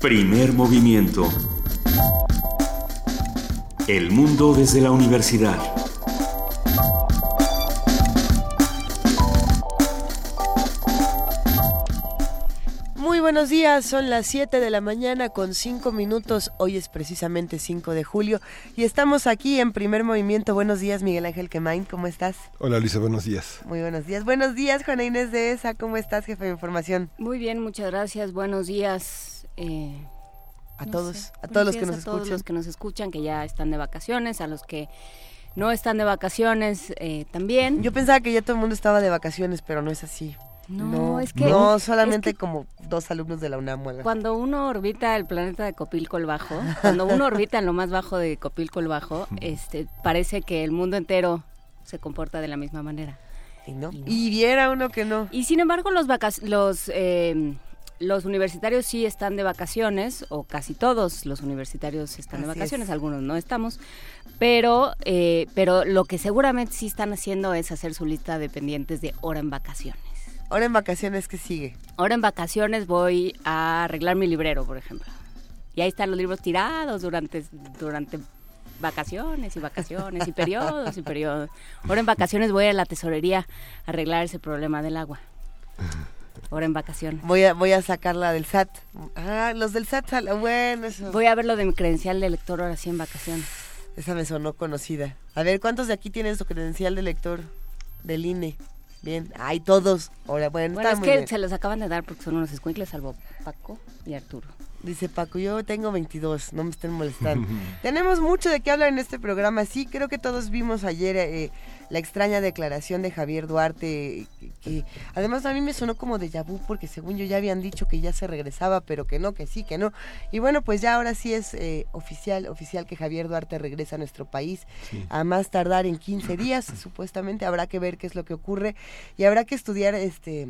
Primer movimiento. El mundo desde la universidad. Muy buenos días, son las 7 de la mañana con 5 minutos. Hoy es precisamente 5 de julio y estamos aquí en primer movimiento. Buenos días, Miguel Ángel Quemain, ¿cómo estás? Hola, Luisa, buenos días. Muy buenos días. Buenos días, Juana Inés de ESA, ¿cómo estás, jefe de información? Muy bien, muchas gracias. Buenos días. Eh, a todos, a todos los que nos a escuchan. todos los que nos escuchan, que ya están de vacaciones, a los que no están de vacaciones eh, también. Yo pensaba que ya todo el mundo estaba de vacaciones, pero no es así. No, es que no solamente como dos alumnos de la UNAM. algo. Cuando uno orbita el planeta de Copilco el Bajo, cuando uno orbita en lo más bajo de Copilco el Bajo, este, parece que el mundo entero se comporta de la misma manera. Y no. Y viera uno que no. Y sin embargo, los vacac los eh, los universitarios sí están de vacaciones, o casi todos los universitarios están de vacaciones, es. algunos no estamos, pero, eh, pero lo que seguramente sí están haciendo es hacer su lista de pendientes de hora en vacaciones. Ahora en vacaciones, ¿qué sigue? Ahora en vacaciones voy a arreglar mi librero, por ejemplo. Y ahí están los libros tirados durante, durante vacaciones y vacaciones y periodos y periodos. Ahora en vacaciones voy a la tesorería a arreglar ese problema del agua. Ahora en vacaciones. Voy a, voy a sacarla del SAT. Ah, los del SAT, sal- bueno, eso. Voy a ver lo de mi credencial de lector ahora sí en vacaciones. Esa me sonó conocida. A ver, ¿cuántos de aquí tienen su credencial de lector del INE? Bien, ay, todos. Ahora, bueno, Bueno, está es muy que bien. se los acaban de dar porque son unos escuincles, salvo Paco y Arturo. Dice Paco, yo tengo 22, no me estén molestando. Tenemos mucho de qué hablar en este programa. Sí, creo que todos vimos ayer eh, la extraña declaración de Javier Duarte, que, además a mí me sonó como de vu porque según yo ya habían dicho que ya se regresaba, pero que no, que sí, que no. Y bueno, pues ya ahora sí es eh, oficial, oficial que Javier Duarte regresa a nuestro país a más tardar en 15 días, supuestamente habrá que ver qué es lo que ocurre y habrá que estudiar este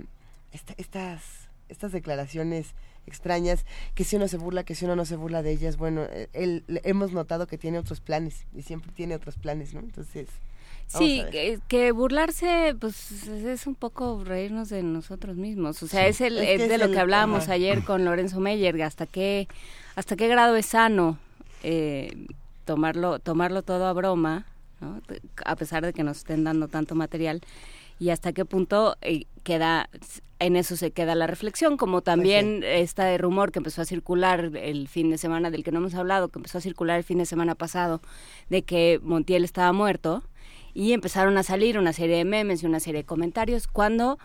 esta- estas estas declaraciones extrañas, que si uno se burla, que si uno no se burla de ellas, bueno, él, le- hemos notado que tiene otros planes y siempre tiene otros planes, ¿no? Entonces, Sí, que, que burlarse, pues es un poco reírnos de nosotros mismos. O sea, es, el, Es que es es de lo el- que hablábamos ajá. ayer con Lorenzo Meyer, hasta qué, hasta qué grado es sano eh, tomarlo, tomarlo todo a broma, ¿no? a pesar de que nos estén dando tanto material, y hasta qué punto eh, queda, en eso se queda la reflexión, como también este rumor que empezó a circular el fin de semana, del que no hemos hablado, que empezó a circular el fin de semana pasado, de que Montiel estaba muerto, y empezaron a salir una serie de memes y una serie de comentarios cuando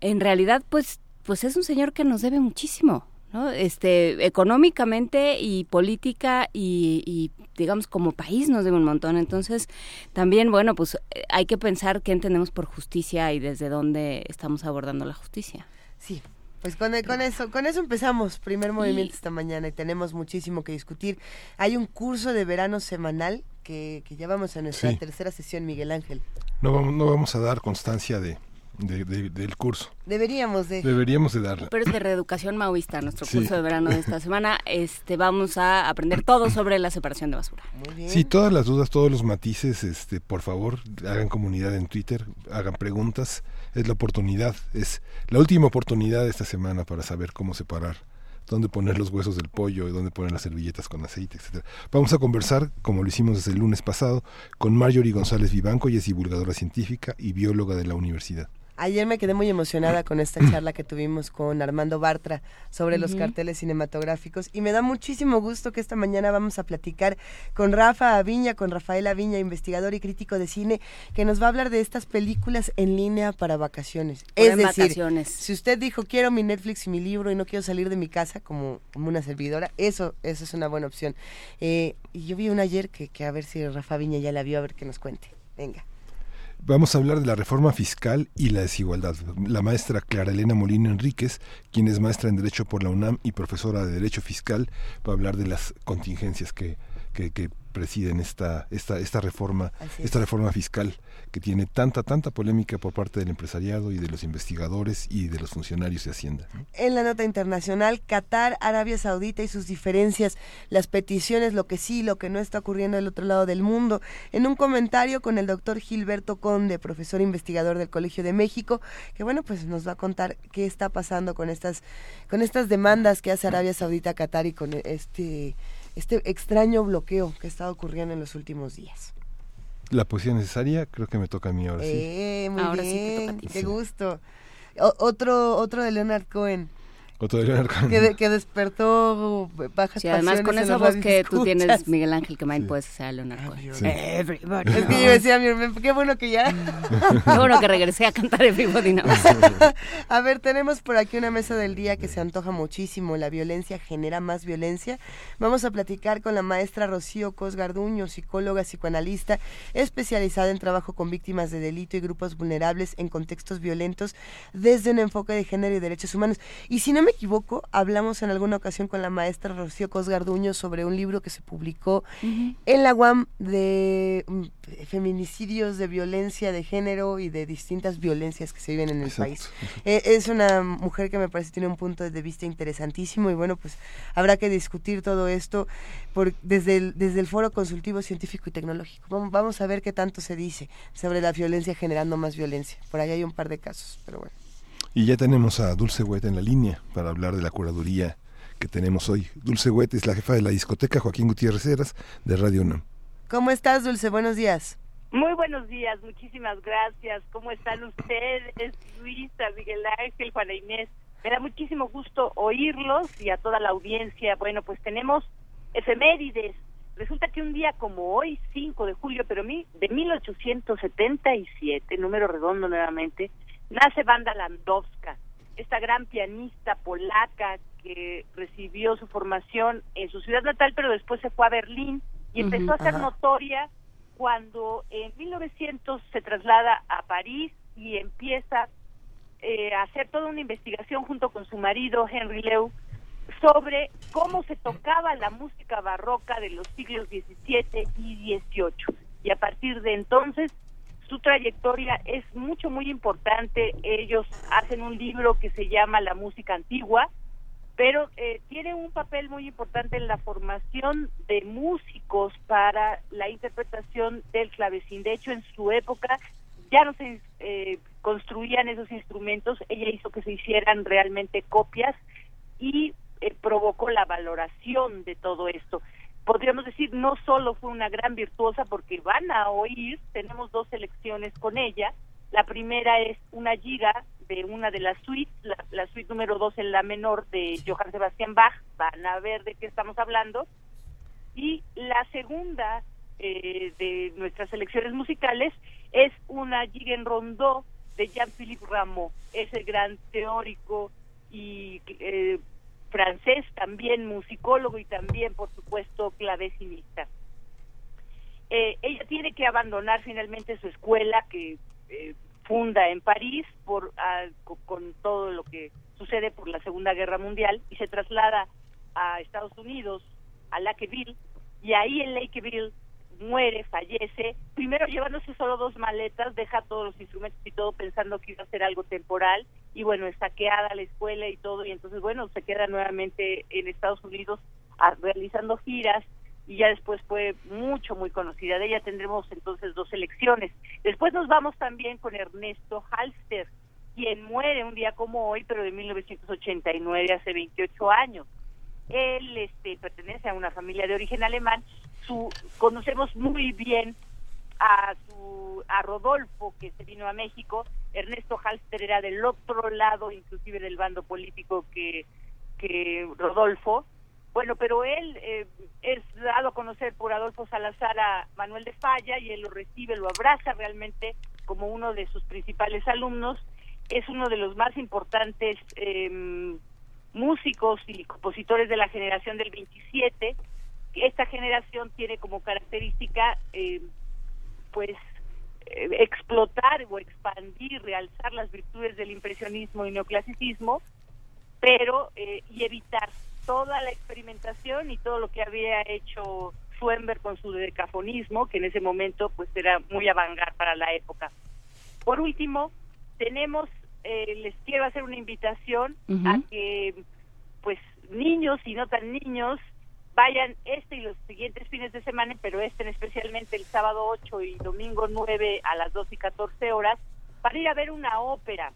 en realidad pues pues es un señor que nos debe muchísimo ¿no? este económicamente y política y, y, digamos como país nos debe un montón entonces también bueno pues eh, hay que pensar qué entendemos por justicia y desde dónde estamos abordando la justicia sí. Pues con, con eso, con eso empezamos, primer movimiento Y- esta mañana y tenemos muchísimo que discutir. Hay un curso de verano semanal que, que ya vamos a nuestra Sí. tercera sesión, Miguel Ángel. No vamos, no vamos a dar constancia de, de- de- del curso. Deberíamos de... Deberíamos de darla. pero es de reeducación maoísta nuestro Sí. curso de verano de esta semana este vamos a aprender todo sobre la separación de basura Muy bien. Sí, todas las dudas, todos los matices, este, por favor, hagan comunidad en Twitter, hagan preguntas. Es la oportunidad, es la última oportunidad de esta semana para saber cómo separar, dónde poner los huesos del pollo y dónde poner las servilletas con aceite, etcétera. Vamos a conversar, como lo hicimos desde el lunes pasado, con Marjorie González Vivanco, ella es divulgadora científica y bióloga de la universidad. Ayer me quedé muy emocionada con esta charla que tuvimos con Armando Bartra sobre los carteles cinematográficos y me da muchísimo gusto que esta mañana vamos a platicar con Rafa Aviña, con Rafael Aviña, investigador y crítico de cine, que nos va a hablar de estas películas en línea para vacaciones. Es decir, vacaciones. si usted dijo quiero mi Netflix y mi libro y no quiero salir de mi casa como, como una servidora, eso, eso es una buena opción. Eh, y yo vi una ayer que, que a ver si Rafa Aviña ya la vio, a ver que nos cuente. Venga. Vamos a hablar de la reforma fiscal y la desigualdad. La maestra Clara Elena Molino Enríquez, quien es maestra en Derecho por la UNAM y profesora de Derecho Fiscal, va a hablar de las contingencias que que, que presiden esta esta esta reforma esta reforma fiscal que tiene tanta tanta polémica por parte del empresariado y de los investigadores y de los funcionarios de Hacienda. En la nota internacional, Qatar, Arabia Saudita y sus diferencias, las peticiones, lo que sí, lo que no está ocurriendo del otro lado del mundo. En un comentario con el doctor Gilberto Conde, profesor investigador del Colegio de México, que bueno, pues nos va a contar qué está pasando con estas con estas demandas que hace Arabia Saudita a Qatar y con este este extraño bloqueo que está ocurriendo en los últimos días. La poesía necesaria creo que me toca a mí ahora sí. Eh, muy ahora bien, sí qué gusto. otro, otro de Leonard Cohen. Que, que, despertó bajas sí, además con esa voz que tú tienes, Miguel Ángel, que sí. puedes ser Leonardo Everybody. Es que yo decía, qué bueno que ya. qué bueno que regresé a cantar Everybody Now. a ver, tenemos por aquí una mesa del día que se antoja muchísimo. La violencia genera más violencia. Vamos a platicar con la maestra Rocío Cosgarduño, psicóloga, psicoanalista, especializada en trabajo con víctimas de delito y grupos vulnerables en contextos violentos desde un enfoque de género y derechos humanos. Y si no me equivoco, hablamos en alguna ocasión con la maestra Rocío Cosgarduño sobre un libro que se publicó en la UAM de mm, feminicidios, de violencia de género y de distintas violencias que se viven en el país. Eh, es una mujer que me parece tiene un punto de vista interesantísimo y bueno, pues habrá que discutir todo esto por, desde, el, desde el Foro Consultivo Científico y Tecnológico. Vamos, vamos a ver qué tanto se dice sobre la violencia generando más violencia. Por ahí hay un par de casos, pero bueno. Y ya tenemos a Dulce Huet en la línea para hablar de la curaduría que tenemos hoy. Dulce Huet es la jefa de la discoteca Joaquín Gutiérrez Heras de Radio UNAM. ¿Cómo estás, Dulce? Buenos días. Muy buenos días, muchísimas gracias. ¿Cómo están ustedes, Luisa, Miguel Ángel, Juana Inés? Me da muchísimo gusto oírlos y a toda la audiencia. Bueno, pues tenemos efemérides. Resulta que un día como hoy, 5 de julio, pero de 1877, número redondo nuevamente, nace Banda Landowska, esta gran pianista polaca que recibió su formación en su ciudad natal, pero después se fue a Berlín y empezó a ser notoria cuando en 1900 se traslada a París y empieza eh, a hacer toda una investigación junto con su marido Henry Leu sobre cómo se tocaba la música barroca de los siglos XVII y XVIII. Y a partir de entonces su trayectoria es mucho, muy importante. Ellos hacen un libro que se llama La música antigua, pero eh, tiene un papel muy importante en la formación de músicos para la interpretación del clavecín. De hecho, en su época ya no se eh, construían esos instrumentos, ella hizo que se hicieran realmente copias y eh, provocó la valoración de todo esto podríamos decir, no solo fue una gran virtuosa porque van a oír, tenemos dos selecciones con ella. La primera es una giga de una de las suites, la, suite número dos en la menor de Johann Sebastian Bach, van a ver de qué estamos hablando. Y la segunda eh, de nuestras selecciones musicales es una giga en rondó de Jean-Philippe Rameau, ese gran teórico y eh, francés, también musicólogo y también, por supuesto, clavecinista. Eh, ella tiene que abandonar finalmente su escuela que eh, funda en París por ah, con todo lo que sucede por la Segunda Guerra Mundial y se traslada a Estados Unidos, a Lakeville, y ahí en Lakeville muere, fallece, primero llevándose solo dos maletas, deja todos los instrumentos y todo pensando que iba a ser algo temporal y bueno, es saqueada la escuela y todo y entonces bueno, se queda nuevamente en Estados Unidos realizando giras y ya después fue mucho, muy conocida. De ella tendremos entonces dos elecciones. Después nos vamos también con Ernesto Halster, quien muere un día como hoy, pero de 1989, hace 28 años. Él este, pertenece a una familia de origen alemán conocemos muy bien a su a Rodolfo que se vino a México. Ernesto Halster era del otro lado inclusive del bando político que que Rodolfo. Bueno pero él eh, es dado a conocer por Adolfo Salazar a Manuel de Falla y él lo recibe lo abraza realmente como uno de sus principales alumnos. Es uno de los más importantes em, músicos y compositores de la generación del 27 esta generación tiene como característica eh, pues eh, explotar o expandir, realzar las virtudes del impresionismo y neoclasicismo, pero eh, y evitar toda la experimentación y todo lo que había hecho Schoenberg con su decafonismo, que en ese momento pues era muy avangar para la época. Por último, tenemos, eh, les quiero hacer una invitación a que pues niños y no tan niños vayan este y los siguientes fines de semana, pero este especialmente el sábado 8 y domingo 9 a las 2 y 14 horas, para ir a ver una ópera.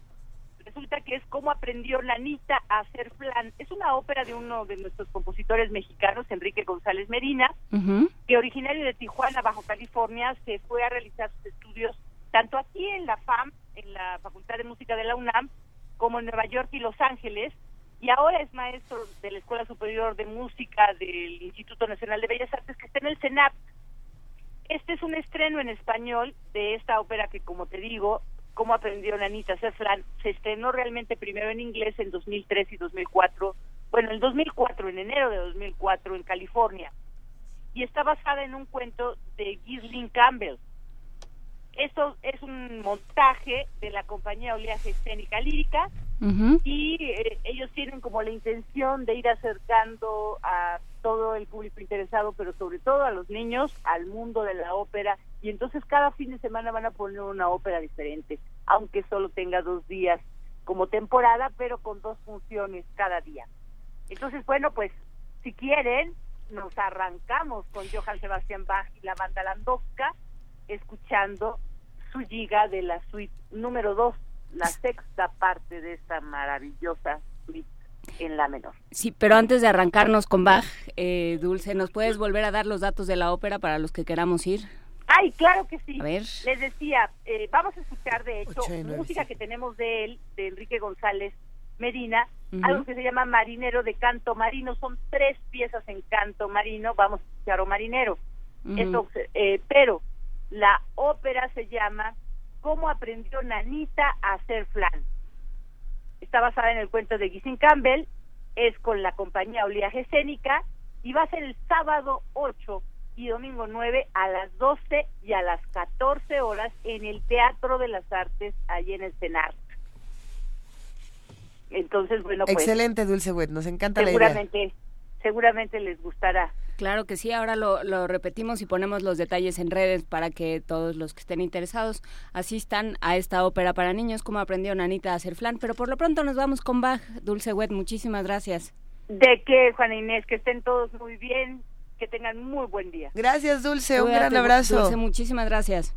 Resulta que es cómo aprendió Nanita a hacer flan. Es una ópera de uno de nuestros compositores mexicanos, Enrique González Medina, que originario de Tijuana, Bajo California, se fue a realizar sus estudios tanto aquí en la FAM, en la Facultad de Música de la UNAM, como en Nueva York y Los Ángeles, y ahora es maestro de la Escuela Superior de Música del Instituto Nacional de Bellas Artes que está en el CENAP. Este es un estreno en español de esta ópera que, como te digo, cómo aprendió Nanita Cefran, se estrenó realmente primero en inglés en 2003 y 2004, bueno, en 2004, en enero de 2004 en California, y está basada en un cuento de Ghislaine Campbell. Esto es un montaje de la compañía Oleaje Escénica Lírica, y eh, ellos tienen como la intención de ir acercando a todo el público interesado, pero sobre todo a los niños, al mundo de la ópera, y entonces cada fin de semana van a poner una ópera diferente, aunque solo tenga dos días como temporada, pero con dos funciones cada día. Entonces, bueno, pues si quieren, nos arrancamos con Johann Sebastian Bach y la banda Landowska, escuchando su giga de la suite número 2 la sexta parte de esta maravillosa suite en la menor. Sí, pero antes de arrancarnos con Bach, eh, Dulce, ¿nos puedes volver a dar los datos de la ópera para los que queramos ir? Ay, claro que sí. A ver. Les decía, eh, vamos a escuchar de hecho música que tenemos de él, de Enrique González Medina, algo que se llama Marinero de Canto Marino. Son tres piezas en canto marino, vamos a escuchar o marinero. Eh, pero la ópera se llama cómo aprendió Nanita a hacer flan. Está basada en el cuento de Gissin Campbell, es con la compañía Oleaje Escénica y va a ser el sábado 8 y domingo 9 a las 12 y a las 14 horas en el Teatro de las Artes, allí en el CENAR. Entonces, bueno, pues... Excelente, Dulce Wet, nos encanta la idea. Seguramente les gustará. Claro que sí, ahora lo, lo, repetimos y ponemos los detalles en redes para que todos los que estén interesados asistan a esta ópera para niños, como aprendió Anita a hacer flan. Pero por lo pronto nos vamos con Bach. Dulce Wet, muchísimas gracias. De qué, Juana Inés, que estén todos muy bien, que tengan muy buen día. Gracias, Dulce, un gran abrazo. Dulce, muchísimas gracias.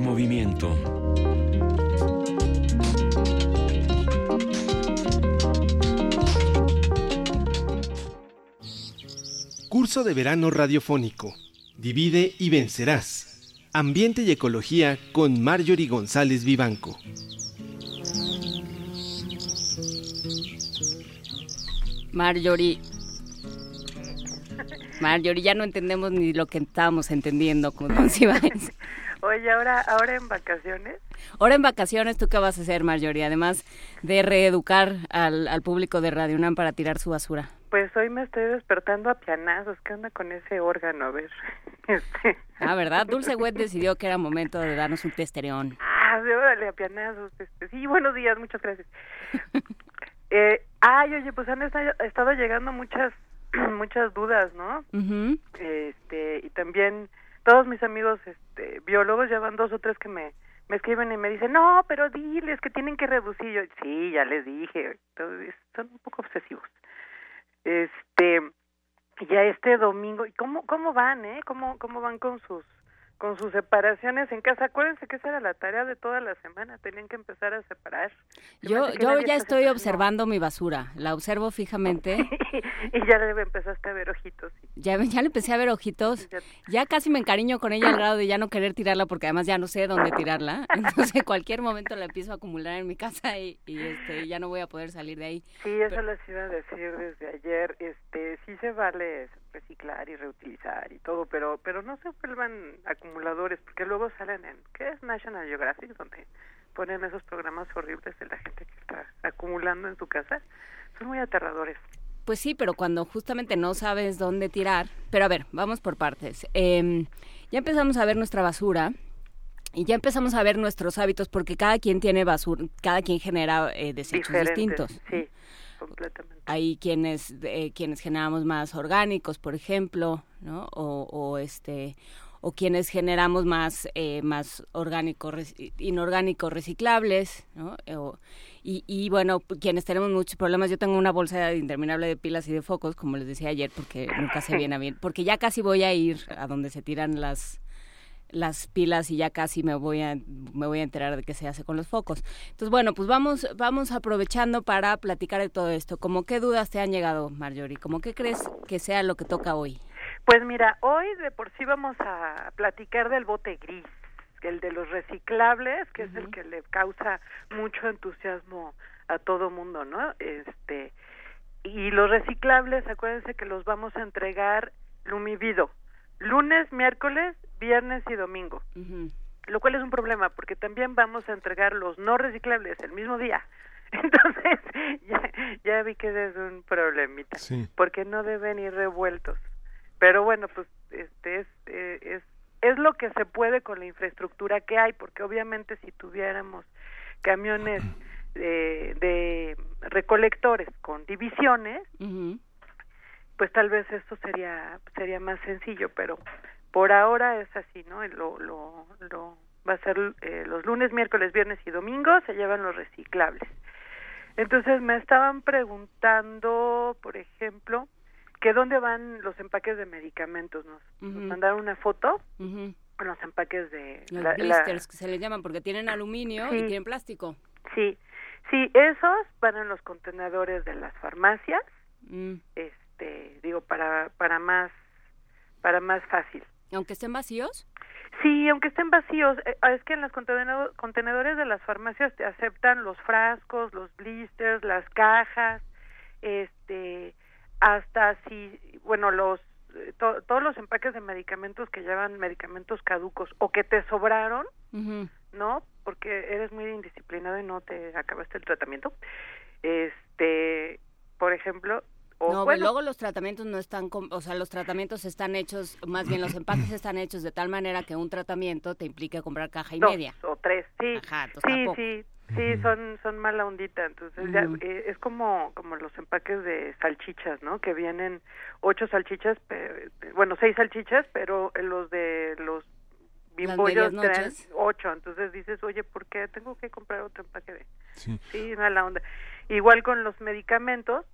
Primer movimiento. Curso de verano radiofónico. Divide y vencerás. Ambiente y ecología con Marjorie González Vivanco. Marjorie. Marjorie, ya no entendemos ni lo que estábamos entendiendo con Don Cibáez. Oye, ahora, ahora en vacaciones. Ahora en vacaciones, ¿tú qué vas a hacer, Marjorie? Además de reeducar al, al público de Radio UNAM para tirar su basura. Pues hoy me estoy despertando a pianazos. ¿Qué onda con ese órgano? A ver. Este. Ah, ¿verdad? Dulce Wet decidió que era momento de darnos un testereón. Ah, sí, órale, a pianazos. Este. Sí, buenos días, muchas gracias. eh, ay, oye, pues han esta- estado llegando muchas muchas dudas, ¿no? Este y también todos mis amigos este biólogos ya van dos o tres que me me escriben y me dicen no pero diles que tienen que reducir yo sí ya les dije entonces, son un poco obsesivos. Este ya este domingo y cómo cómo van eh cómo cómo van con sus con sus separaciones en casa acuérdense que esa era la tarea de toda la semana tenían que empezar a separar Yo, yo ya estoy separando. observando mi basura. La observo fijamente. y ya le empezaste a ver ojitos Ya, ya le empecé a ver ojitos. Ya- Ya casi me encariño con ella al grado de ya no querer tirarla porque además ya no sé dónde tirarla. Entonces, en cualquier momento la empiezo a acumular en mi casa y, y, este, ya no voy a poder salir de ahí. Sí, eso les iba a decir desde ayer. Este, sí se vale reciclar y reutilizar y todo, pero pero no se vuelvan acumuladores porque luego salen en ¿qué es National Geographic donde ponen esos programas horribles de la gente que está acumulando en su casa. Son muy aterradores. Pues sí, pero cuando justamente no sabes dónde tirar. Pero a ver, vamos por partes. Em, ya empezamos a ver nuestra basura y ya empezamos a ver nuestros hábitos porque cada quien tiene basura, cada quien genera eh, desechos Diferentes. distintos. Sí, Hay quienes eh, quienes generamos más orgánicos, por ejemplo, ¿no? O, o este o quienes generamos más eh, más orgánicos reci- inorgánicos reciclables, ¿no? Eh, y, y bueno, p- quienes tenemos muchos problemas, yo tengo una bolsa interminable de pilas y de focos, como les decía ayer, porque nunca sé bien a bien, porque ya casi voy a ir a donde se tiran las las pilas y ya casi me voy a me voy a enterar de qué se hace con los focos. Entonces, bueno, pues vamos vamos aprovechando para platicar de todo esto. ¿Cómo qué dudas te han llegado, Marjorie? ¿Cómo qué crees que sea lo que toca hoy? Pues mira, hoy de por sí vamos a platicar del bote gris, el de los reciclables, que es el que le causa mucho entusiasmo a todo mundo, ¿no? Este y los reciclables, acuérdense que los vamos a entregar lumivido, lunes, miércoles, viernes y domingo, lo cual es un problema porque también vamos a entregar los no reciclables el mismo día. Entonces, ya, ya vi que ese es un problemita Sí. porque no deben ir revueltos. Pero bueno, pues este es, eh, es es lo que se puede con la infraestructura que hay, porque obviamente si tuviéramos camiones de, de recolectores con divisiones, pues tal vez esto sería sería más sencillo, pero por ahora es así, ¿no? Lo lo, lo va a ser eh, los lunes, miércoles, viernes y domingos se llevan los reciclables. Entonces me estaban preguntando, por ejemplo, que dónde van los empaques de medicamentos. Nos, mandaron una foto con los empaques de Los la- la- blisters que se les llaman porque tienen aluminio y tienen plástico. sí, sí, esos van en los contenedores de las farmacias. Mm. Este, digo para para más para más fácil. Aunque estén vacíos. Sí, aunque estén vacíos, eh, es que en los contenedor- contenedores de las farmacias te aceptan los frascos, los blisters, las cajas, este, hasta si, bueno, los eh, to- todos los empaques de medicamentos que llevan medicamentos caducos o que te sobraron. ¿no? Porque eres muy indisciplinado y no te acabaste el tratamiento. Este, por ejemplo, o no, bueno, luego los tratamientos no están, com- o sea, los tratamientos están hechos, más bien los empaques están hechos de tal manera que un tratamiento te implique comprar caja y dos media. o tres, sí. Ajá, entonces sí, tampoco. sí, sí, son son mala ondita, entonces ya eh, es como como los empaques de salchichas, ¿no? Que vienen ocho salchichas, pe- bueno, seis salchichas, pero los de los bimbollos medias traen noches. ocho, entonces dices, oye, ¿por qué tengo que comprar otro empaque de? Sí. Sí, mala onda. Igual con los medicamentos,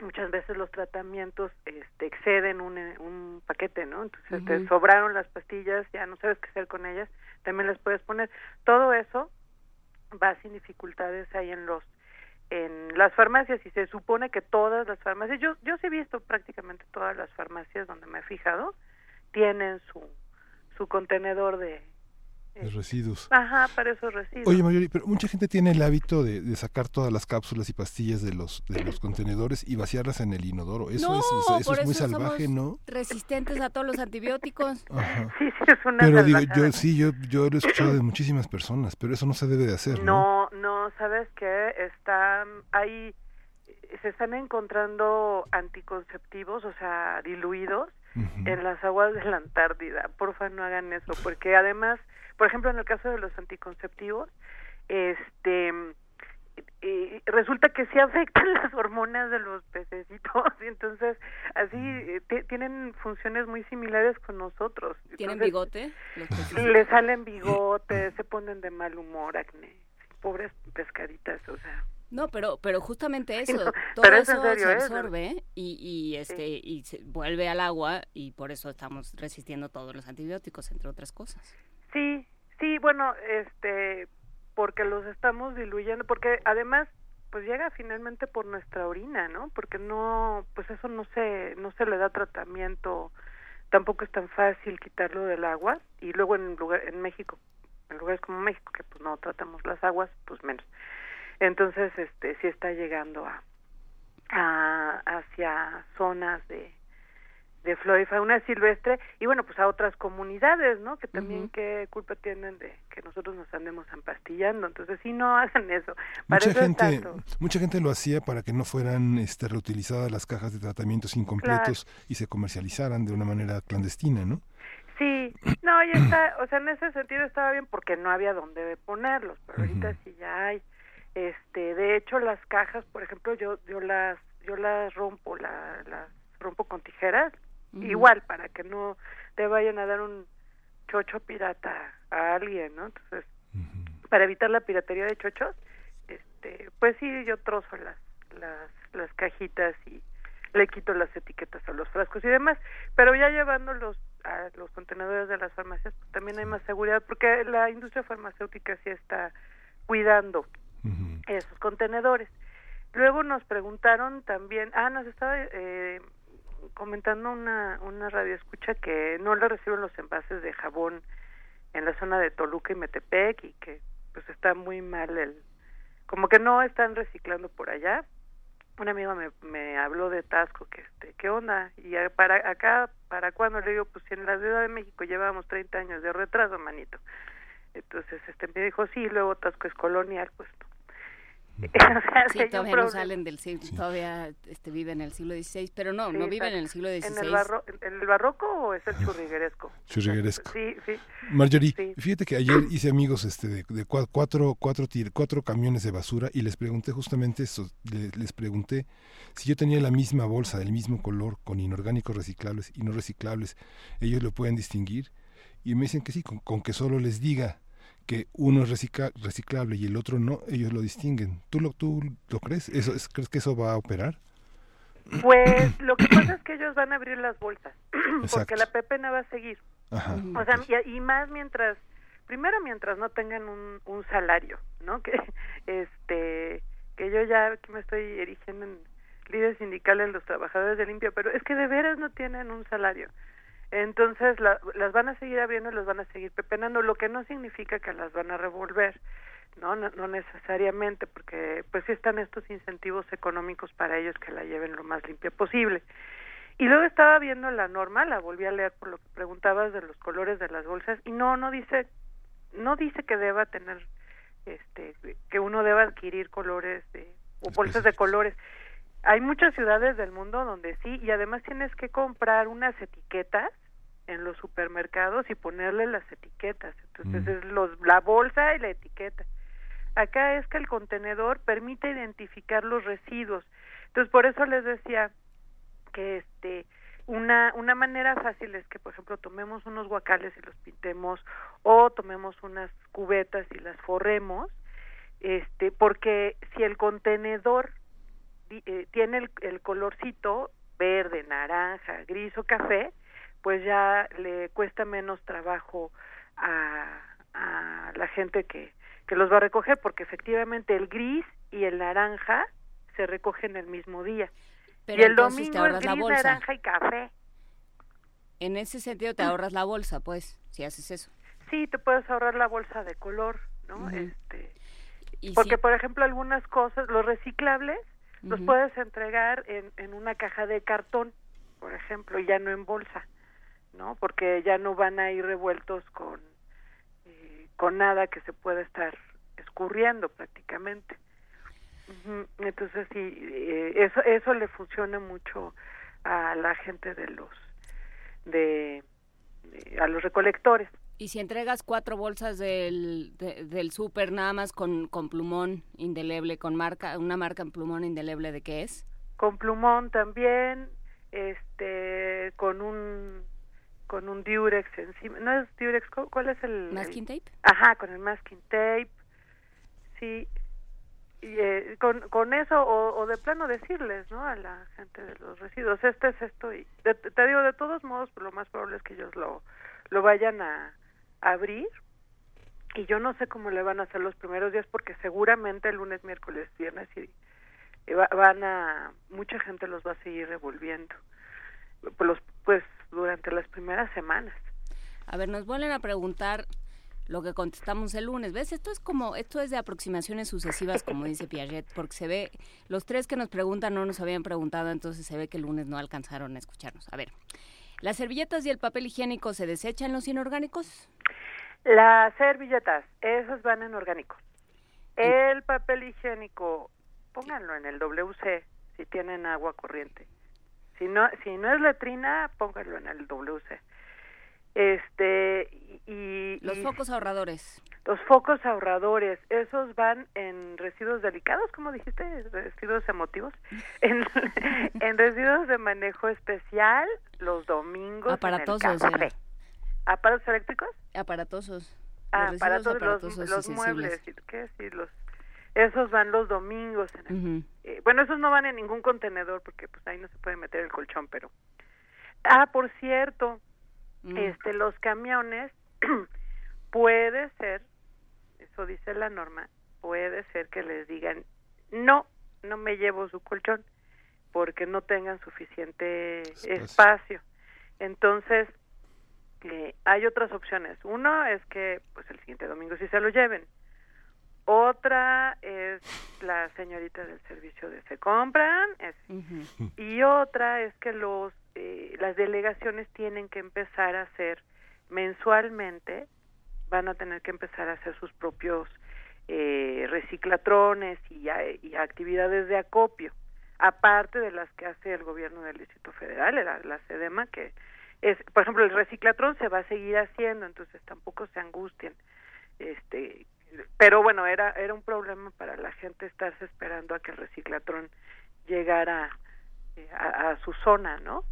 muchas veces los tratamientos este, exceden un, un paquete, ¿no? Entonces te sobraron las pastillas, ya no sabes qué hacer con ellas, también las puedes poner. Todo eso va sin dificultades ahí en los en las farmacias y se supone que todas las farmacias, yo yo sí he visto prácticamente todas las farmacias donde me he fijado tienen su su contenedor de de residuos. Ajá, para esos residuos. Oye, Mayori, pero mucha gente tiene el hábito de, de, sacar todas las cápsulas y pastillas de los de los contenedores y vaciarlas en el inodoro. Eso es, eso, es muy salvaje, ¿no? Resistentes a todos los antibióticos. Ajá. Sí, sí, es una Pero digo, yo sí, yo, yo lo he escuchado de muchísimas personas, pero eso no se debe de hacer, ¿no? No, no, ¿sabes qué? Están, hay, se están encontrando anticonceptivos, o sea, diluidos, uh -huh. en las aguas de la Antártida. Porfa, no hagan eso, porque además por ejemplo, en el caso de los anticonceptivos, este eh, resulta que sí afectan las hormonas de los pececitos y entonces así eh, tienen funciones muy similares con nosotros. ¿Tienen bigote? Le salen bigotes, se ponen de mal humor, acné. Pobres pescaditas, o sea. No, pero pero justamente eso, no, todo eso se absorbe y, y este sí. y se vuelve al agua y por eso estamos resistiendo todos los antibióticos, entre otras cosas. Sí, sí, bueno, este, porque los estamos diluyendo, porque además, pues llega finalmente por nuestra orina, ¿no? Porque no, pues eso no se, no se le da tratamiento, tampoco es tan fácil quitarlo del agua y luego en lugar, en México, en lugares como México que pues no tratamos las aguas, pues menos. Entonces, este, sí está llegando a, a hacia zonas de de flora y fauna silvestre y bueno pues a otras comunidades no que también uh -huh. qué culpa tienen de que nosotros nos andemos empastillando. Entonces sí no hacen eso. Para mucha eso gente mucha gente lo hacía para que no fueran este reutilizadas las cajas de tratamientos incompletos claro. y se comercializaran de una manera clandestina no sí. No ya está o sea en ese sentido estaba bien porque no había dónde ponerlos pero uh -huh. ahorita sí ya hay. Este de hecho las cajas por ejemplo yo yo las yo las rompo la, las rompo con tijeras Uh -huh. igual para que no te vayan a dar un chocho pirata a alguien, ¿no? Entonces, uh -huh. para evitar la piratería de chochos, este, pues sí, yo trozo las, las, las cajitas y le quito las etiquetas a los frascos y demás, pero ya llevándolos a los contenedores de las farmacias, pues también hay más seguridad, porque la industria farmacéutica sí está cuidando uh -huh. esos contenedores. Luego nos preguntaron también, ah, nos estaba eh, comentando una, una radio escucha que no le reciben los envases de jabón en la zona de Toluca y Metepec y que pues está muy mal el como que no están reciclando por allá. Un amigo me, me habló de Tasco que este qué onda y para acá para cuándo le digo pues si en la Ciudad de México llevamos 30 años de retraso manito. Entonces este me dijo sí luego Tasco es colonial pues no sí, todavía no salen del siglo, sí. todavía este, viven en el siglo XVI, pero no, sí, no viven en el siglo XVI. ¿En el, barro, ¿En el barroco o es el churrigueresco? Churrigueresco. Sí, sí. Marjorie, fíjate que ayer hice amigos este, de, de cuatro, cuatro, cuatro camiones de basura y les pregunté justamente eso, les, les pregunté si yo tenía la misma bolsa, del mismo color, con inorgánicos reciclables y no reciclables, ellos lo pueden distinguir y me dicen que sí, con, con que solo les diga que uno es recicla, reciclable y el otro no, ellos lo distinguen. ¿Tú lo, tú lo crees? ¿Eso, es, ¿Crees que eso va a operar? Pues lo que pasa es que ellos van a abrir las bolsas, porque la pepena va a seguir. Ajá. O sea, y, y, más mientras, primero mientras no tengan un, un salario, ¿no? Que este que yo ya que me estoy erigiendo en líder sindical en los trabajadores de limpia, pero es que de veras no tienen un salario. Entonces la, las van a seguir abriendo y las van a seguir pepenando, lo que no significa que las van a revolver, ¿no? No, no necesariamente, porque pues sí están estos incentivos económicos para ellos que la lleven lo más limpia posible. Y luego estaba viendo la norma, la volví a leer por lo que preguntabas de los colores de las bolsas, y no, no dice, no dice que deba tener, este, que uno deba adquirir colores de, o bolsas de colores hay muchas ciudades del mundo donde sí y además tienes que comprar unas etiquetas en los supermercados y ponerle las etiquetas. Entonces mm. es los la bolsa y la etiqueta. Acá es que el contenedor permite identificar los residuos. Entonces por eso les decía que este una una manera fácil es que por ejemplo tomemos unos guacales y los pintemos o tomemos unas cubetas y las forremos este porque si el contenedor eh, tiene el, el colorcito verde, naranja, gris o café, pues ya le cuesta menos trabajo a, a la gente que, que los va a recoger, porque efectivamente el gris y el naranja se recogen el mismo día. Pero y el domingo te ahorras gris, bolsa. naranja y café. En ese sentido te ahorras la bolsa, pues, si haces eso. Sí, te puedes ahorrar la bolsa de color, ¿no? Este, porque si- por ejemplo algunas cosas, los reciclables los puedes entregar en, en una caja de cartón, por ejemplo, y ya no en bolsa, ¿no? Porque ya no van a ir revueltos con eh, con nada que se pueda estar escurriendo prácticamente. Ujú, Entonces sí, eh, eso eso le funciona mucho a la gente de los de, de- a los recolectores. Y si entregas cuatro bolsas del, de- del súper nada más con, con plumón indeleble, con marca, una marca en plumón indeleble de qué es? con plumón también este con un con un diurex encima. No es diurex ¿cu- cuál es el ¿Masking tape? ajá con el masking tape. Sí. Y, eh, con, con eso o, o de plano decirles no a la gente de los residuos este es esto y de- te digo de todos modos lo más probable es que ellos lo lo vayan a abrir y yo no sé cómo le van a hacer los primeros días porque seguramente el lunes miércoles viernes y y va- van a mucha gente los va a seguir revolviendo pues, pues durante las primeras semanas A ver, nos vuelven a preguntar lo que contestamos el lunes. ¿Ves? Esto es como, esto es de aproximaciones sucesivas, como dice Piaget, porque se ve, los tres que nos preguntan no nos habían preguntado, entonces se ve que el lunes no alcanzaron a escucharnos. A ver, ¿las servilletas y el papel higiénico se desechan los inorgánicos? las servilletas esas van en orgánico el papel higiénico pónganlo en el WC si tienen agua corriente si no si no es letrina pónganlo en el WC este y, Los focos ahorradores. Los focos ahorradores, esos van en residuos delicados, como dijiste, residuos emotivos, en, en residuos de manejo especial los domingos. Aparatosos, en el. ¿Aparatos eléctricos? Aparatosos. Ah, Los aparatos, los, aparatosos los y muebles. ¿qué sí, los Esos van los domingos. En el- eh, bueno, esos no van en ningún contenedor porque pues ahí no se puede meter el colchón, pero... Ah, por cierto, Mm. este los camiones puede ser eso dice la norma puede ser que les digan no no me llevo su colchón porque no tengan suficiente Espacio. espacio, entonces eh, hay otras opciones. Uno es que pues el siguiente domingo sí se lo lleven. Otra es la señorita del servicio de se compran es y otra es que los eh, las delegaciones tienen que empezar a hacer mensualmente van a tener que empezar a hacer sus propios eh, reciclatrones y, actividades de acopio aparte de las que hace el gobierno del Distrito Federal la, la SEDEMA que es por ejemplo el reciclatrón se va a seguir haciendo entonces tampoco se angustien este pero bueno era era un problema para la gente estarse esperando a que el reciclatrón llegara eh, a su zona, ¿no?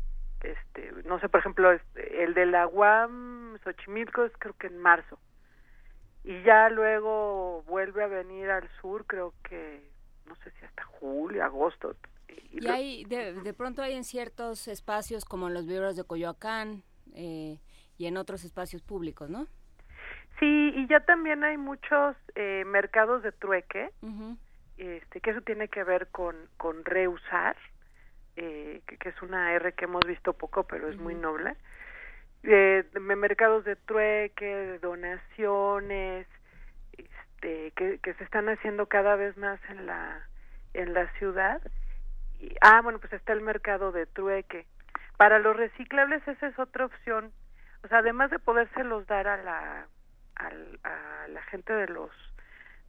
Este, no sé, por ejemplo, este, el de la UAM Xochimilco es creo que en marzo. Y ya luego vuelve a venir al sur, creo que, no sé si hasta julio, agosto. Y Y hay, de, de pronto hay en ciertos espacios como en los vivos de Coyoacán eh, y en otros espacios públicos, ¿no? Sí, y ya también hay muchos eh, mercados de trueque, este, que eso tiene que ver con, con reusar, eh, que, que es una R que hemos visto poco, pero es muy noble. Eh, de mercados de trueque, de donaciones, este, que, que se están haciendo cada vez más en la, en la ciudad. Y, ah, bueno, pues está el mercado de trueque. Para los reciclables esa es otra opción. O sea, además de podérselos dar a la, al- a la gente de los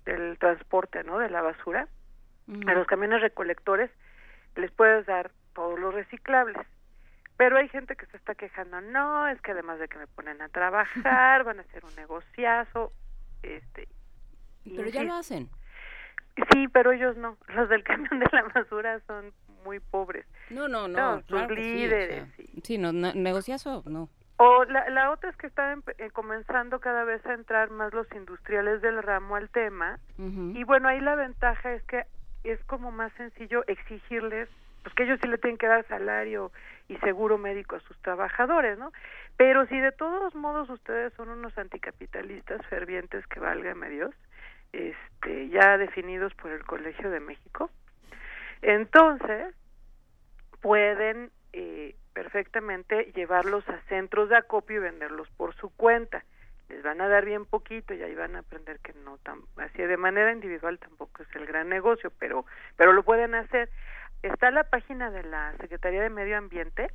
del transporte, ¿no? De la basura, a los camiones recolectores les puedes dar todos los reciclables. Pero hay gente que se está quejando, no, es que además de que me ponen a trabajar, van a hacer un negociazo, este. Pero ya lo hacen. Sí, pero ellos no. Los del camión de la basura son muy pobres. No, no, No, no. sus claro que sí, o líderes, sea, sí. sí, no, no, negociazo, no. O la, la otra es que están empe- eh, comenzando cada vez a entrar más los industriales del ramo al tema. Y bueno, ahí la ventaja es que es como más sencillo exigirles pues que ellos sí le tienen que dar salario y seguro médico a sus trabajadores, ¿no? Pero si de todos modos ustedes son unos anticapitalistas fervientes que válgame Dios, este, ya definidos por el Colegio de México, entonces pueden eh, perfectamente llevarlos a centros de acopio y venderlos por su cuenta. Les van a dar bien poquito y ahí van a aprender que no tan así de manera individual tampoco es el gran negocio, pero pero lo pueden hacer. Está la página de la Secretaría de Medio Ambiente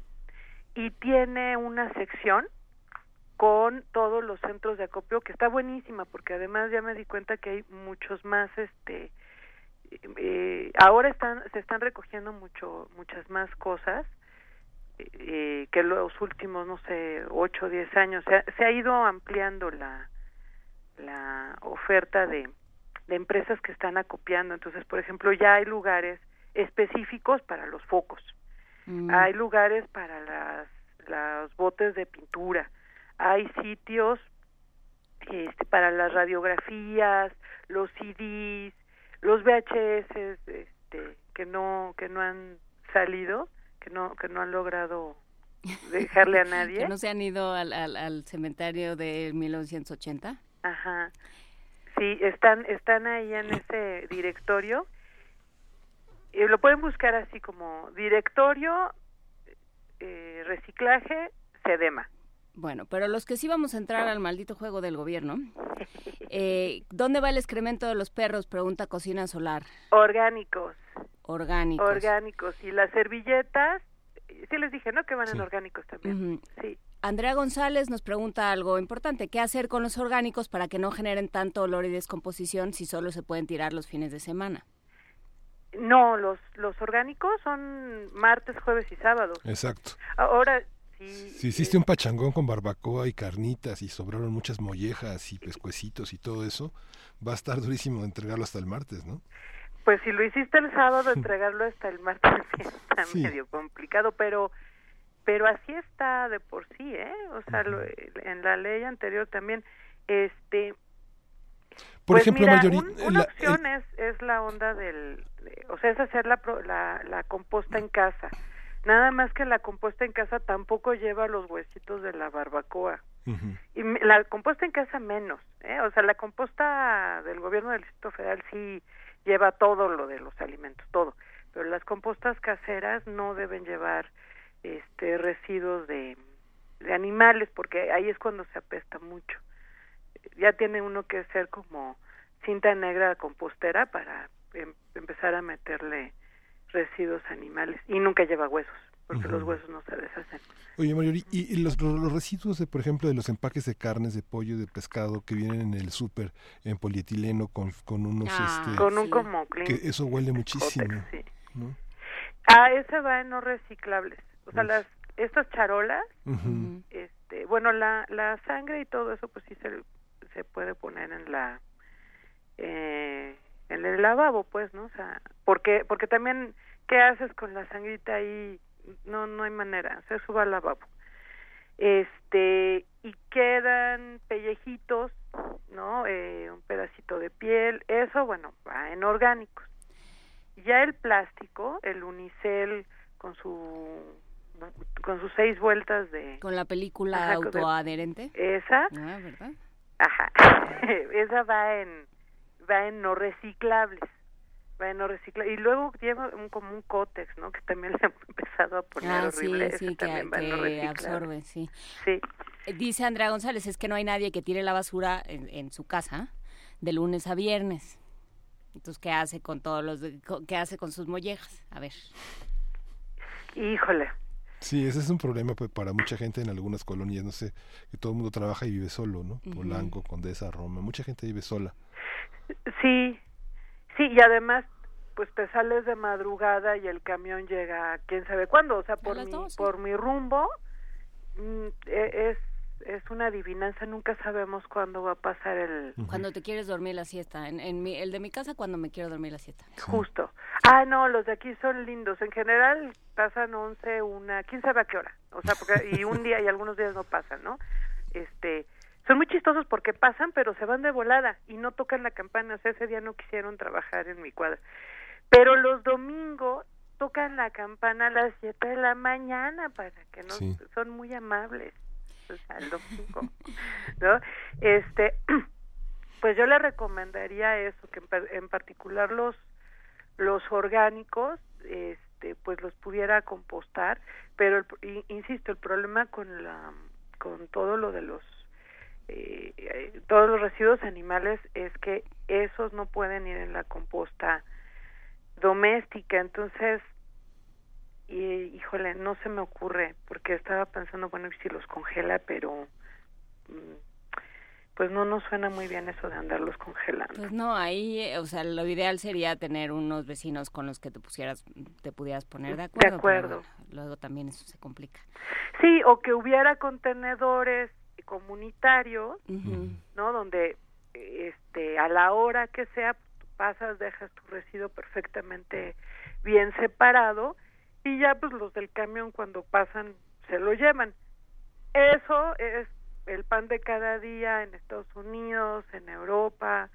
y tiene una sección con todos los centros de acopio que está buenísima porque además ya me di cuenta que hay muchos más este eh, ahora están se están recogiendo mucho muchas más cosas eh, que los últimos no sé ocho o diez años se ha, se ha ido ampliando la la oferta de, de empresas que están acopiando. Entonces por ejemplo ya hay lugares específicos para los focos. Mm. hay lugares para las los botes de pintura. Hay sitios este, para las radiografías los CDs los VHS este, que no que no han salido que no que no han logrado dejarle a nadie. Que no se han ido al, al, al cementerio de 1980 ajá. Sí están están ahí en ese directorio. Y lo pueden buscar así como directorio eh, reciclaje sedema bueno, pero los que sí vamos a entrar al maldito juego del gobierno, eh, ¿dónde va el excremento de los perros? Pregunta Cocina Solar. Orgánicos. Orgánicos. Orgánicos. Y las servilletas, sí les dije, ¿no? Que van en orgánicos también. Sí. Andrea González nos pregunta algo importante. ¿Qué hacer con los orgánicos para que no generen tanto olor y descomposición si solo se pueden tirar los fines de semana? No, los, los orgánicos son martes, jueves y sábados. Exacto. Ahora, si hiciste un pachangón con barbacoa y carnitas y sobraron muchas mollejas y pescuecitos y todo eso, va a estar durísimo entregarlo hasta el martes, ¿no? Pues si lo hiciste el sábado, entregarlo hasta el martes está medio complicado, pero pero así está de por sí, ¿eh? O sea, lo, en la ley anterior también, este... Por pues ejemplo, mira, un, una la, opción es, es la onda del... De, o sea, es hacer la, la, la composta en casa Nada más que la composta en casa tampoco lleva los huesitos de la barbacoa. Uh -huh. Y la composta en casa menos, ¿eh? O sea, la composta del gobierno del Distrito Federal sí lleva todo lo de los alimentos, todo. Pero las compostas caseras no deben llevar este residuos de, de animales porque ahí es cuando se apesta mucho. Ya tiene uno que ser como cinta negra compostera para em empezar a meterle residuos animales y nunca lleva huesos porque uh -huh. los huesos no se deshacen. Oye, Mayori, ¿y, y los, los, residuos, de, por ejemplo, de los empaques de carnes, de pollo, de pescado que vienen en el súper en polietileno con, con unos... Ah, este, con un como clean. Que eso huele muchísimo. Sí. Ah, ese va en no reciclables. O sea, Uf. las estas charolas, uh -huh. este, bueno, la, la sangre y todo eso, pues sí se, se puede poner en la... Eh, en el lavabo, pues, ¿no? O sea, porque porque también qué haces con la sangrita ahí, no no hay manera, se suba al lavabo. Este, y quedan pellejitos, ¿no? Eh, un pedacito de piel, eso bueno, va en orgánicos. Ya el plástico, el unicel con su con sus seis vueltas de con la película ajá, autoadherente. Esa. Ah, ¿verdad? Ajá. esa va en va en no reciclables va en no reciclables y luego lleva un, como un cótex no que también le han empezado a poner ah, horrible sí, sí, que, también va que en no reciclables. absorbe sí sí dice Andrea González es que no hay nadie que tire la basura en, en su casa de lunes a viernes entonces qué hace con todos los de, qué hace con sus mollejas a ver híjole Sí, ese es un problema pues, para mucha gente en algunas colonias, no sé, que todo el mundo trabaja y vive solo, ¿no? Uh -huh. Polanco, Condesa, Roma, mucha gente vive sola. Sí, sí, y además, pues te sales de madrugada y el camión llega quién sabe cuándo, o sea, por mi, dos, por mi rumbo, mm, e, es es una adivinanza, nunca sabemos cuándo va a pasar el... Cuando te quieres dormir la siesta, en, en mi, el de mi casa cuando me quiero dormir la siesta. Justo. Ah, no, los de aquí son lindos, en general pasan 11, una, quién sabe a qué hora, o sea, porque, y un día y algunos días no pasan, ¿no? Este, son muy chistosos porque pasan, pero se van de volada y no tocan la campana, o sea, ese día no quisieron trabajar en mi cuadra. Pero los domingos tocan la campana a las 7 de la mañana para que no son muy amables o sea, el domingo no este pues yo le recomendaría eso que en, particular los los orgánicos este pues los pudiera compostar pero insisto el problema con la con todo lo de los eh, todos los residuos animales es que esos no pueden ir en la composta doméstica entonces y híjole, no se me ocurre, porque estaba pensando, bueno, si los congela, pero mm, pues no nos suena muy bien eso de andarlos congelando. Pues no, ahí, eh, o sea, lo ideal sería tener unos vecinos con los que te pusieras, te pudieras poner de acuerdo. De acuerdo. luego también eso se complica. Sí, o que hubiera contenedores comunitarios, ¿no? Donde, este, a la hora que sea, pasas, dejas tu residuo perfectamente bien separado y ya pues los del camión cuando pasan se lo llevan. Eso es el pan de cada día en Estados Unidos, en Europa,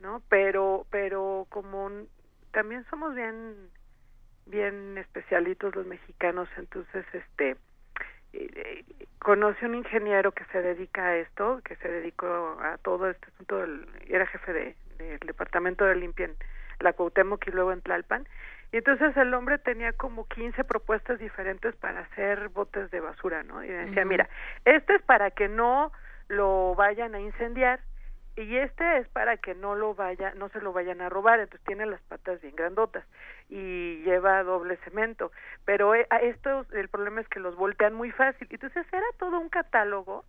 ¿no? Pero pero como también somos bien bien especialitos los mexicanos, entonces este conocí un ingeniero que se dedica a esto, que se dedicó a todo este asunto, era jefe de, del departamento de limpia en la Cuauhtémoc y luego en Tlalpan, y entonces el hombre tenía como 15 propuestas diferentes para hacer botes de basura, ¿no? Y decía, mira, este es para que no lo vayan a incendiar y este es para que no lo vaya, no se lo vayan a robar, entonces tiene las patas bien grandotas y lleva doble cemento, pero eh, esto el problema es que los voltean muy fácil. Entonces era todo un catálogo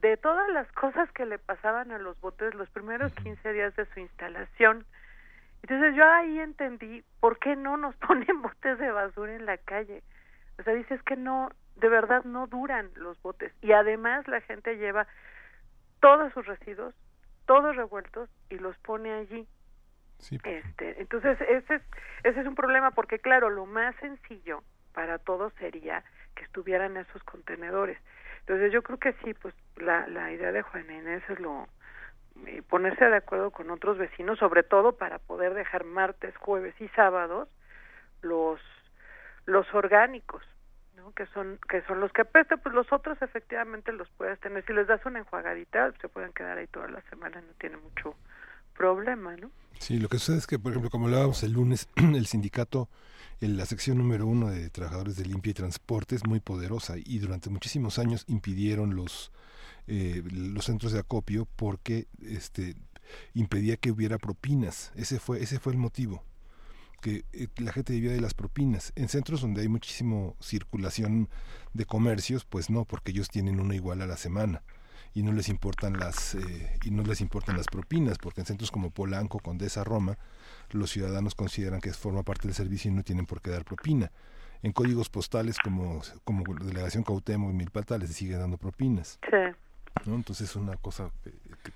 de todas las cosas que le pasaban a los botes los primeros 15 días de su instalación entonces yo ahí entendí por qué no nos ponen botes de basura en la calle. O sea, dices que no, de verdad no duran los botes. Y además la gente lleva todos sus residuos, todos revueltos, y los pone allí. Sí. Este, entonces ese es, ese es un problema porque claro, lo más sencillo para todos sería que estuvieran esos contenedores. Entonces yo creo que sí, pues la, la idea de Juan Inés es lo, eh, ponerse de acuerdo con otros vecinos, sobre todo para poder dejar martes, jueves y sábados los los orgánicos, ¿no? que son que son los que apestan, pues los otros efectivamente los puedes tener. Si les das una enjuagadita, se pueden quedar ahí toda la semana, no tiene mucho problema, ¿no? Sí, lo que sucede es que, por ejemplo, como hablábamos el lunes, el sindicato, en la sección número uno de trabajadores de limpia y transporte es muy poderosa y durante muchísimos años impidieron los eh, los centros de acopio porque este impedía que hubiera propinas. Ese fue, ese fue el motivo que eh, la gente vivía de las propinas. En centros donde hay muchísimo circulación de comercios, pues no, porque ellos tienen una igual a la semana y no les importan las eh, y no les importan las propinas, porque en centros como Polanco, Condesa, Roma, los ciudadanos consideran que forma parte del servicio y no tienen por qué dar propina. En códigos postales como como delegación Cautemo y Milpalta les sigue dando propinas. Sí. Entonces es una cosa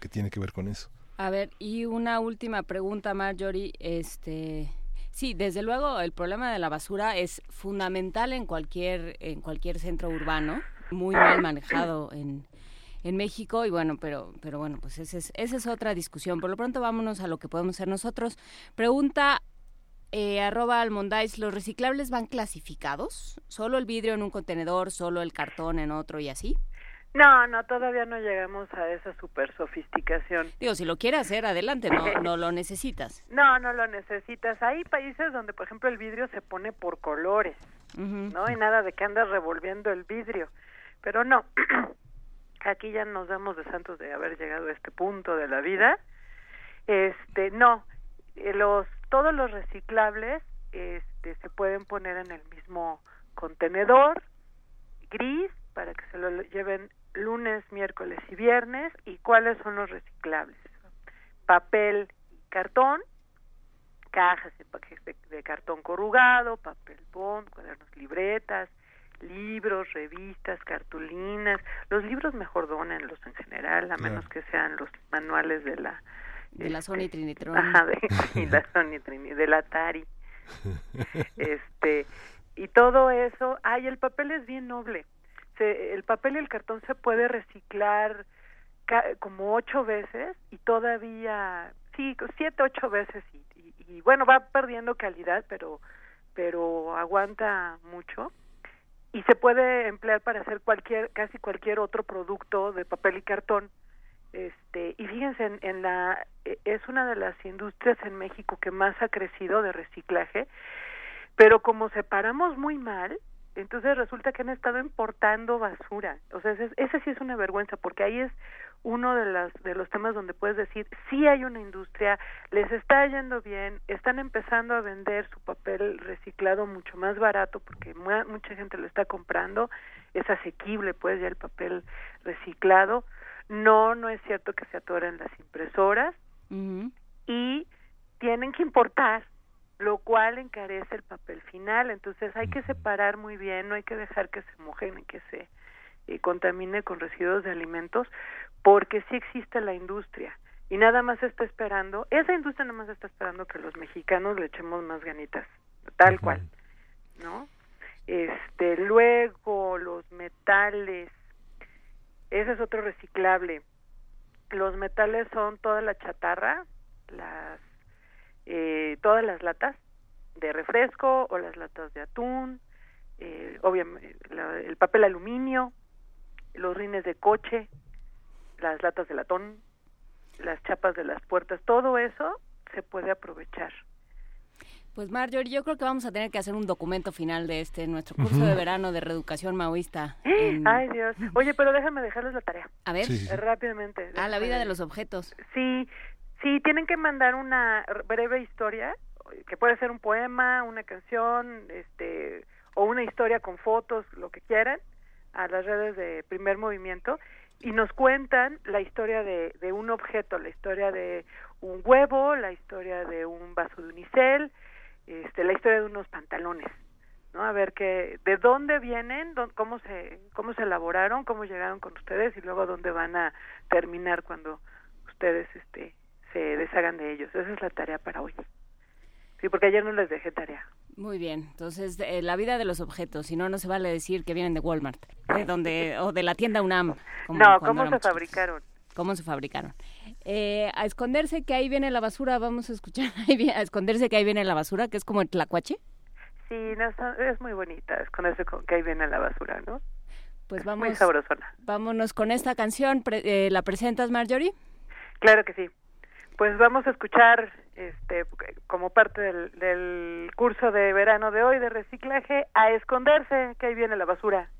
que, tiene que ver con eso. A ver, y una última pregunta, Marjorie. Este, sí, desde luego el problema de la basura es fundamental en cualquier en cualquier centro urbano, muy mal manejado en, en México y bueno, pero pero bueno, pues esa es, esa es otra discusión. Por lo pronto vámonos a lo que podemos hacer nosotros. Pregunta eh, arroba almondais, ¿los reciclables van clasificados? ¿Solo el vidrio en un contenedor, solo el cartón en otro y así? No, no, todavía no llegamos a esa super sofisticación. Digo, si lo quieres hacer, adelante, no, no lo necesitas. No, no lo necesitas. Hay países donde, por ejemplo, el vidrio se pone por colores, ¿no? Y nada de que andas revolviendo el vidrio. Pero no, aquí ya nos damos de santos de haber llegado a este punto de la vida. Este, no, eh, los, todos los reciclables este, se pueden poner en el mismo contenedor gris para que se lo lleven lunes, miércoles y viernes y cuáles son los reciclables. Papel y cartón, cajas de, de, cartón corrugado, papel bond, cuadernos, libretas, libros, revistas, cartulinas. Los libros mejor donenlos en general, a menos que sean los manuales de la... De la Sony este, Trinitron. Ajá, de, la Sony Trinitron, del Atari. este, y todo eso, ay, el papel es bien noble el papel y el cartón se puede reciclar como ocho veces y todavía, sí, siete, ocho veces y, y bueno, va perdiendo calidad, pero pero aguanta mucho y se puede emplear para hacer cualquier casi cualquier otro producto de papel y cartón. Este, y fíjense en, en la e, es una de las industrias en México que más ha crecido de reciclaje, pero como separamos muy mal, entonces resulta que han estado importando basura. O sea, ese, ese sí es una vergüenza porque ahí es uno de, las, de los temas donde puedes decir, sí hay una industria, les está yendo bien, están empezando a vender su papel reciclado mucho más barato porque mucha gente lo está comprando, es asequible pues ya el papel reciclado. No, no es cierto que se atoren las impresoras y tienen que importar, lo cual encarece el papel final. Entonces hay que separar muy bien, no hay que dejar que se mojen y que se eh, contamine con residuos de alimentos, porque sí existe la industria y nada más está esperando, esa industria nada más está esperando que los mexicanos le echemos más ganitas, tal cual, ¿no? Este, luego los metales, ese es otro reciclable. Los metales son toda la chatarra, las eh, todas las latas de refresco o las latas de atún, eh, obviamente el papel aluminio, los rines de coche, las latas de latón, las chapas de las puertas, todo eso se puede aprovechar. Pues Marjorie, yo creo que vamos a tener que hacer un documento final de este nuestro curso de verano de reeducación maoísta. Ay Dios. Oye, pero déjame dejarles la tarea. A ver. Rápidamente. Ah, la vida de los objetos. Sí, sí, tienen que mandar una breve historia, que puede ser un poema, una canción, este, o una historia con fotos, lo que quieran, a las redes de Primer Movimiento y nos cuentan la historia de, de un objeto, la historia de un huevo, la historia de un vaso de unicel, este, la historia de unos pantalones, ¿no? A ver que de dónde vienen, cómo se cómo se elaboraron, cómo llegaron con ustedes y luego dónde van a terminar cuando ustedes este se deshagan de ellos. Esa es la tarea para hoy. Sí, porque ayer no les dejé tarea. Muy bien, entonces eh, la vida de los objetos, si no, no se vale decir que vienen de Walmart, de donde, o de la tienda UNAM. no, ¿cómo se fabricaron? ¿Cómo se fabricaron? Eh, a esconderse que ahí viene la basura, vamos a escuchar, a esconderse que ahí viene la basura, que es como el tlacuache. Sí, es muy bonita, esconderse que ahí viene la basura, ¿no? Pues vamos. Muy sabrosona. Vámonos con esta canción, eh, ¿la presentas, Marjorie? Claro que sí. Pues vamos a escuchar, este, como parte del, del curso de verano de hoy de reciclaje, a esconderse, que ahí viene la basura.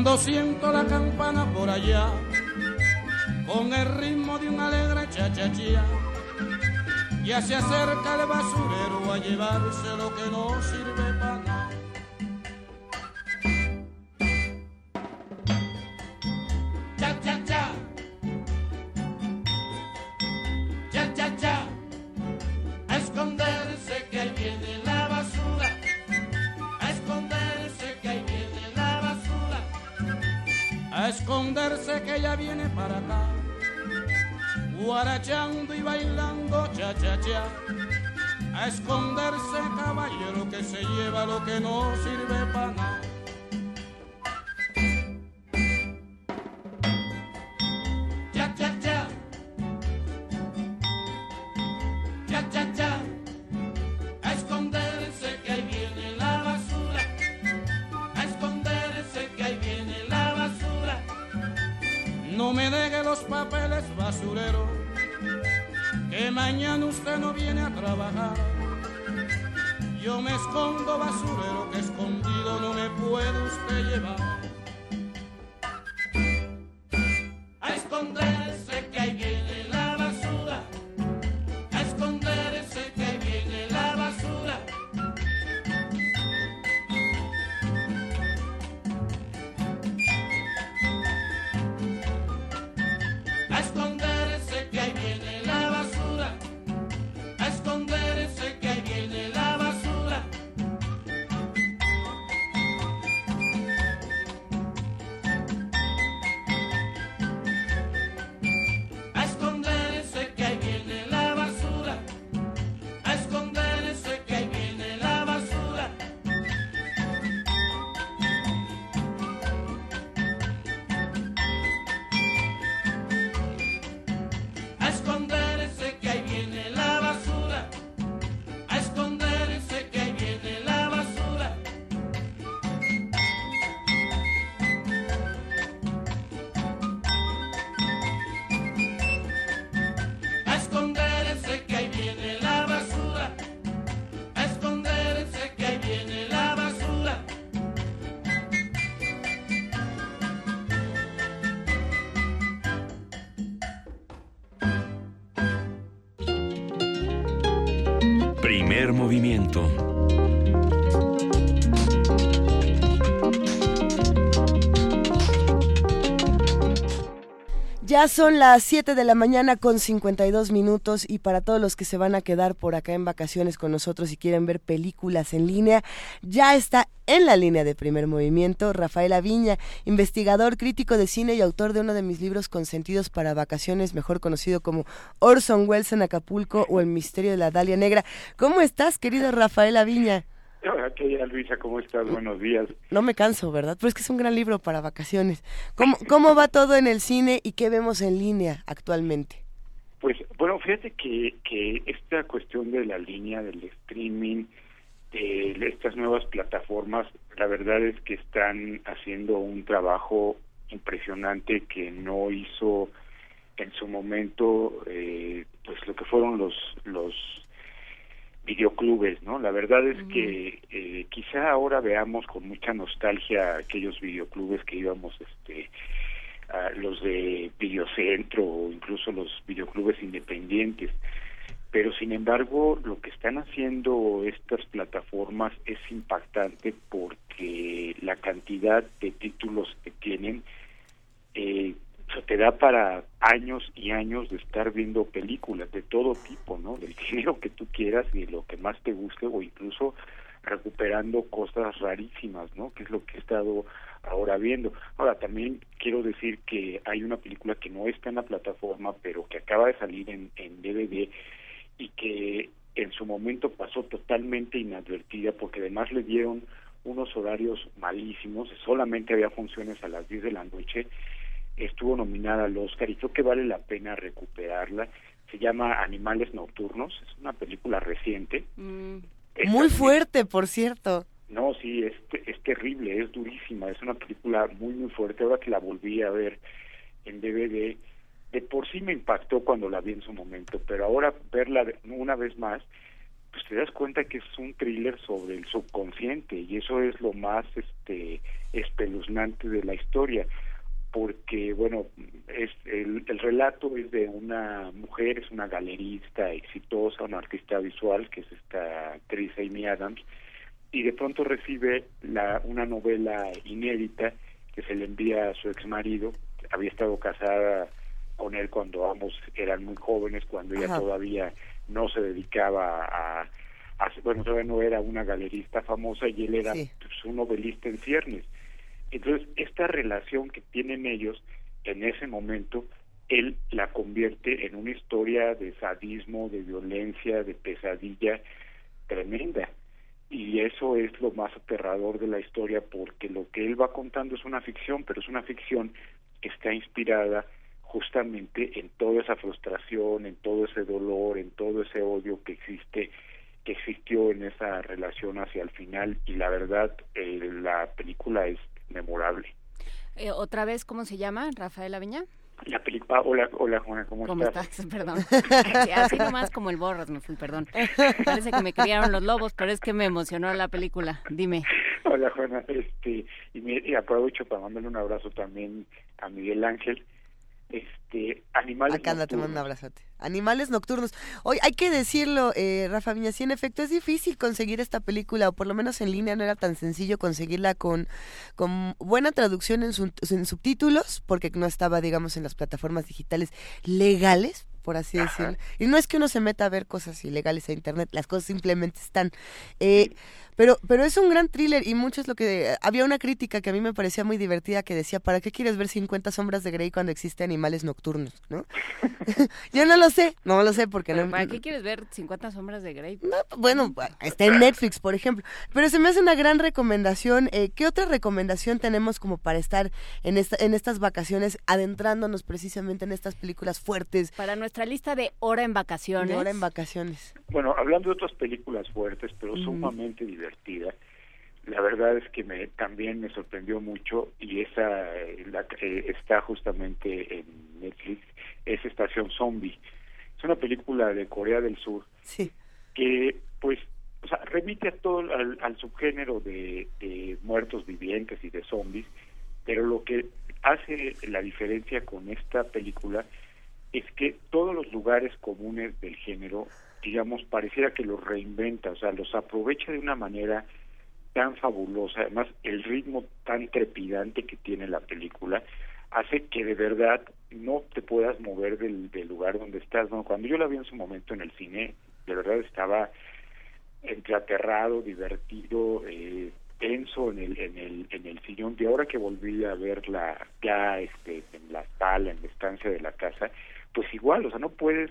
Cuando siento la campana por allá, con el ritmo de un alegre cha-cha-cha, ya se acerca el basurero a llevarse lo que no sirve Movimiento. Ya son las 7 de la mañana con 52 minutos y para todos los que se van a quedar por acá en vacaciones con nosotros y quieren ver películas en línea, ya está en la línea de primer movimiento Rafael Aviña, investigador, crítico de cine y autor de uno de mis libros consentidos para vacaciones, mejor conocido como Orson Welles en Acapulco o El misterio de la Dalia Negra. ¿Cómo estás, querido Rafael Aviña? Hola, querida Luisa, ¿cómo estás? Buenos días. No me canso, ¿verdad? Pero es que es un gran libro para vacaciones. ¿Cómo, cómo va todo en el cine y qué vemos en línea actualmente? Pues, bueno, fíjate que, que esta cuestión de la línea, del streaming, de estas nuevas plataformas, la verdad es que están haciendo un trabajo impresionante que no hizo en su momento, eh, pues lo que fueron los los videoclubes, ¿no? La verdad es que eh, quizá ahora veamos con mucha nostalgia aquellos videoclubes que íbamos, este, a los de videocentro o incluso los videoclubes independientes. Pero sin embargo, lo que están haciendo estas plataformas es impactante porque la cantidad de títulos que tienen eh, o te da para años y años de estar viendo películas de todo tipo, ¿no? Del género que tú quieras y de lo que más te guste o incluso recuperando cosas rarísimas, ¿no? Que es lo que he estado ahora viendo. Ahora, también quiero decir que hay una película que no está en la plataforma, pero que acaba de salir en, DVD y que en su momento pasó totalmente inadvertida porque además le dieron unos horarios malísimos, solamente había funciones a las 10 de la noche estuvo nominada al Oscar y creo que vale la pena recuperarla. Se llama Animales Nocturnos, es una película reciente. Mm. Muy fuerte, por cierto. No, sí, es, es terrible, es durísima, es una película muy, muy fuerte. Ahora que la volví a ver en DVD, de por sí me impactó cuando la vi en su momento, pero ahora verla una vez más, pues te das cuenta que es un thriller sobre el subconsciente y eso es lo más este espeluznante de la historia porque bueno es el, el, relato es de una mujer es una galerista exitosa una artista visual que es esta actriz Amy Adams y de pronto recibe la una novela inédita que se le envía a su ex marido había estado casada con él cuando ambos eran muy jóvenes cuando ella todavía no se dedicaba a, a, bueno todavía no era una galerista famosa y él era pues, un novelista en ciernes entonces, esta relación que tienen ellos en ese momento, él la convierte en una historia de sadismo, de violencia, de pesadilla tremenda. Y eso es lo más aterrador de la historia porque lo que él va contando es una ficción, pero es una ficción que está inspirada justamente en toda esa frustración, en todo ese dolor, en todo ese odio que existe que existió en esa relación hacia el final y la verdad eh, la película es memorable. Eh, ¿Otra vez cómo se llama, Rafael Aviña? La película, hola, hola Juana, ¿cómo, ¿Cómo estás? Perdón. Así nomás como el borras me fui, perdón. Parece que me criaron los lobos, pero es que me emocionó la película. Dime. Hola Juana, este, y, me, y aprovecho para mandarle un abrazo también a Miguel Ángel, este animales Acá anda, te mando un abrazote. Animales nocturnos. Hoy hay que decirlo, eh, Rafa Viña, sí, en efecto es difícil conseguir esta película, o por lo menos en línea no era tan sencillo conseguirla con, con buena traducción en, en subtítulos, porque no estaba, digamos, en las plataformas digitales legales, por así decirlo. Y no es que uno se meta a ver cosas ilegales a internet, las cosas simplemente están. Eh, pero, pero es un gran thriller y mucho es lo que... Había una crítica que a mí me parecía muy divertida que decía, ¿para qué quieres ver 50 sombras de Grey cuando existen animales nocturnos? ¿no? Yo no lo sé, no lo sé porque no... ¿Para qué quieres ver 50 sombras de Grey? bueno, está en Netflix, por ejemplo. Pero se me hace una gran recomendación. Eh, ¿Qué otra recomendación tenemos como para estar en, esta, en estas vacaciones adentrándonos precisamente en estas películas fuertes? Para nuestra nuestra lista de hora en vacaciones. De hora en vacaciones. Bueno, hablando de otras películas fuertes, pero sumamente divertidas, la verdad es que me también me sorprendió mucho y esa eh, la, eh, está justamente en Netflix, es Estación Zombie. Es una película de Corea del Sur sí. que pues o sea, remite a todo al, al subgénero de, de muertos vivientes y de zombies, pero lo que hace la diferencia con esta película es que todos los lugares comunes del género, digamos, pareciera que los reinventa, o sea, los aprovecha de una manera tan fabulosa, además el ritmo tan trepidante que tiene la película, hace que de verdad no te puedas mover del, del lugar donde estás. ¿no? Cuando yo la vi en su momento en el cine, de verdad estaba entre aterrado, divertido, eh, tenso en el, en el en el sillón. De ahora que volví a verla ya este en la sala, en la estancia de la casa, pues igual, o sea, no puedes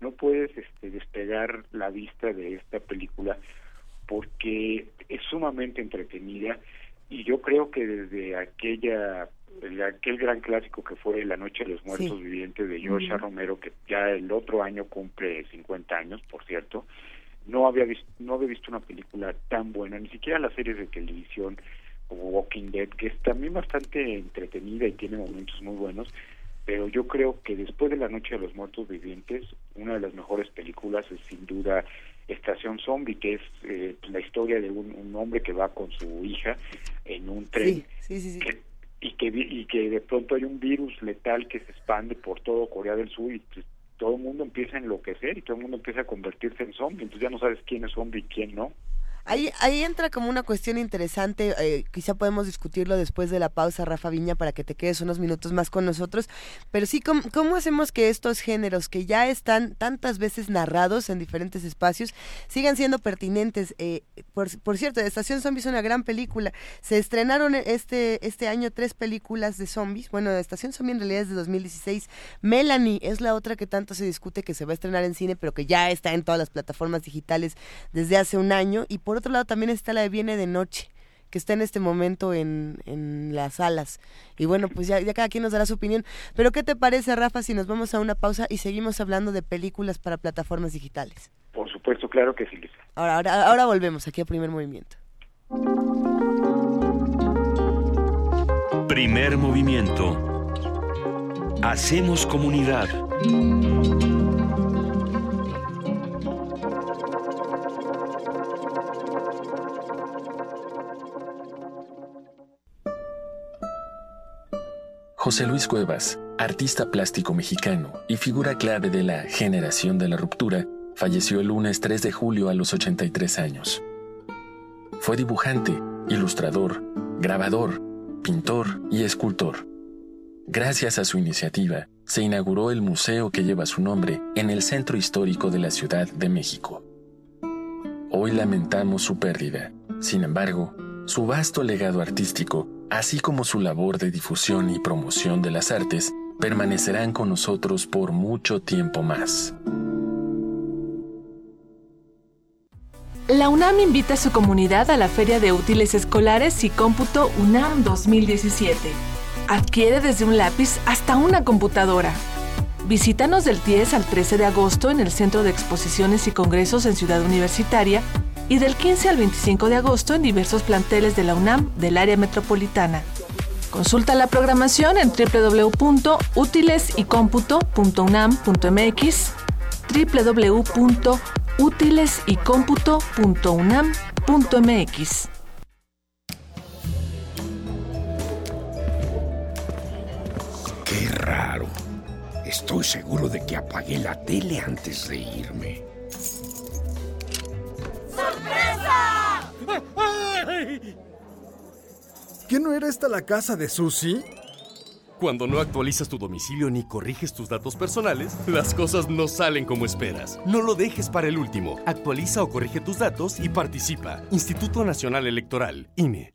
no puedes este, despegar la vista de esta película porque es sumamente entretenida y yo creo que desde aquella aquel gran clásico que fue La Noche de los Muertos Sí. Vivientes de George Romero que ya el otro año cumple 50 años, por cierto, no había visto, no había visto una película tan buena, ni siquiera las series de televisión como Walking Dead, que es también bastante entretenida y tiene momentos muy buenos, pero yo creo que después de La Noche de los Muertos Vivientes, una de las mejores películas es sin duda Estación Zombie, que es eh, la historia de un, un hombre que va con su hija en un tren Sí, sí, sí. que- y que y que de pronto hay un virus letal que se expande por todo Corea del Sur y pues, todo el mundo empieza a enloquecer y todo el mundo empieza a convertirse en zombie, entonces ya no sabes quién es zombie y quién no. Ahí, ahí entra como una cuestión interesante, eh, quizá podemos discutirlo después de la pausa, Rafa Viña, para que te quedes unos minutos más con nosotros, pero sí, ¿cómo, cómo hacemos que estos géneros que ya están tantas veces narrados en diferentes espacios sigan siendo pertinentes? Eh, por, por cierto, Estación Zombies es una gran película, se estrenaron este, este año tres películas de zombies, bueno, Estación Zombie en realidad es de 2016, Melanie es la otra que tanto se discute que se va a estrenar en cine, pero que ya está en todas las plataformas digitales desde hace un año, y por otro lado también está la de Viene de Noche, que está en este momento en, en las salas. Y bueno, pues ya, ya cada quien nos dará su opinión. Pero ¿qué te parece, Rafa, si nos vamos a una pausa y seguimos hablando de películas para plataformas digitales? Por supuesto, claro que sí. Ahora, ahora, ahora volvemos aquí a Primer Movimiento. Primer movimiento. Hacemos comunidad. José Luis Cuevas, artista plástico mexicano y figura clave de la generación de la ruptura, falleció el lunes 3 de julio a los 83 años. Fue dibujante, ilustrador, grabador, pintor y escultor. Gracias a su iniciativa, se inauguró el museo que lleva su nombre en el centro histórico de la Ciudad de México. Hoy lamentamos su pérdida. Sin embargo, su vasto legado artístico, así como su labor de difusión y promoción de las artes, permanecerán con nosotros por mucho tiempo más. La UNAM invita a su comunidad a la Feria de Útiles Escolares y Cómputo UNAM 2017. Adquiere desde un lápiz hasta una computadora. Visítanos del 10 al 13 de agosto en el Centro de Exposiciones y Congresos en Ciudad Universitaria y del 15 al 25 de agosto en diversos planteles de la UNAM del área metropolitana. Consulta la programación en www.utilesycomputo.unam.mx www.utilesycomputo.unam.mx Qué raro. Estoy seguro de que apagué la tele antes de irme. ¿Qué no era esta la casa de Susi? Cuando no actualizas tu domicilio ni corriges tus datos personales, las cosas no salen como esperas. No lo dejes para el último. Actualiza o corrige tus datos y participa. Instituto Nacional Electoral, INE.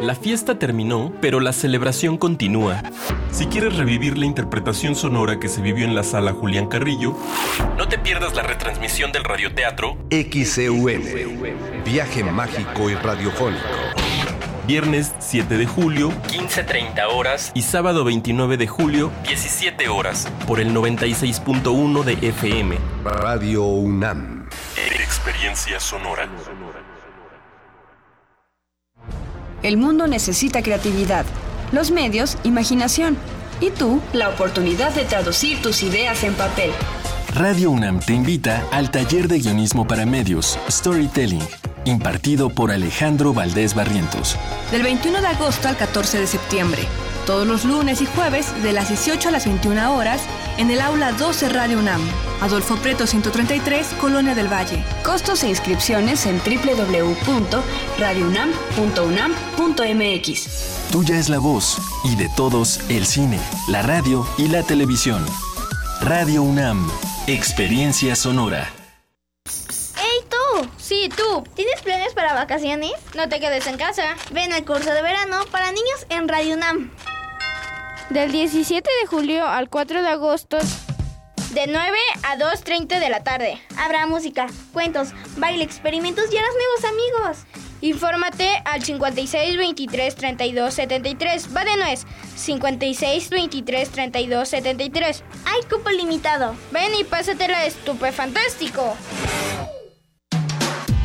La fiesta terminó, pero la celebración continúa. Si quieres revivir la interpretación sonora que se vivió en la sala Julián Carrillo, no te pierdas la retransmisión del radioteatro XCUM, Viaje Mágico y Radiofónico. Viernes 7 de julio, 15.30 horas, y sábado 29 de julio, 17 horas, por el 96.1 de FM. Radio UNAM. Experiencia sonora. El mundo necesita creatividad, los medios, imaginación, y tú, la oportunidad de traducir tus ideas en papel. Radio UNAM te invita al taller de guionismo para medios, Storytelling, impartido por Alejandro Valdés Barrientos. Del 21 de agosto al 14 de septiembre, todos los lunes y jueves de las 18 a las 21 horas en el aula 12 Radio UNAM, Adolfo Preto 133, Colonia del Valle. Costos e inscripciones en www.radiounam.unam.mx. Tuya es la voz y de todos el cine, la radio y la televisión. Radio UNAM, experiencia sonora. ¡Hey tú! Sí, tú. ¿Tienes planes para vacaciones? No te quedes en casa. Ven al curso de verano para niños en Radio UNAM. Del 17 de julio al 4 de agosto. De 9 a 2.30 de la tarde. Habrá música, cuentos, baile, experimentos y harás nuevos amigos. Infórmate al 56 23 32 73. Va de nuez. 56 23 32 73. Hay cupo limitado. Ven y pásatela estupefantástico.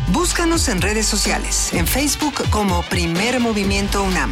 Búscanos en redes sociales. En Facebook como Primer Movimiento UNAM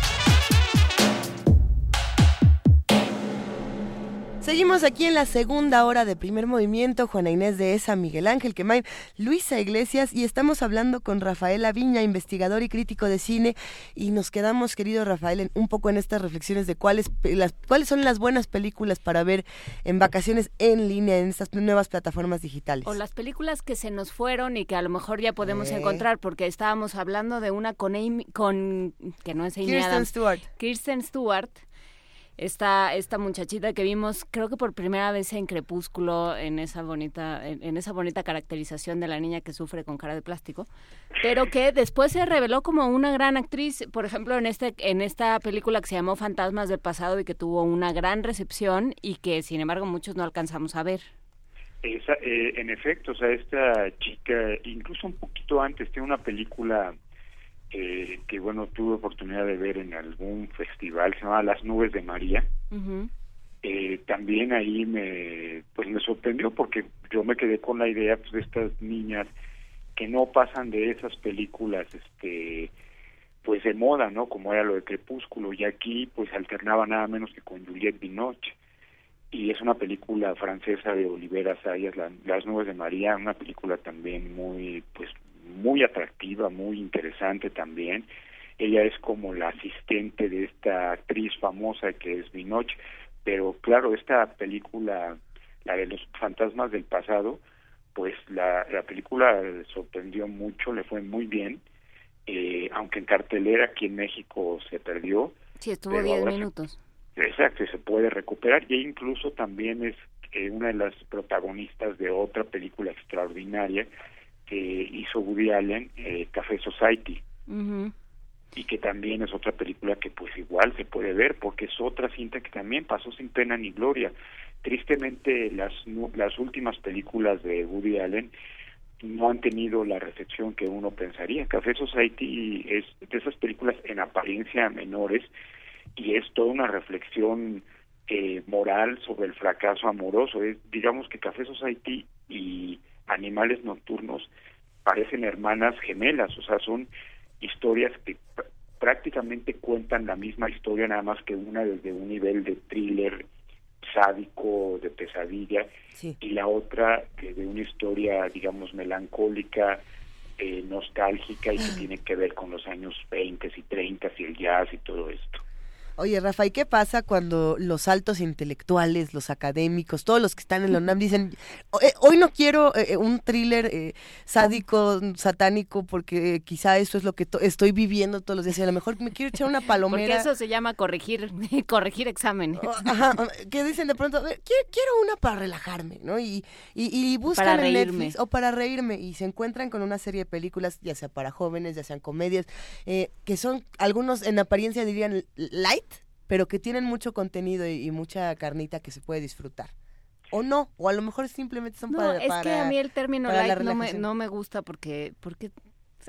Seguimos aquí en la segunda hora de primer movimiento, Juana Inés de Esa, Miguel Ángel Quemay, Luisa Iglesias y estamos hablando con Rafael Aviña, investigador y crítico de cine y nos quedamos, querido Rafael, en, un poco en estas reflexiones de cuáles, las, cuáles son las buenas películas para ver en vacaciones en línea en estas nuevas plataformas digitales. O las películas que se nos fueron y que a lo mejor ya podemos eh. encontrar porque estábamos hablando de una con, Amy, con que no es Amy Kirsten Adams, Stewart. Kirsten Stewart esta, esta muchachita que vimos, creo que por primera vez en Crepúsculo, en esa bonita, en, en, esa bonita caracterización de la niña que sufre con cara de plástico, pero que después se reveló como una gran actriz, por ejemplo, en este, en esta película que se llamó Fantasmas del pasado y que tuvo una gran recepción y que sin embargo muchos no alcanzamos a ver. Esa, eh, en efecto, o sea, esta chica, incluso un poquito antes, tiene una película eh, que bueno tuve oportunidad de ver en algún festival se llama Las nubes de María. Eh, también ahí me pues me sorprendió porque yo me quedé con la idea pues de estas niñas que no pasan de esas películas este pues de moda no como era lo de Crepúsculo. Y aquí pues alternaba nada menos que con Juliette Binoche. Y es una película francesa de Olivera Sayas la, Las nubes de María una película también muy pues muy atractiva, muy interesante también. Ella es como la asistente de esta actriz famosa que es Binoche, pero claro, esta película, la de los fantasmas del pasado, pues la, la película sorprendió mucho, le fue muy bien, eh, aunque en cartelera aquí en México se perdió. Sí, estuvo 10 minutos. Se, exacto, se puede recuperar y incluso también es eh, una de las protagonistas de otra película extraordinaria que hizo Woody Allen, eh, Café Society. Y que también es otra película que pues igual se puede ver porque es otra cinta que también pasó sin pena ni gloria. Tristemente las, las últimas películas de Woody Allen no han tenido la recepción que uno pensaría. Café Society es de esas películas en apariencia menores y es toda una reflexión eh, moral sobre el fracaso amoroso. Es, digamos que Café Society y Animales Nocturnos parecen hermanas gemelas, o sea, son historias que prácticamente cuentan la misma historia, nada más que una desde un nivel de thriller sádico de pesadilla y la otra de, de una historia digamos melancólica eh, nostálgica y que tiene que ver con los años 20 y 30 y el jazz y todo esto. Oye, Rafa, ¿y qué pasa cuando los altos intelectuales, los académicos, todos los que están en la UNAM dicen, "Eh, hoy no quiero eh, un thriller eh, sádico, satánico, porque quizá eso es lo que to- estoy viviendo todos los días y a lo mejor me quiero echar una Porque palomera? eso se llama corregir, corregir exámenes. Ajá, que dicen de pronto, "A ver, quiero, quiero una para relajarme, ¿no? Y, y, y buscan Para en reírme. Netflix o para reírme y se encuentran con una serie de películas, ya sea para jóvenes, ya sean comedias, eh, que son algunos en apariencia dirían light, pero que tienen mucho contenido y, y mucha carnita que se puede disfrutar. O no, o a lo mejor simplemente son No, para, es que para- a mí el término para la light no me, no me gusta porque... porque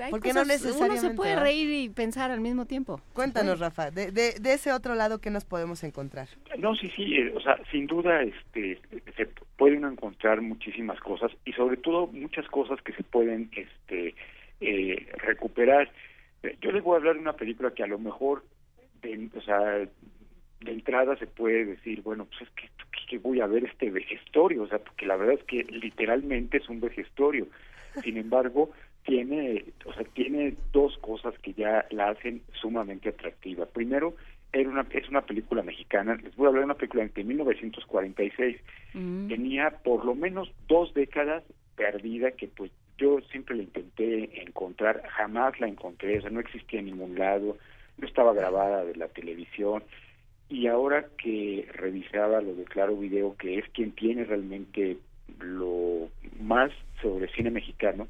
Porque no cosas- Uno se necesariamente, puede reír y pensar al mismo tiempo. Cuéntanos, Rafa, de, de, de ese otro lado, ¿qué nos podemos encontrar? No, sí, sí, eh, o sea, sin duda este, se puede uno encontrar muchísimas cosas y sobre todo muchas cosas que se pueden este, eh, recuperar. Yo les voy a hablar de una película que a lo mejor, de, o sea, de entrada se puede decir, bueno, pues es que, que voy a ver este vejestorio, o sea, porque la verdad es que literalmente es un vejestorio. Sin embargo, tiene, o sea, tiene dos cosas que ya la hacen sumamente atractiva. Primero, era una, es una película mexicana, les voy a hablar de una película de 1946, tenía por lo menos dos décadas perdida que pues yo siempre la intenté encontrar, jamás la encontré, o sea, no existía en ningún lado, no estaba grabada de la televisión y ahora que revisaba lo de Claro Video, que es quien tiene realmente lo más sobre cine mexicano,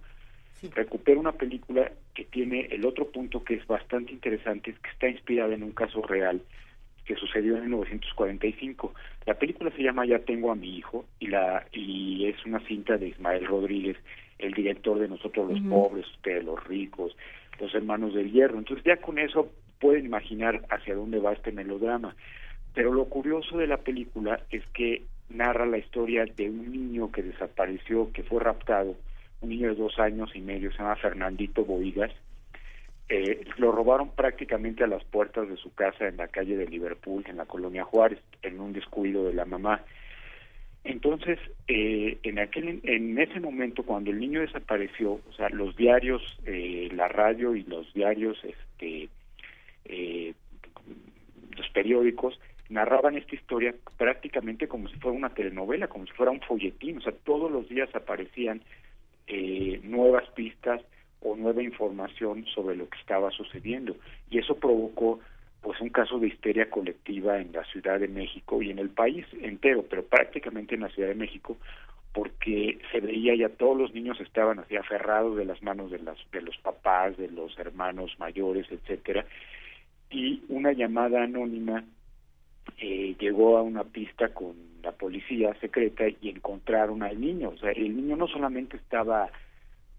recupera una película que tiene el otro punto que es bastante interesante, es que está inspirada en un caso real que sucedió en 1945. La película se llama Ya tengo a mi hijo y la y es una cinta de Ismael Rodríguez, el director de Nosotros los pobres, ustedes los ricos, los hermanos del hierro. Entonces ya con eso pueden imaginar hacia dónde va este melodrama. Pero lo curioso de la película es que narra la historia de un niño que desapareció, que fue raptado, un niño de dos años y medio, se llama Fernandito Boigas. Eh, lo robaron prácticamente a las puertas de su casa en la calle de Liverpool, en la colonia Juárez, en un descuido de la mamá. Entonces, eh, en aquel, en ese momento, cuando el niño desapareció, o sea, los diarios, eh, la radio y los diarios, este, eh, los periódicos narraban esta historia prácticamente como si fuera una telenovela, como si fuera un folletín, o sea, todos los días aparecían eh, nuevas pistas o nueva información sobre lo que estaba sucediendo. Y eso provocó pues un caso de histeria colectiva en la Ciudad de México y en el país entero, pero prácticamente en la Ciudad de México porque se veía ya todos los niños estaban así aferrados de las manos de las de los papás, de los hermanos mayores, etcétera, y una llamada anónima eh, llegó a una pista con la policía secreta y encontraron al niño. O sea, el niño no solamente estaba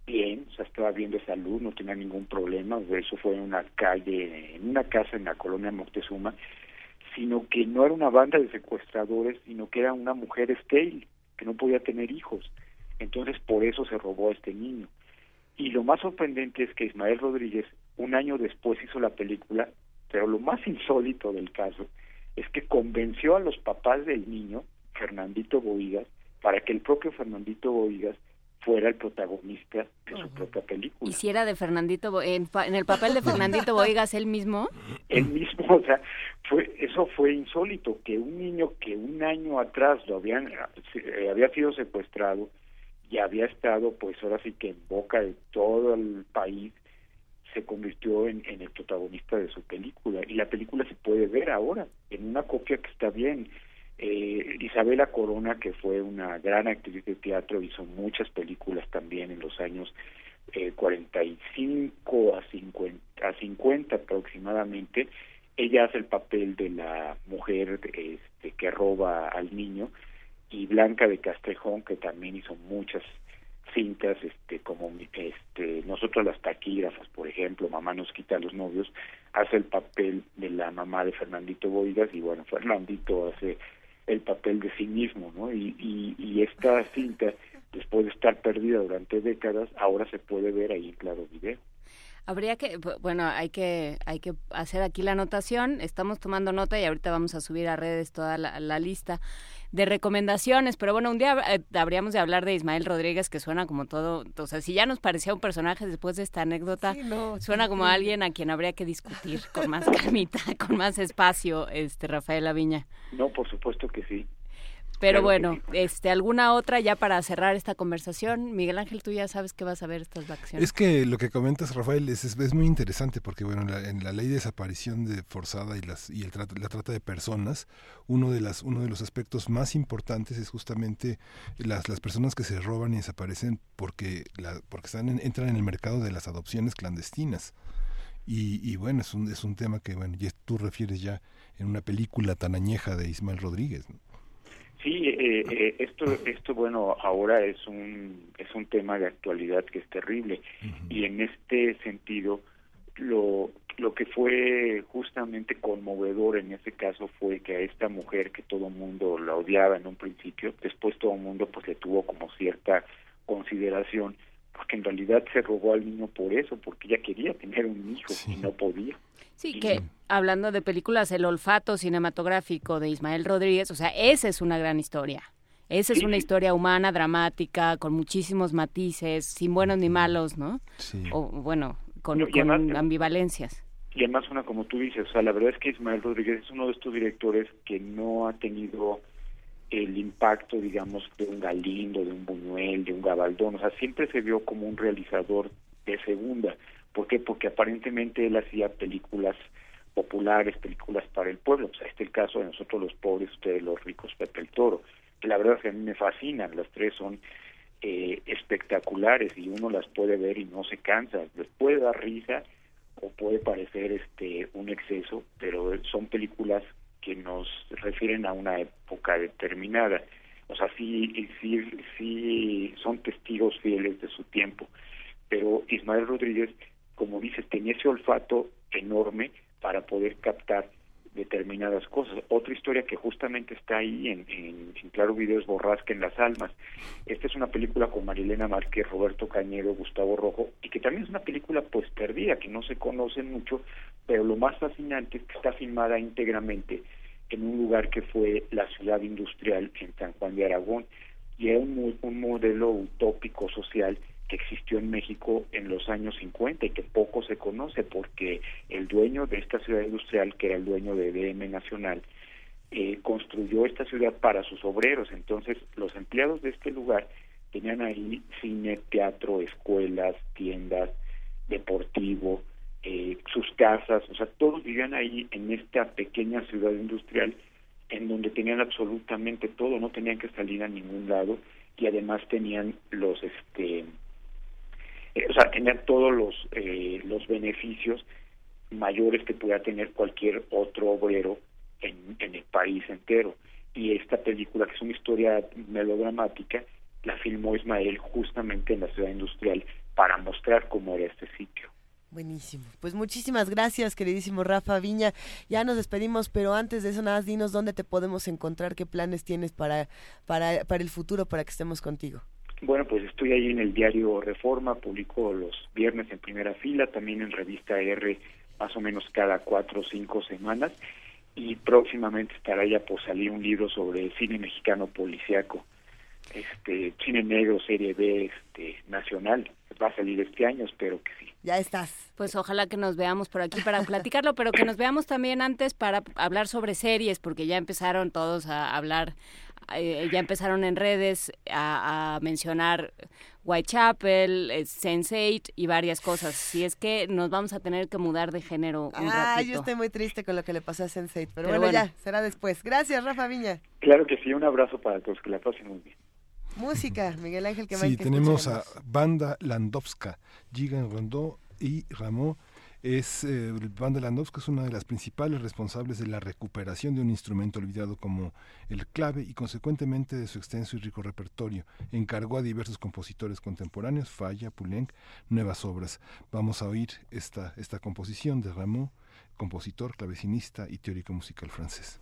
bien, o sea, estaba bien de salud, no tenía ningún problema, o eso fue en una calle, en una casa en la colonia Moctezuma, sino que no era una banda de secuestradores, sino que era una mujer estéril, que no podía tener hijos. Entonces, por eso se robó a este niño. Y lo más sorprendente es que Ismael Rodríguez, un año después, hizo la película, pero lo más insólito del caso es que convenció a los papás del niño, Fernandito Boigas, para que el propio Fernandito Boigas fuera el protagonista de su propia película. Y si era de Fernandito, Bo- en, pa- en el papel de Fernandito Boigas él mismo. Él mismo, o sea, fue, eso fue insólito, que un niño que un año atrás lo habían, eh, había sido secuestrado y había estado, pues ahora sí que en boca de todo el país, se convirtió en, en el protagonista de su película. Y la película se puede ver ahora, en una copia que está bien. Eh, Isabela Corona, que fue una gran actriz de teatro, hizo muchas películas también en los años eh, 45 a 50, a 50 aproximadamente. Ella hace el papel de la mujer este, que roba al niño y Blanca de Castrejón, que también hizo muchas cintas, este, como este, nosotros las taquígrafas, por ejemplo, Mamá nos quita a los novios, hace el papel de la mamá de Fernandito Boigas y bueno, Fernandito hace el papel de sí mismo, ¿no? Y, y, y esta cinta, después de estar perdida durante décadas, ahora se puede ver ahí en Claro Video. Habría que, bueno, hay que, hay que hacer aquí la anotación. Estamos tomando nota y ahorita vamos a subir a redes toda la, lista de recomendaciones. Pero bueno, un día eh, habríamos de hablar de Ismael Rodríguez, que suena como todo, o sea, si ya nos parecía un personaje después de esta anécdota, suena como alguien a quien habría que discutir con más calmita, con más espacio, este Rafael Aviña. No, por supuesto que sí. Pero bueno, este, alguna otra ya para cerrar esta conversación. Miguel Ángel, tú ya sabes que vas a ver estas vacaciones. Es que lo que comentas, Rafael, es, es, muy interesante porque, bueno, en la, ley de desaparición de forzada y, las, y el la trata de personas, uno de, las, uno de los aspectos más importantes es justamente las, las personas que se roban y desaparecen porque, la, porque están entran en el mercado de las adopciones clandestinas. Y, y bueno, es un, es un tema que, bueno, ya tú refieres ya en una película tan añeja de Ismael Rodríguez. ¿no? Sí, eh, eh, esto, esto bueno, ahora es un es un tema de actualidad que es terrible. Y en este sentido lo lo que fue justamente conmovedor en ese caso fue que a esta mujer que todo el mundo la odiaba en un principio, después todo el mundo pues le tuvo como cierta consideración, porque en realidad se robó al niño por eso, porque ella quería tener un hijo y no podía. Sí, que hablando de películas, el olfato cinematográfico de Ismael Rodríguez, o sea, esa es una gran historia. Esa es una historia humana, dramática, con muchísimos matices, sin buenos ni malos, ¿no? Sí. O bueno, con, ambivalencias. Y además una, como tú dices, o sea, la verdad es que Ismael Rodríguez es uno de estos directores que no ha tenido el impacto, digamos, de un Galindo, de un Buñuel, de un Gabaldón, o sea, siempre se vio como un realizador de segunda. ¿Por qué? Porque aparentemente él hacía películas populares, películas para el pueblo. O sea, este es el caso de nosotros los pobres, ustedes los ricos, Pepe el Toro. Que la verdad es que a mí me fascinan, las tres son eh, espectaculares y uno las puede ver y no se cansa. Les puede dar risa o puede parecer este un exceso, pero son películas que nos refieren a una época determinada. O sea, sí, sí, sí son testigos fieles de su tiempo. Pero Ismael Rodríguez como dices, tenía ese olfato enorme para poder captar determinadas cosas. Otra historia que justamente está ahí en, en, Claro Video es Borrasca en las Almas. Esta es una película con Marilena Márquez, Roberto Cañedo, Gustavo Rojo, y que también es una película pues perdida, que no se conoce mucho, pero lo más fascinante es que está filmada íntegramente en un lugar que fue la ciudad industrial en San Juan de Aragón, y es un, un modelo utópico social existió en México en los años 50 y que poco se conoce porque el dueño de esta ciudad industrial, que era el dueño de DM Nacional, eh, construyó esta ciudad para sus obreros. Entonces, los empleados de este lugar tenían ahí cine, teatro, escuelas, tiendas, deportivo, eh, sus casas, o sea, todos vivían ahí en esta pequeña ciudad industrial en donde tenían absolutamente todo, no tenían que salir a ningún lado y además tenían los este eh, o sea, tener todos los, eh, los beneficios mayores que pueda tener cualquier otro obrero en, en el país entero. Y esta película, que es una historia melodramática, la filmó Ismael justamente en la ciudad industrial para mostrar cómo era este sitio. Buenísimo. Pues muchísimas gracias, queridísimo Rafa Viña. Ya nos despedimos, pero antes de eso, nada, dinos dónde te podemos encontrar, qué planes tienes para, para, para el futuro, para que estemos contigo. Bueno, pues estoy ahí en el diario Reforma, publico los viernes en primera fila, también en revista R más o menos cada cuatro o cinco semanas y próximamente estará ya por salir un libro sobre el cine mexicano policiaco, este cine negro serie B este nacional. Va a salir este año espero que sí. Ya estás. Pues ojalá que nos veamos por aquí para platicarlo pero que nos veamos también antes para hablar sobre series porque ya empezaron todos a hablar eh, ya empezaron en redes a, mencionar Whitechapel, eh, Sense8 y varias cosas. Si es que nos vamos a tener que mudar de género un ah, yo estoy muy triste con lo que le pasó a Sense8, pero, bueno, ya, será después. Gracias, Rafa Viña. Claro que sí, un abrazo para todos, que la pasen muy bien. Música, Miguel Ángel, que Sí, tenemos a Banda Landowska, Gigan Rondó y Ramón es eh, Banda Landowska es una de las principales responsables de la recuperación de un instrumento olvidado como el clave y consecuentemente de su extenso y rico repertorio. Encargó a diversos compositores contemporáneos, Falla, Poulenc, nuevas obras. Vamos a oír esta, esta composición de Rameau, compositor, clavecinista y teórico musical francés.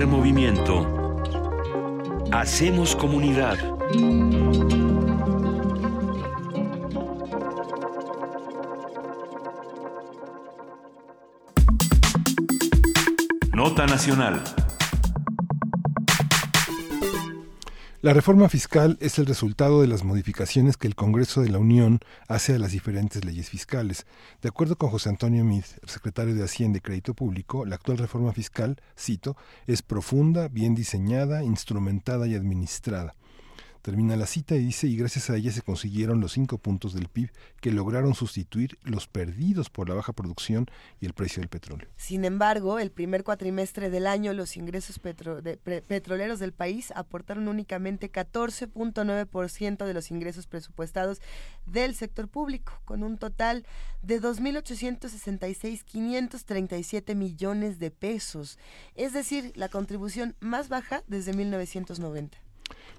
Movimiento. Hacemos comunidad. Nota Nacional. La reforma fiscal es el resultado de las modificaciones que el Congreso de la Unión hace a las diferentes leyes fiscales. De acuerdo con José Antonio Mid, secretario de Hacienda y Crédito Público, la actual reforma fiscal, cito, es profunda, bien diseñada, instrumentada y administrada. Termina la cita y dice, y gracias a ella se consiguieron los cinco puntos del PIB que lograron sustituir los perdidos por la baja producción y el precio del petróleo. Sin embargo, el primer cuatrimestre del año los ingresos petroleros del país aportaron únicamente 14.9% de los ingresos presupuestados del sector público, con un total de 2.866.537 millones de pesos, es decir, la contribución más baja desde 1990.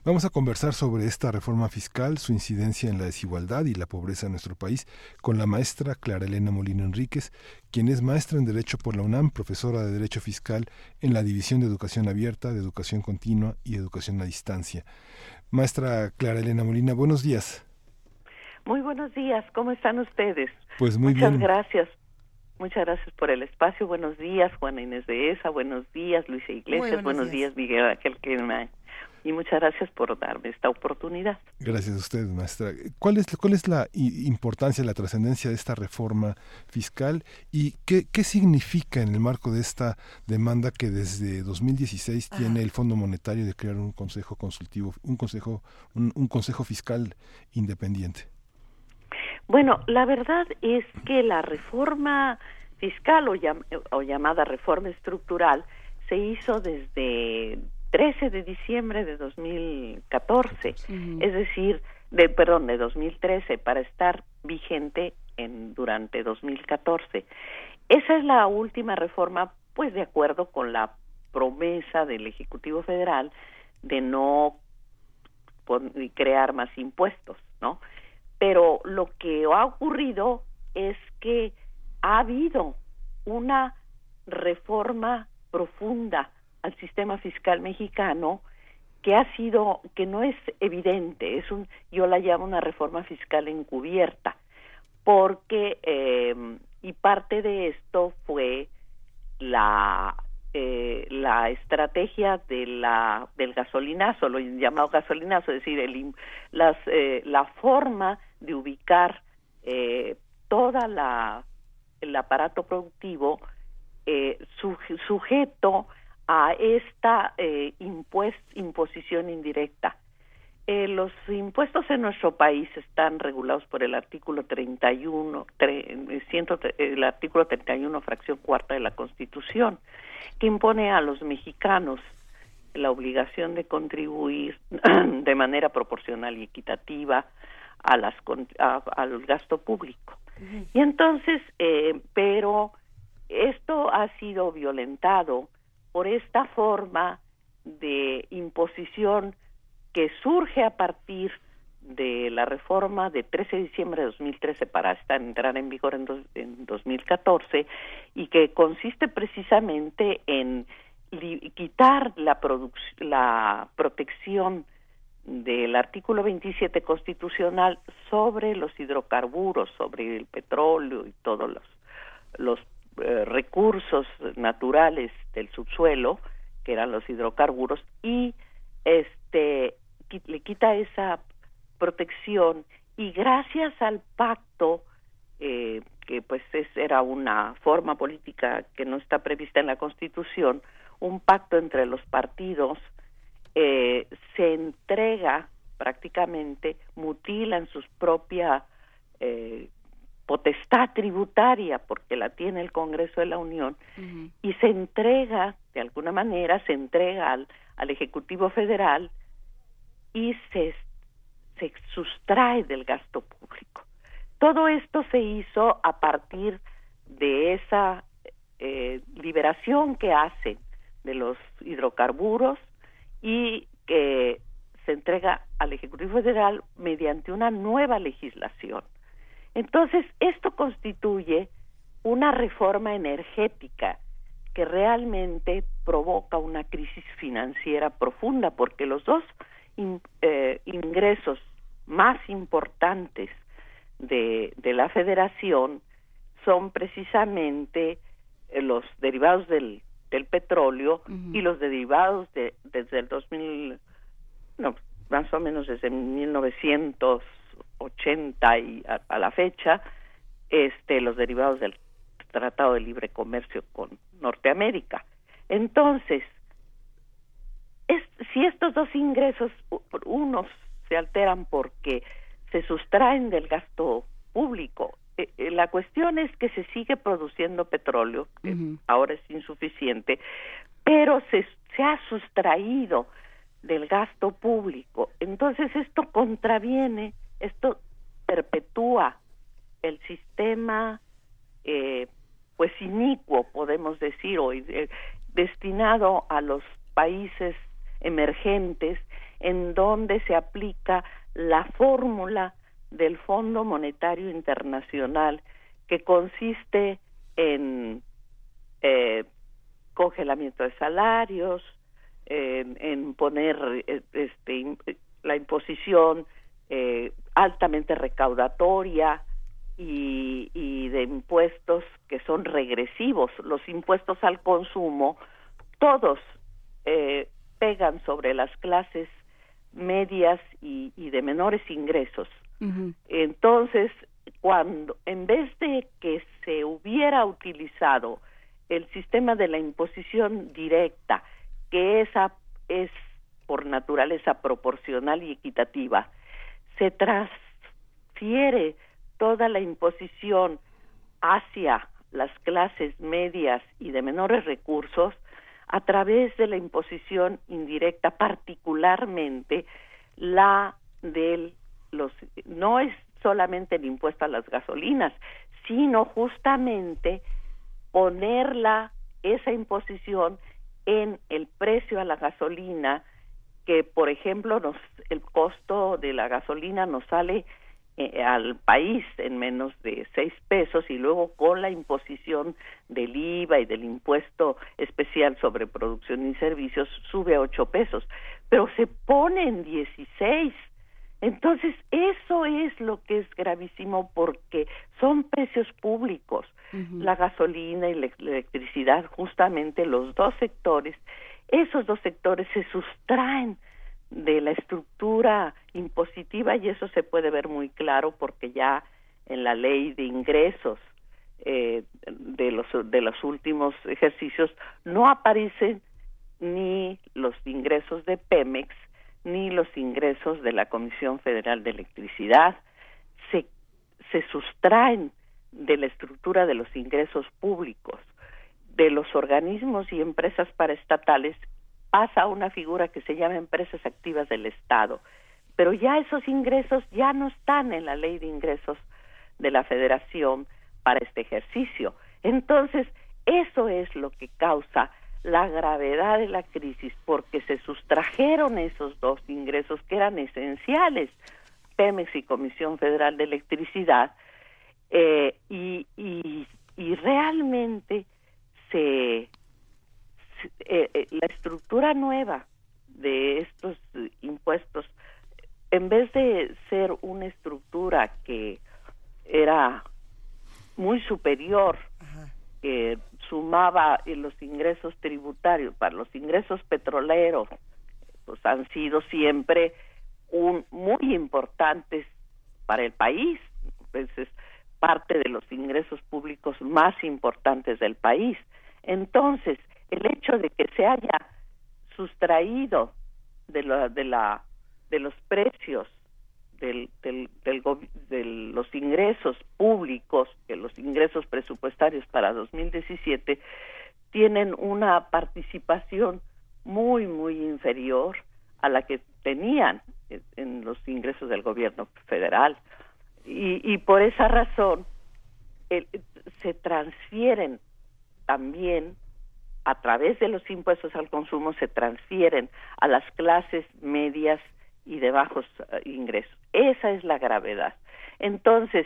Vamos a conversar sobre esta reforma fiscal, su incidencia en la desigualdad y la pobreza en nuestro país, con la maestra Clara Elena Molino Enríquez, quien es maestra en Derecho por la UNAM, profesora de Derecho Fiscal en la División de Educación Abierta, de Educación Continua y Educación a Distancia. Maestra Clara Elena Molina, buenos días. Muy buenos días, ¿cómo están ustedes? Pues muy Muchas bien. gracias. Muchas gracias por el espacio. Buenos días, Juana Inés de Esa. Buenos días, Luisa Iglesias. buenos buenos días, Miguel Ángel Quema. Y muchas gracias por darme esta oportunidad. Gracias a usted, maestra. ¿Cuál es, cuál es la importancia, la trascendencia de esta reforma fiscal y qué, qué significa en el marco de esta demanda que desde 2016 tiene el Fondo Monetario de crear un consejo consultivo, un consejo, un, un consejo fiscal independiente? Bueno, la verdad es que la reforma fiscal o, llam- o llamada reforma estructural se hizo desde 13 de diciembre de 2014, es decir, de perdón, de 2013 para estar vigente en durante 2014. Esa es la última reforma pues de acuerdo con la promesa del Ejecutivo Federal de no crear más impuestos, ¿no? Pero lo que ha ocurrido es que ha habido una reforma profunda al sistema fiscal mexicano que ha sido que no es evidente es un yo la llamo una reforma fiscal encubierta porque eh, y parte de esto fue la eh, la estrategia de la del gasolinazo lo llamado gasolinazo es decir el, las eh, la forma de ubicar eh, toda la el aparato productivo eh, suje- sujeto a esta eh, imposición indirecta. Eh, los impuestos en nuestro país están regulados por el artículo 31, tre- eh, ciento tre- el artículo 31, fracción cuarta de la Constitución, que impone a los mexicanos la obligación de contribuir de manera proporcional y equitativa a las a- al gasto público. Y entonces, eh, pero esto ha sido violentado por esta forma de imposición que surge a partir de la reforma de 13 de diciembre de 2013 para entrar en vigor en, dos- en 2014 y que consiste precisamente en quitar la, la protección del artículo 27 constitucional sobre los hidrocarburos, sobre el petróleo y todos los, los eh, recursos naturales del subsuelo, que eran los hidrocarburos, y este le quita esa protección y gracias al pacto eh, que pues es, era una forma política que no está prevista en la Constitución, un pacto entre los partidos eh, se entrega prácticamente, mutilan sus propia eh, potestad tributaria, porque la tiene el Congreso de la Unión, y se entrega, de alguna manera, se entrega al, al Ejecutivo Federal y se, se sustrae del gasto público. Todo esto se hizo a partir de esa eh, liberación que hacen de los hidrocarburos y que se entrega al Ejecutivo Federal mediante una nueva legislación. Entonces, esto constituye una reforma energética que realmente provoca una crisis financiera profunda, porque los dos eh, ingresos más importantes de, de la federación son precisamente eh, los derivados del, del petróleo y los derivados de, desde el 2000, no, más o menos desde 1980 y a, la fecha, este, los derivados del Tratado de Libre Comercio con Norteamérica. Entonces, si estos dos ingresos, unos se alteran porque se sustraen del gasto público. Eh, eh, la cuestión es que se sigue produciendo petróleo, que ahora es insuficiente, pero se, se ha sustraído del gasto público. Entonces esto contraviene, esto perpetúa el sistema, eh, pues inicuo, podemos decir, hoy, destinado a los países emergentes, en donde se aplica la fórmula del Fondo Monetario Internacional que consiste en eh, congelamiento de salarios, en, poner eh, este, la imposición eh, altamente recaudatoria y, y de impuestos que son regresivos. Los impuestos al consumo, todos eh, pegan sobre las clases medias y, de menores ingresos. Entonces, cuando en vez de que se hubiera utilizado el sistema de la imposición directa, que esa es por naturaleza proporcional y equitativa, se transfiere toda la imposición hacia las clases medias y de menores recursos, a través de la imposición indirecta, particularmente la del los no es solamente el impuesto a las gasolinas, sino justamente ponerla esa imposición en el precio a la gasolina que por ejemplo nos el costo de la gasolina nos sale eh, al país en menos de seis pesos y luego con la imposición del IVA y del impuesto especial sobre producción y servicios sube a ocho pesos, pero se pone en dieciséis. Entonces, eso es lo que es gravísimo porque son precios públicos. La gasolina y la electricidad, justamente los dos sectores, esos dos sectores se sustraen de la estructura impositiva y eso se puede ver muy claro porque ya en la ley de ingresos eh, de los de los últimos ejercicios no aparecen ni los ingresos de Pemex ni los ingresos de la Comisión Federal de Electricidad. Se se sustraen de la estructura de los ingresos públicos de los organismos y empresas paraestatales pasa a una figura que se llama empresas activas del Estado. Pero ya esos ingresos ya no están en la ley de ingresos de la Federación para este ejercicio. Entonces, eso es lo que causa la gravedad de la crisis, porque se sustrajeron esos dos ingresos que eran esenciales, Pemex y Comisión Federal de Electricidad, eh, y, realmente se eh, eh, la estructura nueva de estos impuestos, en vez de ser una estructura que era muy superior, que sumaba los ingresos tributarios para los ingresos petroleros, pues han sido siempre un, muy importantes para el país, pues es parte de los ingresos públicos más importantes del país. Entonces, el hecho de que se haya sustraído de la de la de los precios del, del, de los ingresos públicos, que los ingresos presupuestarios para 2017 tienen una participación muy, muy inferior a la que tenían en los ingresos del gobierno federal. Y, y por esa razón se transfieren también a través de los impuestos al consumo se transfieren a las clases medias y de bajos eh, ingresos. Esa es la gravedad. Entonces,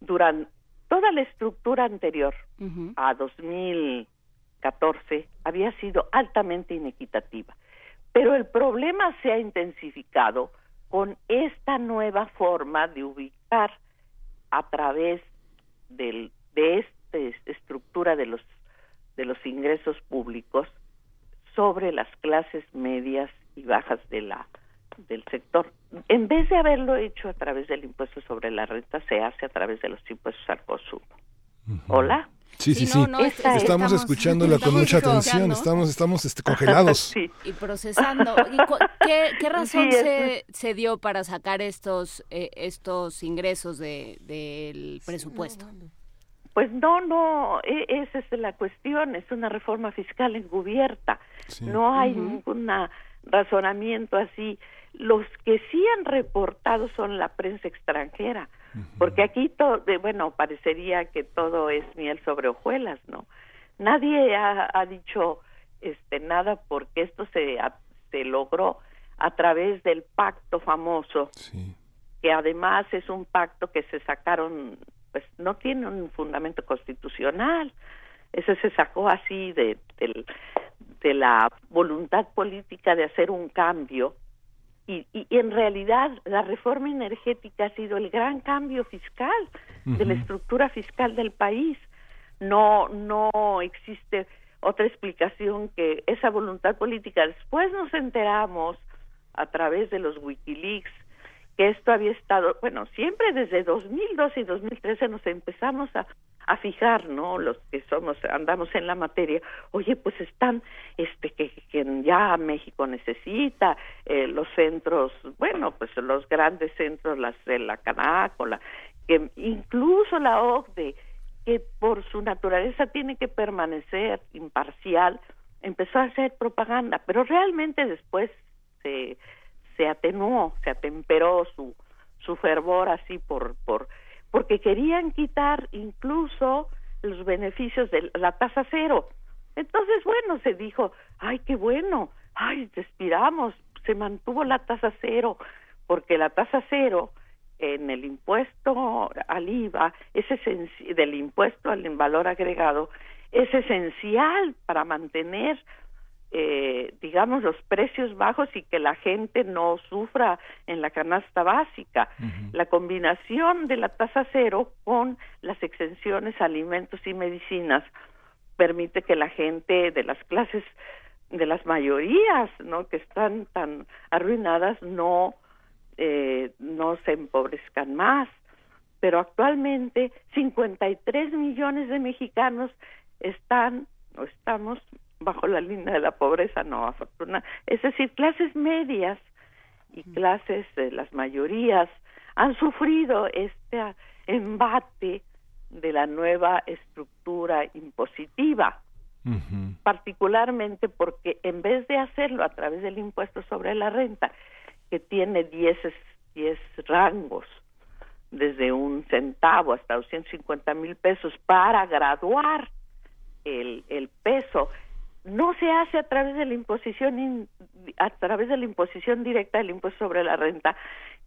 durante toda la estructura anterior a 2014 había sido altamente inequitativa. Pero el problema se ha intensificado con esta nueva forma de ubicar a través del, de esta estructura de los, de los ingresos públicos sobre las clases medias y bajas de la, del sector. En vez de haberlo hecho a través del impuesto sobre la renta, se hace a través de los impuestos al consumo. Hola. Sí, sí, sí. estamos, escuchándola con mucha atención, estamos, estamos este, congelados. Y procesando. qué, razón se, se, dio para sacar estos, eh, estos ingresos de, del presupuesto? Pues no, no, e, esa es la cuestión, es una reforma fiscal encubierta. No hay ningún razonamiento así. Los que sí han reportado son la prensa extranjera, porque aquí todo, bueno, parecería que todo es miel sobre hojuelas, ¿no? Nadie ha, dicho este nada porque esto se, se logró a través del pacto famoso, que además es un pacto que se sacaron, pues no tiene un fundamento constitucional, ese se sacó así de, de, de la voluntad política de hacer un cambio y, y, en realidad la reforma energética ha sido el gran cambio fiscal de la estructura fiscal del país. No, no existe otra explicación que esa voluntad política. Después nos enteramos a través de los Wikileaks que esto había estado, bueno, siempre desde 2012 y 2013 nos empezamos a a fijar, ¿no? Los que somos, andamos en la materia, oye, pues están, este, que, ya México necesita, eh, los centros, bueno, pues los grandes centros, las de la Canácola, que incluso la OCDE, que por su naturaleza tiene que permanecer imparcial, empezó a hacer propaganda, pero realmente después se, se atenuó, se atemperó su, su fervor así por, por porque querían quitar incluso los beneficios de la tasa cero. Entonces, bueno, se dijo, ay, qué bueno, ay, respiramos, se mantuvo la tasa cero, porque la tasa cero en el impuesto al IVA, es del impuesto al valor agregado, es esencial para mantener eh, digamos, los precios bajos y que la gente no sufra en la canasta básica. La combinación de la tasa cero con las exenciones alimentos y medicinas permite que la gente de las clases, de las mayorías, ¿no? Que están tan arruinadas, no, eh, no se empobrezcan más. Pero actualmente 53 millones de mexicanos están o estamos bajo la línea de la pobreza, no, afortunadamente. Es decir, clases medias y clases de las mayorías han sufrido este embate de la nueva estructura impositiva, particularmente porque en vez de hacerlo a través del impuesto sobre la renta, que tiene 10 diez rangos, desde un centavo hasta 250 mil pesos para graduar el, el peso no se hace a través de la imposición a través de la imposición directa del impuesto sobre la renta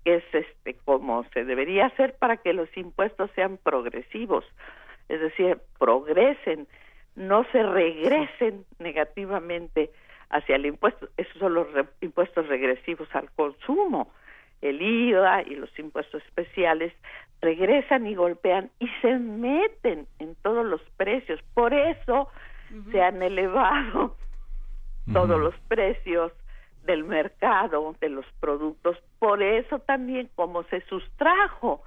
que es este como se debería hacer para que los impuestos sean progresivos es decir progresen no se regresen negativamente hacia el impuesto. Esos son los impuestos regresivos al consumo. El IVA y los impuestos especiales regresan y golpean y se meten en todos los precios. Por eso se han elevado todos los precios del mercado de los productos. Por eso también como se sustrajo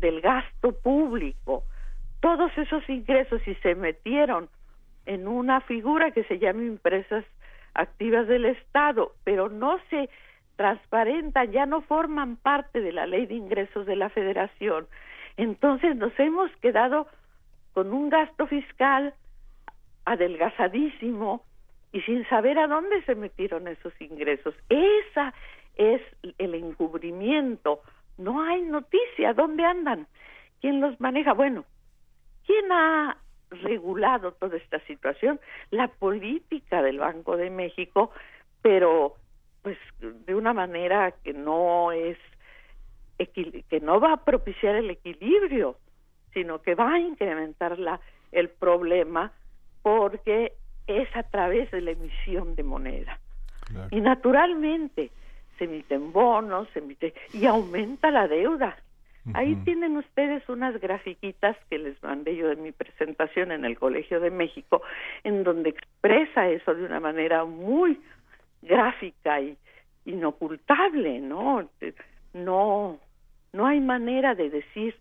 del gasto público todos esos ingresos y se metieron en una figura que se llama empresas activas del Estado, pero no se transparentan, ya no forman parte de la ley de ingresos de la Federación. Entonces nos hemos quedado con un gasto fiscal adelgazadísimo y sin saber a dónde se metieron esos ingresos. Esa es el encubrimiento. No hay noticia. ¿Dónde andan? ¿Quién los maneja? Bueno, ¿quién ha regulado toda esta situación? La política del Banco de México, pero pues de una manera que no es que no va a propiciar el equilibrio sino que va a incrementar la, el problema porque es a través de la emisión de moneda. Y naturalmente se emiten bonos, se emite y aumenta la deuda. Ahí tienen ustedes unas grafiquitas que les mandé yo de mi presentación en el Colegio de México, en donde expresa eso de una manera muy gráfica y inocultable, ¿no? No, no hay manera de decir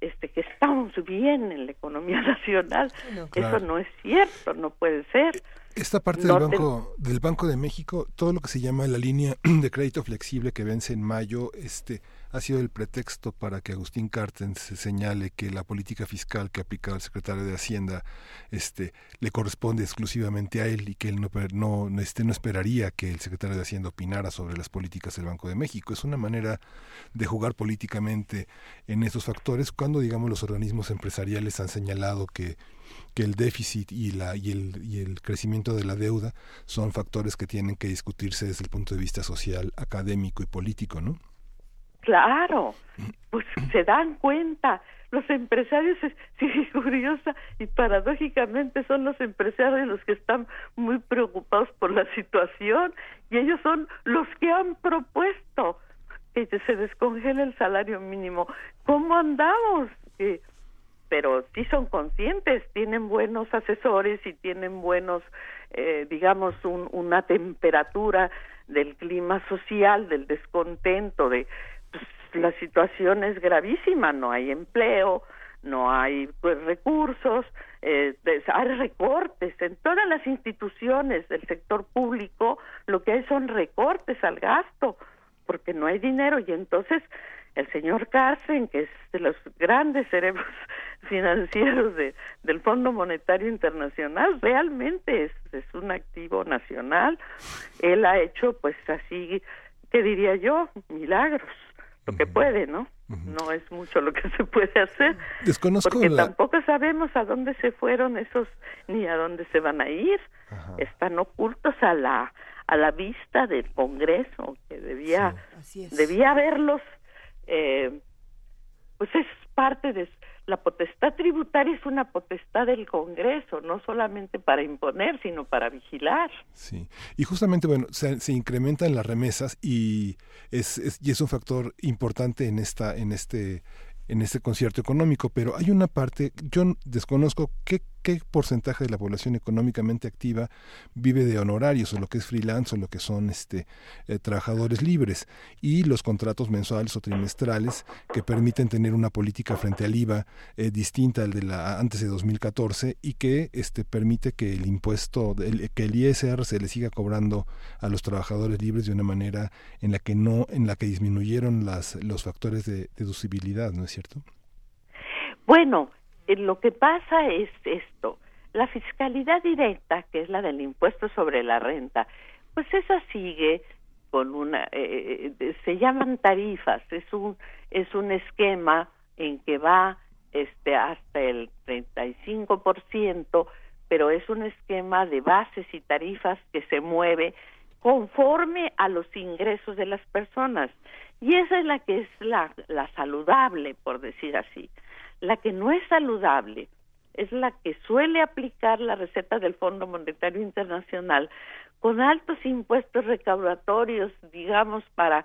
este que estamos bien en la economía nacional. Eso no es cierto, no puede ser. Esta parte del banco del Banco de México, todo lo que se llama la línea de crédito flexible que vence en mayo, este ha sido el pretexto para que Agustín Cartens señale que la política fiscal que ha aplicado el secretario de Hacienda este, le corresponde exclusivamente a él y que él no, no, este, no esperaría que el secretario de Hacienda opinara sobre las políticas del Banco de México. Es una manera de jugar políticamente en esos factores cuando, digamos, los organismos empresariales han señalado que que el déficit y, la, y, el, y el crecimiento de la deuda son factores que tienen que discutirse desde el punto de vista social, académico y político, ¿no? Claro, pues se dan cuenta. Los empresarios, sí, curiosa y paradójicamente son los empresarios los que están muy preocupados por la situación y ellos son los que han propuesto que se descongele el salario mínimo. ¿Cómo andamos? pero sí son conscientes, tienen buenos asesores y tienen buenos, eh, digamos, una temperatura del clima social, del descontento, de la situación es gravísima, no hay empleo, no hay pues, recursos, eh, hay recortes en todas las instituciones del sector público, lo que hay son recortes al gasto, porque no hay dinero y entonces el señor Carsten, que es de los grandes cerebros financieros de, del Fondo Monetario Internacional, realmente es, es un activo nacional. Él ha hecho, pues así, ¿qué diría yo? Milagros lo que puede, ¿no? No es mucho lo que se puede hacer. Desconozco porque tampoco sabemos a dónde se fueron esos ni a dónde se van a ir. Están ocultos a la a la vista del Congreso que debía debía verlos eh, pues es parte de la potestad tributaria es una potestad del Congreso, no solamente para imponer, sino para vigilar. Sí, y justamente, bueno, se, se incrementan las remesas y es, es, y es un factor importante en esta, en este en este concierto económico, pero hay una parte, yo desconozco qué, qué porcentaje de la población económicamente activa vive de honorarios, o lo que es freelance, o lo que son este, eh, trabajadores libres, y los contratos mensuales o trimestrales que permiten tener una política frente al IVA eh, distinta al de la antes de 2014 y que este, permite que el impuesto, que el ISR se le siga cobrando a los trabajadores libres de una manera en la que no, en la que disminuyeron las, los factores de deducibilidad, ¿no es cierto? Bueno, lo que pasa es esto, la fiscalidad directa, que es la del impuesto sobre la renta, pues esa sigue con una, eh, eh, se llaman tarifas, es un, es un esquema en que va este hasta el 35%, pero es un esquema de bases y tarifas que se mueve conforme a los ingresos de las personas. Y esa es la que es la, la saludable, por decir así. La que no es saludable es la que suele aplicar la receta del Fondo Monetario Internacional con altos impuestos recaudatorios, digamos, para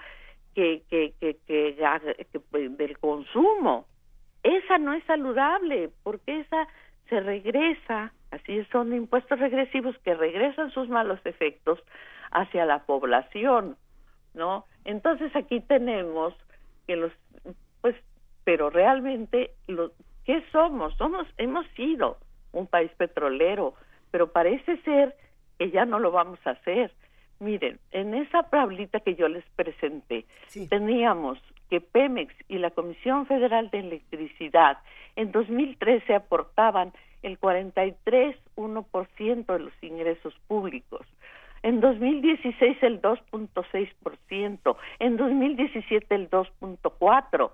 que, que, que, que, pues, del consumo. Esa no es saludable, porque esa se regresa, así son impuestos regresivos que regresan sus malos efectos hacia la población, ¿no? Entonces aquí tenemos que los, pues, pero realmente, lo, ¿qué somos? Somos, hemos sido un país petrolero, pero parece ser que ya no lo vamos a hacer. Miren, en esa tablita que yo les presenté, teníamos que Pemex y la Comisión Federal de Electricidad en 2013 aportaban el 43,1% de los ingresos públicos en 2016 el 2.6%, en 2017 el 2.4%.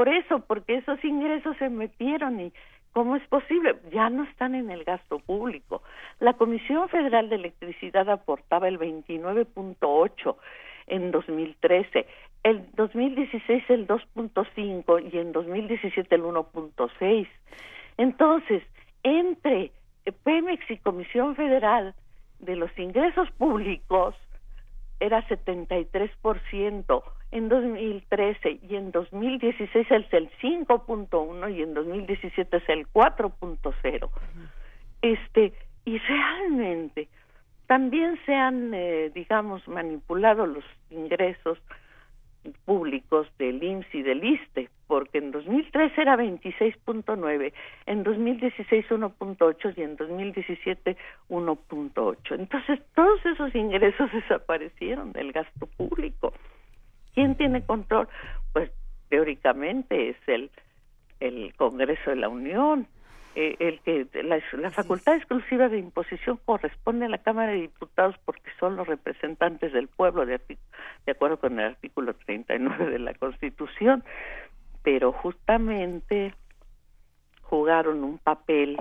Por eso, porque esos ingresos se metieron y ¿cómo es posible? Ya no están en el gasto público. La Comisión Federal de Electricidad aportaba el 29.8 en 2013. el 2016 el 2.5 y en 2017 el 1.6. Entonces, entre Pemex y Comisión Federal de los ingresos públicos era 73% en 2013 y en 2016 es el 5.1 y en 2017 es el 4.0. Este, y realmente también se han, eh, digamos, manipulado los ingresos públicos del IMSS y del ISTE, porque en 2013 era 26.9, en 2016 1.8 y en 2017 1.8. Entonces, todos esos ingresos desaparecieron del gasto público. ¿Quién tiene control? Pues teóricamente es el el Congreso de la Unión. Eh, el que la, la, facultad exclusiva de imposición corresponde a la Cámara de Diputados porque son los representantes del pueblo de, de acuerdo con el artículo 39 de la Constitución, pero justamente jugaron un papel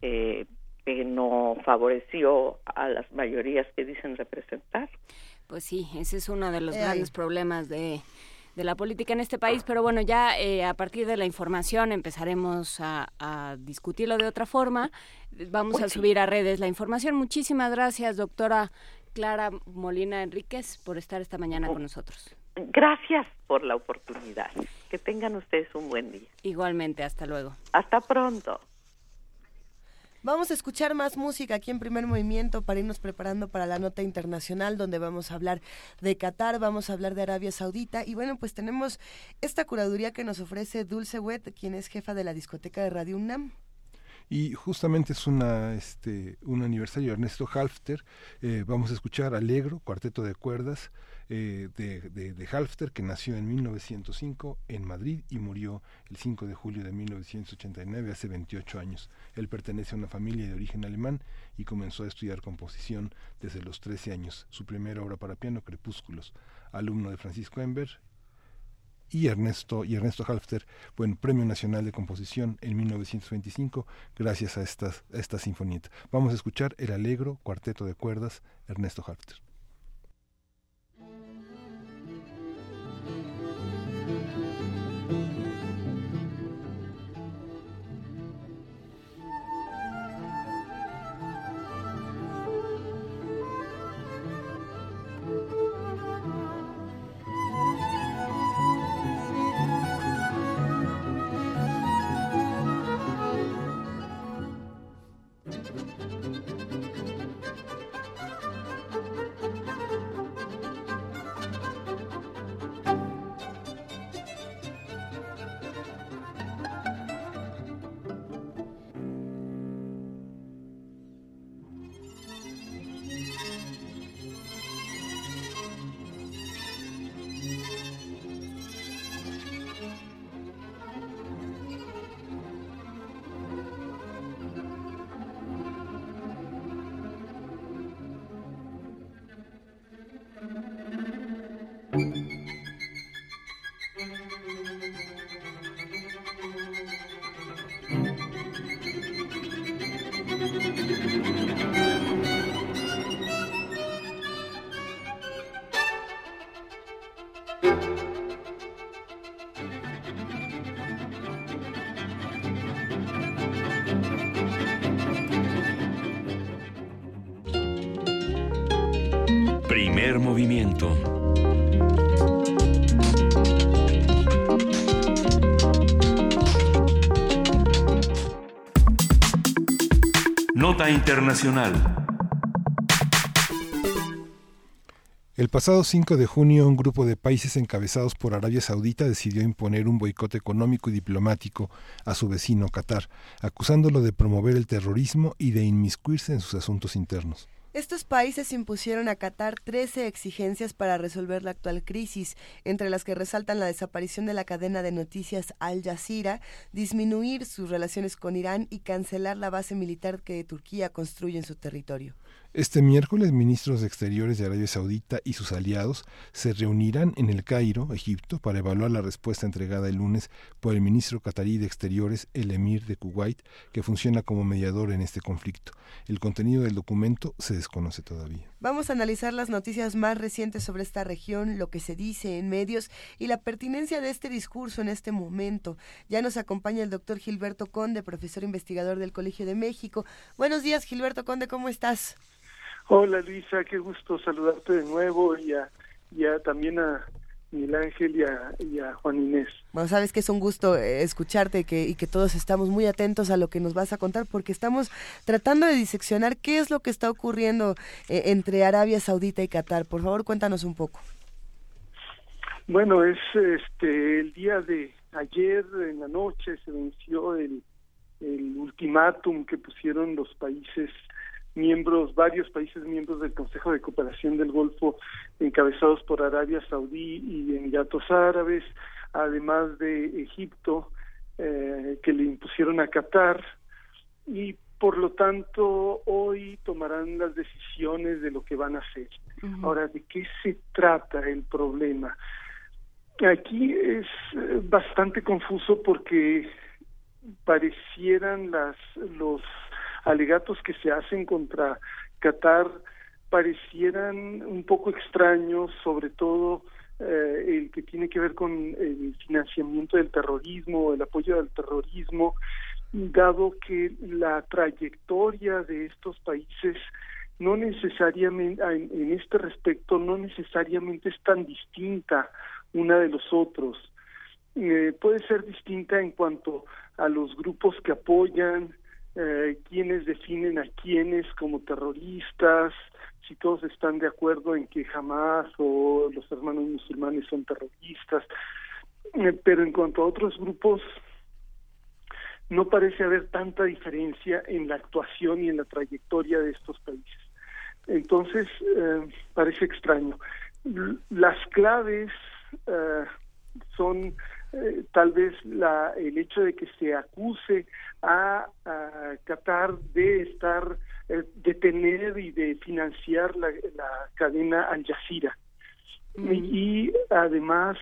eh, que no favoreció a las mayorías que dicen representar. Pues sí, ese es uno de los grandes problemas de de la política en este país, pero bueno, ya eh, a partir de la información empezaremos a, discutirlo de otra forma. Vamos a subir a redes la información. Muchísimas gracias, doctora Clara Molina Enríquez, por estar esta mañana con nosotros. Gracias por la oportunidad. Que tengan ustedes un buen día. Igualmente, hasta luego. Hasta pronto. Vamos a escuchar más música aquí en primer movimiento para irnos preparando para la nota internacional donde vamos a hablar de Qatar, vamos a hablar de Arabia Saudita. Y bueno, pues tenemos esta curaduría que nos ofrece Dulce Wet, quien es jefa de la discoteca de Radio UNAM. Y justamente es una este un aniversario de Ernesto Halfter. Eh, vamos a escuchar Alegro cuarteto de cuerdas eh, de, de, Halfter, que nació en 1905 en Madrid y murió el 5 de julio de 1989, hace 28 años. Él pertenece a una familia de origen alemán y comenzó a estudiar composición desde los 13 años. Su primera obra para piano, Crepúsculos, alumno de Francisco Ember y Ernesto y Ernesto Halfter, bueno, Premio Nacional de Composición en 1925 gracias a estas a esta sinfonieta. Vamos a escuchar El Alegro, cuarteto de cuerdas, Ernesto Halfter. Internacional. El pasado 5 de junio, un grupo de países encabezados por Arabia Saudita decidió imponer un boicot económico y diplomático a su vecino Qatar, acusándolo de promover el terrorismo y de inmiscuirse en sus asuntos internos. Estos países impusieron a Qatar 13 exigencias para resolver la actual crisis, entre las que resaltan la desaparición de la cadena de noticias Al Jazeera, disminuir sus relaciones con Irán y cancelar la base militar que Turquía construye en su territorio. Este miércoles, ministros de Exteriores de Arabia Saudita y sus aliados se reunirán en el Cairo, Egipto, para evaluar la respuesta entregada el lunes por el ministro catarí de Exteriores, el emir de Kuwait, que funciona como mediador en este conflicto. El contenido del documento se desconoce todavía. Vamos a analizar las noticias más recientes sobre esta región, lo que se dice en medios y la pertinencia de este discurso en este momento. Ya nos acompaña el doctor Gilberto Conde, profesor investigador del Colegio de México. Buenos días, Gilberto Conde, ¿cómo estás? Hola Luisa, qué gusto saludarte de nuevo y, a, y a, también a Miguel Ángel y a, y a, Juan Inés. Bueno, sabes que es un gusto eh, escucharte que, y que todos estamos muy atentos a lo que nos vas a contar porque estamos tratando de diseccionar qué es lo que está ocurriendo eh, entre Arabia Saudita y Qatar. Por favor, cuéntanos un poco. Bueno, es este el día de ayer en la noche se venció el, el ultimátum que pusieron los países miembros, varios países miembros del Consejo de Cooperación del Golfo, encabezados por Arabia Saudí y Emiratos Árabes, además de Egipto, eh, que le impusieron a Qatar, y por lo tanto hoy tomarán las decisiones de lo que van a hacer. Ahora, ¿de qué se trata el problema? Aquí es eh, bastante confuso porque parecieran las los alegatos que se hacen contra Qatar parecieran un poco extraños, sobre todo eh, el que tiene que ver con el financiamiento del terrorismo, el apoyo al terrorismo, dado que la trayectoria de estos países no necesariamente, en, en este respecto, no necesariamente es tan distinta una de los otros. Eh, puede ser distinta en cuanto a los grupos que apoyan, eh, quienes definen a quienes como terroristas, si todos están de acuerdo en que jamás o los hermanos musulmanes son terroristas, eh, pero en cuanto a otros grupos no parece haber tanta diferencia en la actuación y en la trayectoria de estos países. Entonces, eh, parece extraño. Las claves eh, son eh, tal vez la, el hecho de que se acuse a, a Qatar de estar, eh, de tener y de financiar la, la cadena Al Jazeera. Y, además,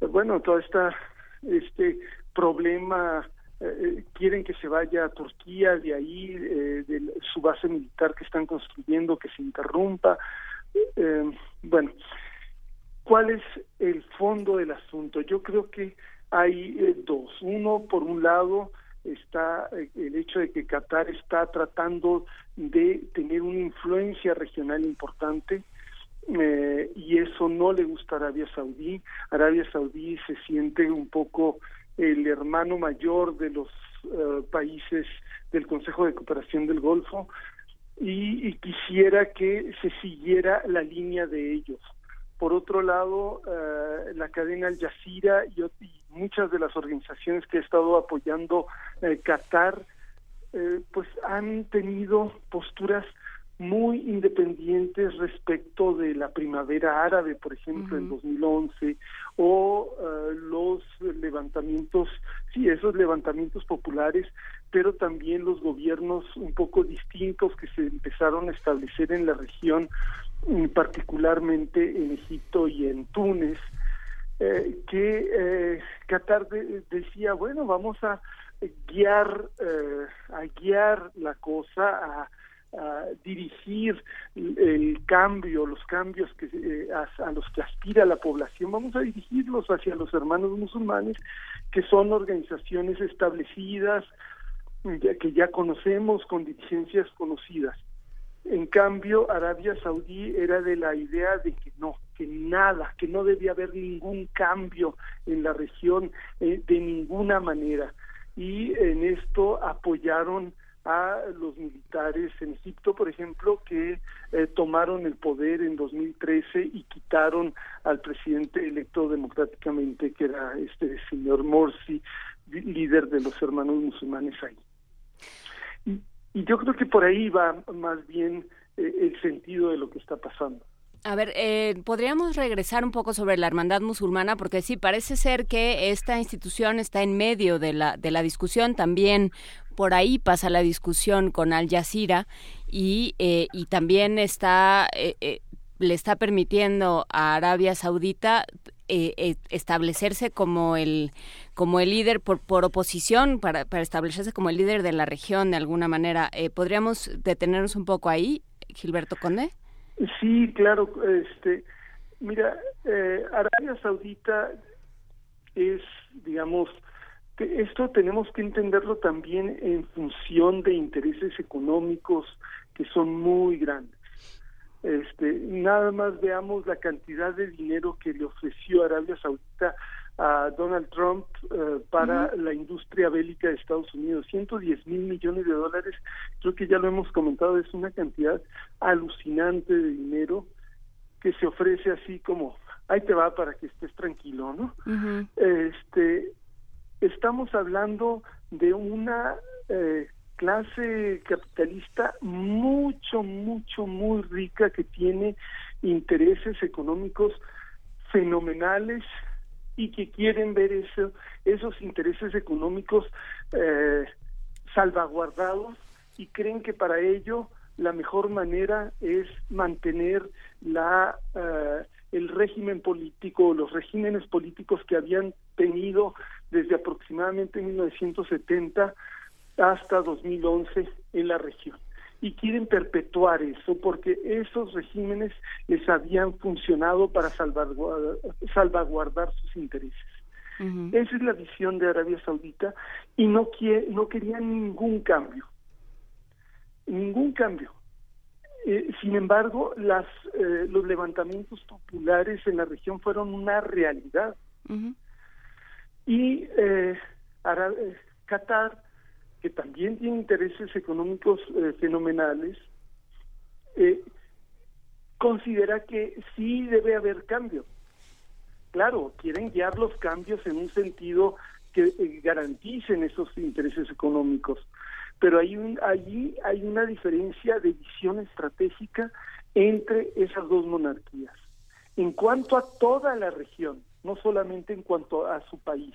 bueno, todo esta, este problema, eh, quieren que se vaya a Turquía, de ahí, eh, de su base militar que están construyendo, que se interrumpa. Bueno, ¿Cuál es el fondo del asunto? Yo creo que hay eh, dos. Uno, por un lado, está eh, el hecho de que Qatar está tratando de tener una influencia regional importante eh, y eso no le gusta a Arabia Saudí. Arabia Saudí se siente un poco el hermano mayor de los países del Consejo de Cooperación del Golfo y quisiera que se siguiera la línea de ellos por otro lado, eh, la cadena Al Jazeera y, y, muchas de las organizaciones que ha estado apoyando eh, Qatar, eh, pues han tenido posturas muy independientes respecto de la primavera árabe, por ejemplo, en 2011, o uh, los levantamientos, sí, esos levantamientos populares, pero también los gobiernos un poco distintos que se empezaron a establecer en la región, particularmente en Egipto y en Túnez, eh, que eh, Qatar de, decía, bueno, vamos a guiar, eh, a guiar la cosa, a dirigir el cambio, los cambios que a, a, los que aspira la población, vamos a dirigirlos hacia los hermanos musulmanes, que son organizaciones establecidas, que ya conocemos, con dirigencias conocidas. En cambio, Arabia Saudí era de la idea de que no, que nada, que no debía haber ningún cambio en la región eh, de ninguna manera. Y en esto apoyaron a los militares en Egipto, por ejemplo, que eh, tomaron el poder en 2013 y quitaron al presidente electo democráticamente, que era este señor Morsi, líder de los hermanos musulmanes ahí. Y yo creo que por ahí va más bien eh, el sentido de lo que está pasando. A ver, eh, podríamos regresar un poco sobre la hermandad musulmana, porque sí, parece ser que esta institución está en medio de la, de la discusión. También por ahí pasa la discusión con Al Jazeera y, eh, y también está, eh, eh, le está permitiendo a Arabia Saudita establecerse como el como el líder por, por oposición para, para establecerse como el líder de la región de alguna manera. ¿Podríamos detenernos un poco ahí, Gilberto Conde? Sí, claro. Este, mira, eh, Arabia Saudita es, digamos, que esto tenemos que entenderlo también en función de intereses económicos que son muy grandes. Este, nada más veamos la cantidad de dinero que le ofreció Arabia Saudita a Donald Trump eh, para la industria bélica de Estados Unidos. 110 mil millones de dólares, creo que ya lo hemos comentado, es una cantidad alucinante de dinero que se ofrece así como, ahí te va para que estés tranquilo, ¿no? Este, estamos hablando de una eh, clase capitalista mucho, mucho, muy rica que tiene intereses económicos fenomenales y que quieren ver eso, esos intereses económicos eh, salvaguardados y creen que para ello la mejor manera es mantener la eh, el régimen político, los regímenes políticos que habían tenido desde aproximadamente 1970 hasta 2011 en la región. Y quieren perpetuar eso porque esos regímenes les habían funcionado para salvaguardar, salvaguardar sus intereses. Esa es la visión de Arabia Saudita y no, quiere, no querían ningún cambio. Ningún cambio. Eh, sin embargo, las, eh, los levantamientos populares en la región fueron una realidad. Y eh, eh, Qatar que también tiene intereses económicos eh, fenomenales, eh, considera que sí debe haber cambio. Claro, quieren guiar los cambios en un sentido que eh, garanticen esos intereses económicos, pero hay allí hay una diferencia de visión estratégica entre esas dos monarquías. En cuanto a toda la región, no solamente en cuanto a su país.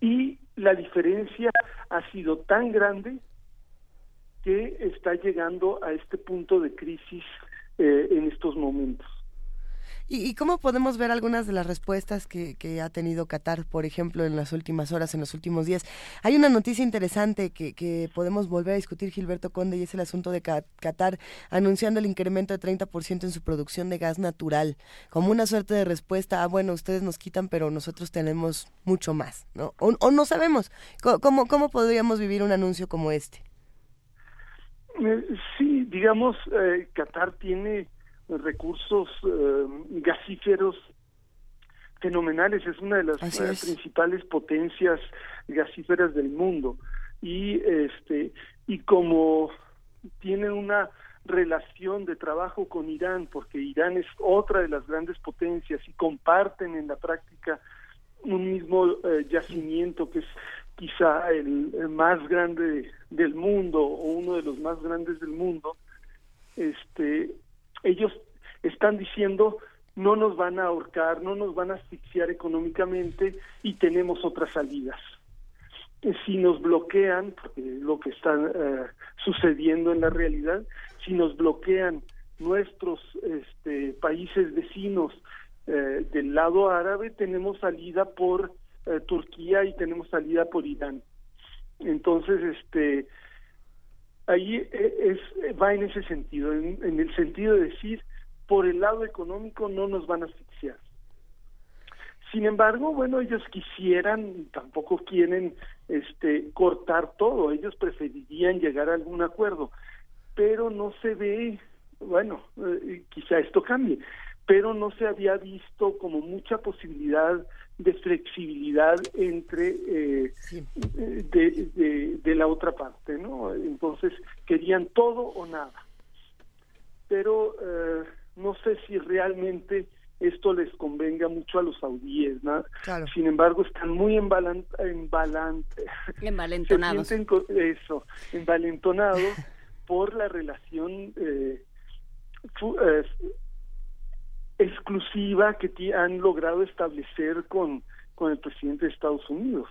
Y la diferencia ha sido tan grande que está llegando a este punto de crisis eh, en estos momentos. ¿Y, cómo podemos ver algunas de las respuestas que, ha tenido Qatar, por ejemplo, en las últimas horas, en los últimos días? Hay una noticia interesante que, podemos volver a discutir, Gilberto Conde, y es el asunto de Qatar anunciando el incremento de 30% en su producción de gas natural, como una suerte de respuesta a, bueno, ustedes nos quitan, pero nosotros tenemos mucho más, ¿no? O, no sabemos. ¿Cómo, ¿Cómo podríamos vivir un anuncio como este? Eh, sí, digamos, eh, Qatar tiene recursos eh, gasíferos fenomenales, es una de las eh, principales potencias gasíferas del mundo. Y este y como tiene una relación de trabajo con Irán, porque Irán es otra de las grandes potencias y comparten en la práctica un mismo eh, yacimiento que es quizá el, el, más grande del mundo o uno de los más grandes del mundo, este ellos están diciendo no nos van a ahorcar, no nos van a asfixiar económicamente y tenemos otras salidas. Eh, si nos bloquean, lo que está eh, sucediendo en la realidad, si nos bloquean nuestros este, países vecinos eh, del lado árabe, tenemos salida por Turquía y tenemos salida por Irán. Entonces, este, ahí es, va en ese sentido, en, el sentido de decir, por el lado económico no nos van a asfixiar. Sin embargo, bueno, ellos quisieran, tampoco quieren este cortar todo, ellos preferirían llegar a algún acuerdo, pero no se ve, bueno, eh, quizá esto cambie, pero no se había visto como mucha posibilidad de flexibilidad entre eh, de, de, la otra parte, ¿no? Entonces querían todo o nada. Pero eh, no sé si realmente esto les convenga mucho a los saudíes, ¿no? Sin embargo, están muy embalan, embalan, envalentonados. eso, envalentonados por la relación eh, eh, exclusiva que han logrado establecer con, con el presidente de Estados Unidos.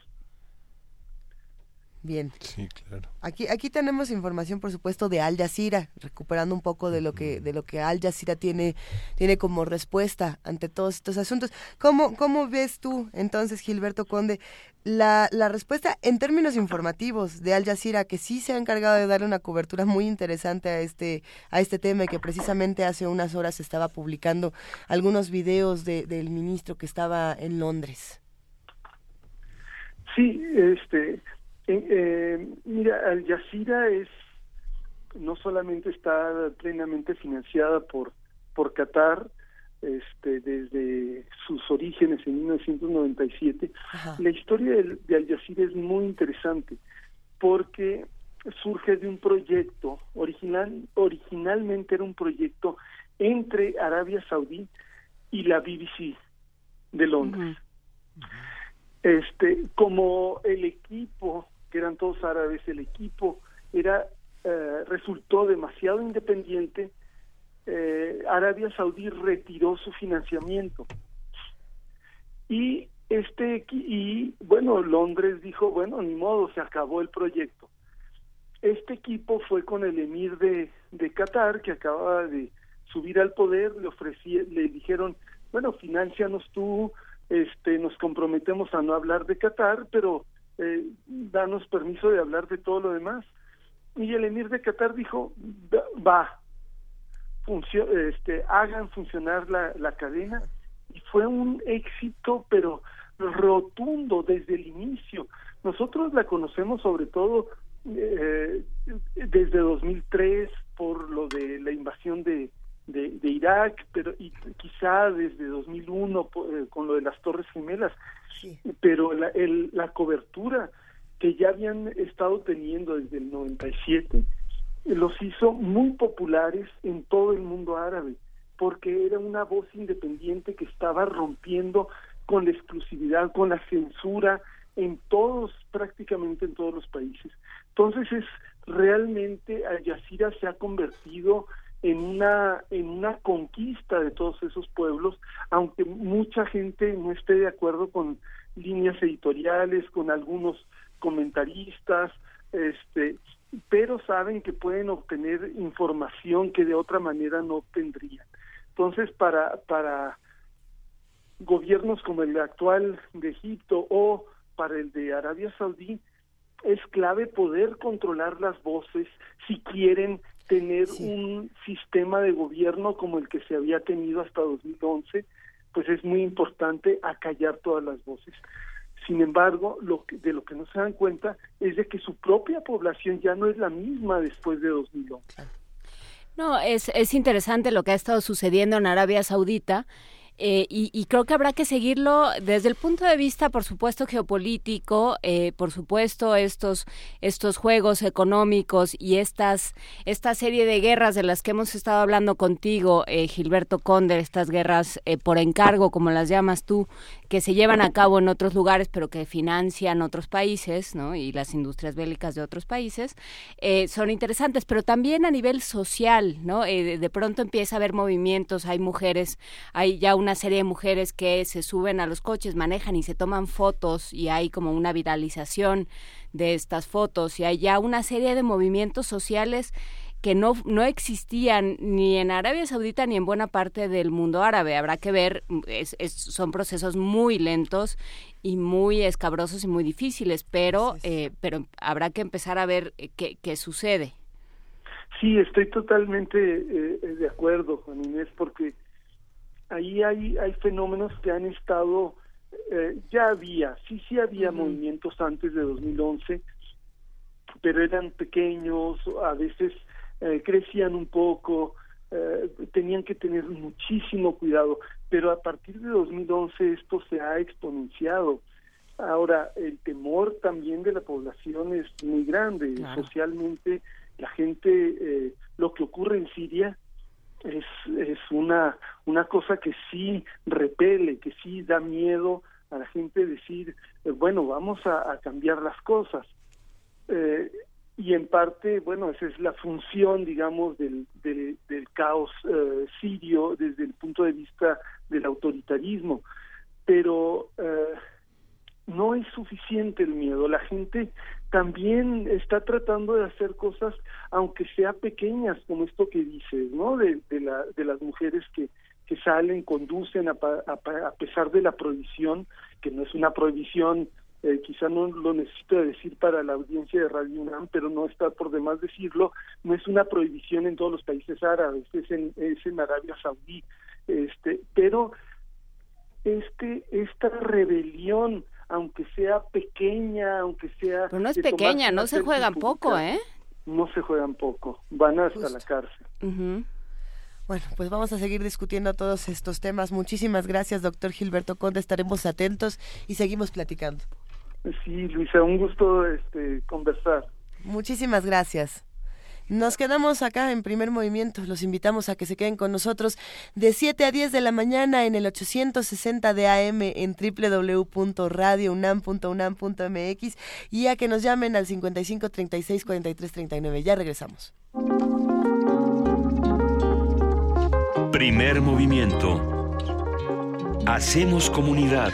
Bien. Sí, claro. Aquí, aquí tenemos información, por supuesto, de Al Jazeera, recuperando un poco de lo que, de lo que Al Jazeera tiene, tiene como respuesta ante todos estos asuntos. ¿Cómo, cómo ves tú, entonces, Gilberto Conde, la, la respuesta en términos informativos de Al Jazeera, que sí se ha encargado de darle una cobertura muy interesante a este, a este tema y que precisamente hace unas horas estaba publicando algunos videos de, del ministro que estaba en Londres? Sí, este, eh, mira, Al Jazeera es no solamente está plenamente financiada por por Qatar, este, desde sus orígenes en 1997. La historia de, de Al Jazeera es muy interesante porque surge de un proyecto original, originalmente era un proyecto entre Arabia Saudí y la BBC de Londres. Este, como el equipo, que eran todos árabes, el equipo era eh, resultó demasiado independiente, eh, Arabia Saudí retiró su financiamiento. Y este y bueno, Londres dijo, bueno, ni modo, se acabó el proyecto. Este equipo fue con el emir de, de Qatar, que acababa de subir al poder, le ofrecí, le dijeron, bueno, financianos tú, este, nos comprometemos a no hablar de Qatar, pero eh, danos permiso de hablar de todo lo demás. Y el emir de Qatar dijo, va, este, hagan funcionar la, la cadena. Y fue un éxito, pero rotundo desde el inicio. Nosotros la conocemos sobre todo eh, desde 2003 por lo de la invasión de, de, de Irak, pero y quizá desde 2001 eh, con lo de las Torres Gemelas, pero la, el, la cobertura que ya habían estado teniendo desde el 97 los hizo muy populares en todo el mundo árabe, porque era una voz independiente que estaba rompiendo con la exclusividad, con la censura en todos, prácticamente en todos los países. Entonces es realmente Al Jazeera se ha convertido en una en una conquista de todos esos pueblos, aunque mucha gente no esté de acuerdo con líneas editoriales, con algunos comentaristas, este, pero saben que pueden obtener información que de otra manera no obtendrían. Entonces, para para gobiernos como el actual de Egipto o para el de Arabia Saudí, es clave poder controlar las voces si quieren tener un sistema de gobierno como el que se había tenido hasta 2011, pues es muy importante acallar todas las voces. Sin embargo, lo que, de lo que no se dan cuenta es de que su propia población ya no es la misma después de 2011. No, es, es interesante lo que ha estado sucediendo en Arabia Saudita eh, y, creo que habrá que seguirlo desde el punto de vista, por supuesto, geopolítico, eh, por supuesto, estos, estos juegos económicos y estas, esta serie de guerras de las que hemos estado hablando contigo, eh, Gilberto Conde, estas guerras por encargo, como las llamas tú, que se llevan a cabo en otros lugares, pero que financian otros países, ¿no? Y las industrias bélicas de otros países, son interesantes, pero también a nivel social, ¿no? De, de, pronto empieza a haber movimientos, hay mujeres, hay ya un una serie de mujeres que se suben a los coches, manejan y se toman fotos y hay como una viralización de estas fotos y hay ya una serie de movimientos sociales que no, no existían ni en Arabia Saudita ni en buena parte del mundo árabe. Habrá que ver, es, son procesos muy lentos y muy escabrosos y muy difíciles, pero, eh, pero habrá que empezar a ver eh, qué, qué sucede. Sí, estoy totalmente eh, de acuerdo, Juan Inés, porque ahí hay, hay fenómenos que han estado, eh, ya había, sí, sí había movimientos antes de 2011, pero eran pequeños, a veces eh, crecían un poco, eh, tenían que tener muchísimo cuidado, pero a partir de 2011 esto se ha exponenciado. Ahora, el temor también de la población es muy grande. Socialmente, la gente, lo que ocurre en Siria es, es una, una cosa que sí repele, que sí da miedo a la gente decir, eh, bueno, vamos a, cambiar las cosas. Eh, y en parte, bueno, esa es la función, digamos, del, del, caos eh, sirio desde el punto de vista del autoritarismo. Pero no no es suficiente el miedo. La gente también está tratando de hacer cosas, aunque sea pequeñas, como esto que dices, ¿no? De, de, la, de las mujeres que, que salen, conducen a, a, a pesar de la prohibición, que no es una prohibición eh, quizá no lo necesito decir para la audiencia de Radio UNAM, pero no está por demás decirlo, no es una prohibición en todos los países árabes, es en, es en Arabia Saudí, este, pero este, esta rebelión, aunque sea pequeña, aunque sea... Pero no es pequeña, no se juegan poco, ¿eh? No se juegan poco, van hasta la cárcel. Bueno, pues vamos a seguir discutiendo todos estos temas. Muchísimas gracias, doctor Gilberto Conde. Estaremos atentos y seguimos platicando. Sí, Luisa, un gusto este, conversar. Muchísimas gracias. Nos quedamos acá en primer movimiento. Los invitamos a que se queden con nosotros de 7 a 10 de la mañana en el 860 de AM en www.radiounam.unam.mx y a que nos llamen al 55 36 43 39. Ya regresamos. Primer movimiento. Hacemos comunidad.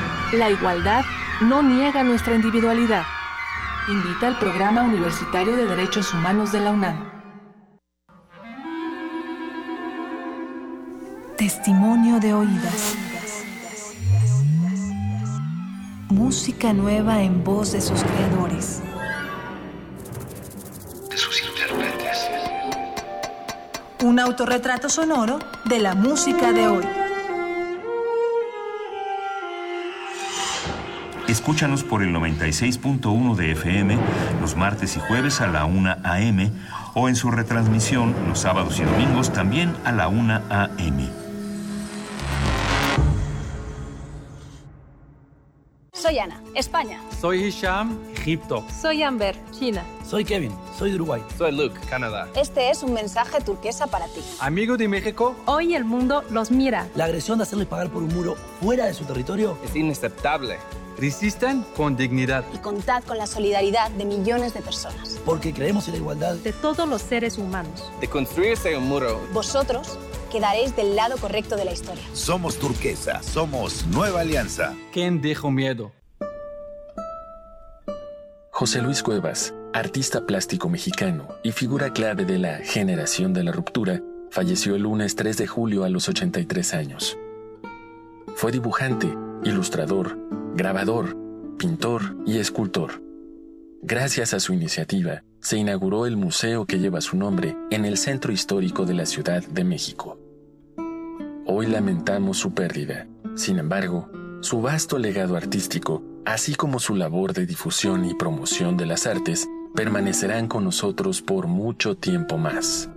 La igualdad no niega nuestra individualidad. Invita al Programa Universitario de Derechos Humanos de la UNAM. Testimonio de oídas. Música nueva en voz de sus creadores. De sus intérpretes. Un autorretrato sonoro de la música de hoy. Escúchanos por el 96.1 de FM los martes y jueves a la 1 a.m. o en su retransmisión los sábados y domingos también a la 1 a.m. Soy Ana, España. Soy Hisham, Egipto. Soy Amber, China. Soy Kevin, soy Uruguay. Soy Luke, Canadá. Este es un mensaje turquesa para ti. Amigo de México. Hoy el mundo los mira. La agresión de hacerles pagar por un muro fuera de su territorio es inaceptable. Resisten con dignidad. Y contad con la solidaridad de millones de personas. Porque creemos en la igualdad de todos los seres humanos. De construirse un muro. Vosotros quedaréis del lado correcto de la historia. Somos turquesa, somos Nueva Alianza. ¿Quién dejó miedo? José Luis Cuevas, artista plástico mexicano y figura clave de la generación de la ruptura, falleció el lunes 3 de julio a los 83 años. Fue dibujante, ilustrador, grabador, pintor y escultor. Gracias a su iniciativa, se inauguró el museo que lleva su nombre en el centro histórico de la Ciudad de México. Hoy lamentamos su pérdida. Sin embargo, su vasto legado artístico, así como su labor de difusión y promoción de las artes, permanecerán con nosotros por mucho tiempo más.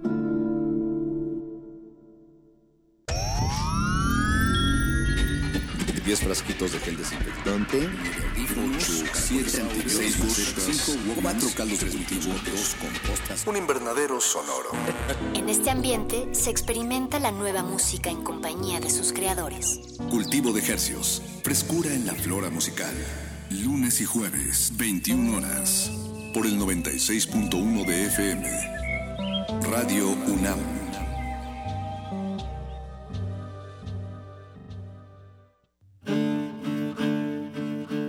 Diez frasquitos de gel desinfectante, 8, 7 antibióticos, 4 caldos de cultivo, 2 compostas, un invernadero sonoro. En este ambiente se experimenta la nueva música en compañía de sus creadores. Cultivo de ejercios, frescura en la flora musical. Lunes y jueves, 21 horas, por el 96.1 de FM. Radio UNAM.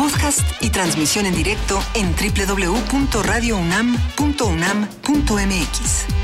Podcast y transmisión en directo en www.radiounam.unam.mx.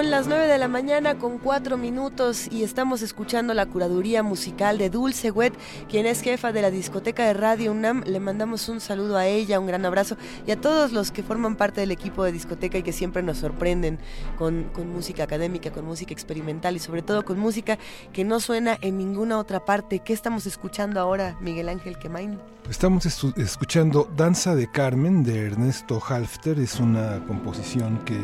Son las 9 de la mañana con 4 minutos y estamos escuchando la curaduría musical de Dulce Wet, quien es jefa de la discoteca de Radio UNAM. Le mandamos un saludo a ella, un gran abrazo y a todos los que forman parte del equipo de discoteca y que siempre nos sorprenden con, música académica, con música experimental y sobre todo con música que no suena en ninguna otra parte. ¿Qué estamos escuchando ahora, Miguel Ángel Quemain? Estamos escuchando Danza de Carmen de Ernesto Halfter. Es una composición que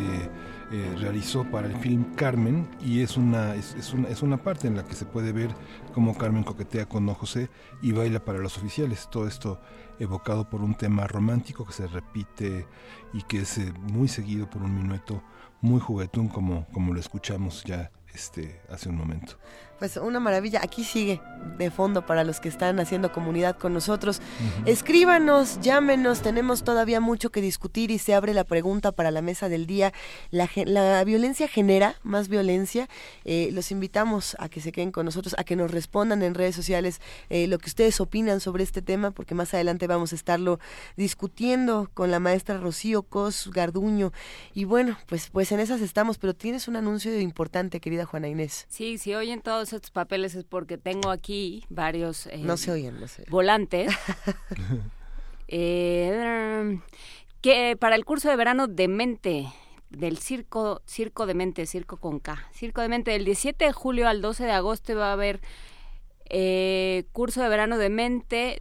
eh, realizó para el film Carmen y es una, es, una, es una parte en la que se puede ver cómo Carmen coquetea con Don José y baila para los oficiales. Todo esto evocado por un tema romántico que se repite y que es eh, muy seguido por un minueto muy juguetón como, como lo escuchamos ya este, hace un momento. Pues una maravilla, aquí sigue de fondo para los que están haciendo comunidad con nosotros. Escríbanos, llámenos, tenemos todavía mucho que discutir y se abre la pregunta para la mesa del día. ¿La, la violencia genera más violencia? Eh, los invitamos a que se queden con nosotros, a que nos respondan en redes sociales eh, lo que ustedes opinan sobre este tema, porque más adelante vamos a estarlo discutiendo con la maestra Rocío Cos Garduño. Y bueno, pues, pues en esas estamos, pero tienes un anuncio importante, querida Juana Inés. Sí, si oyen todos estos papeles es porque tengo aquí varios eh, No se oyen, no se oyen. volantes. Eh, que para el curso de verano de mente del circo circo de mente circo con K circo de mente del 17 de julio al 12 de agosto va a haber eh, curso de verano de mente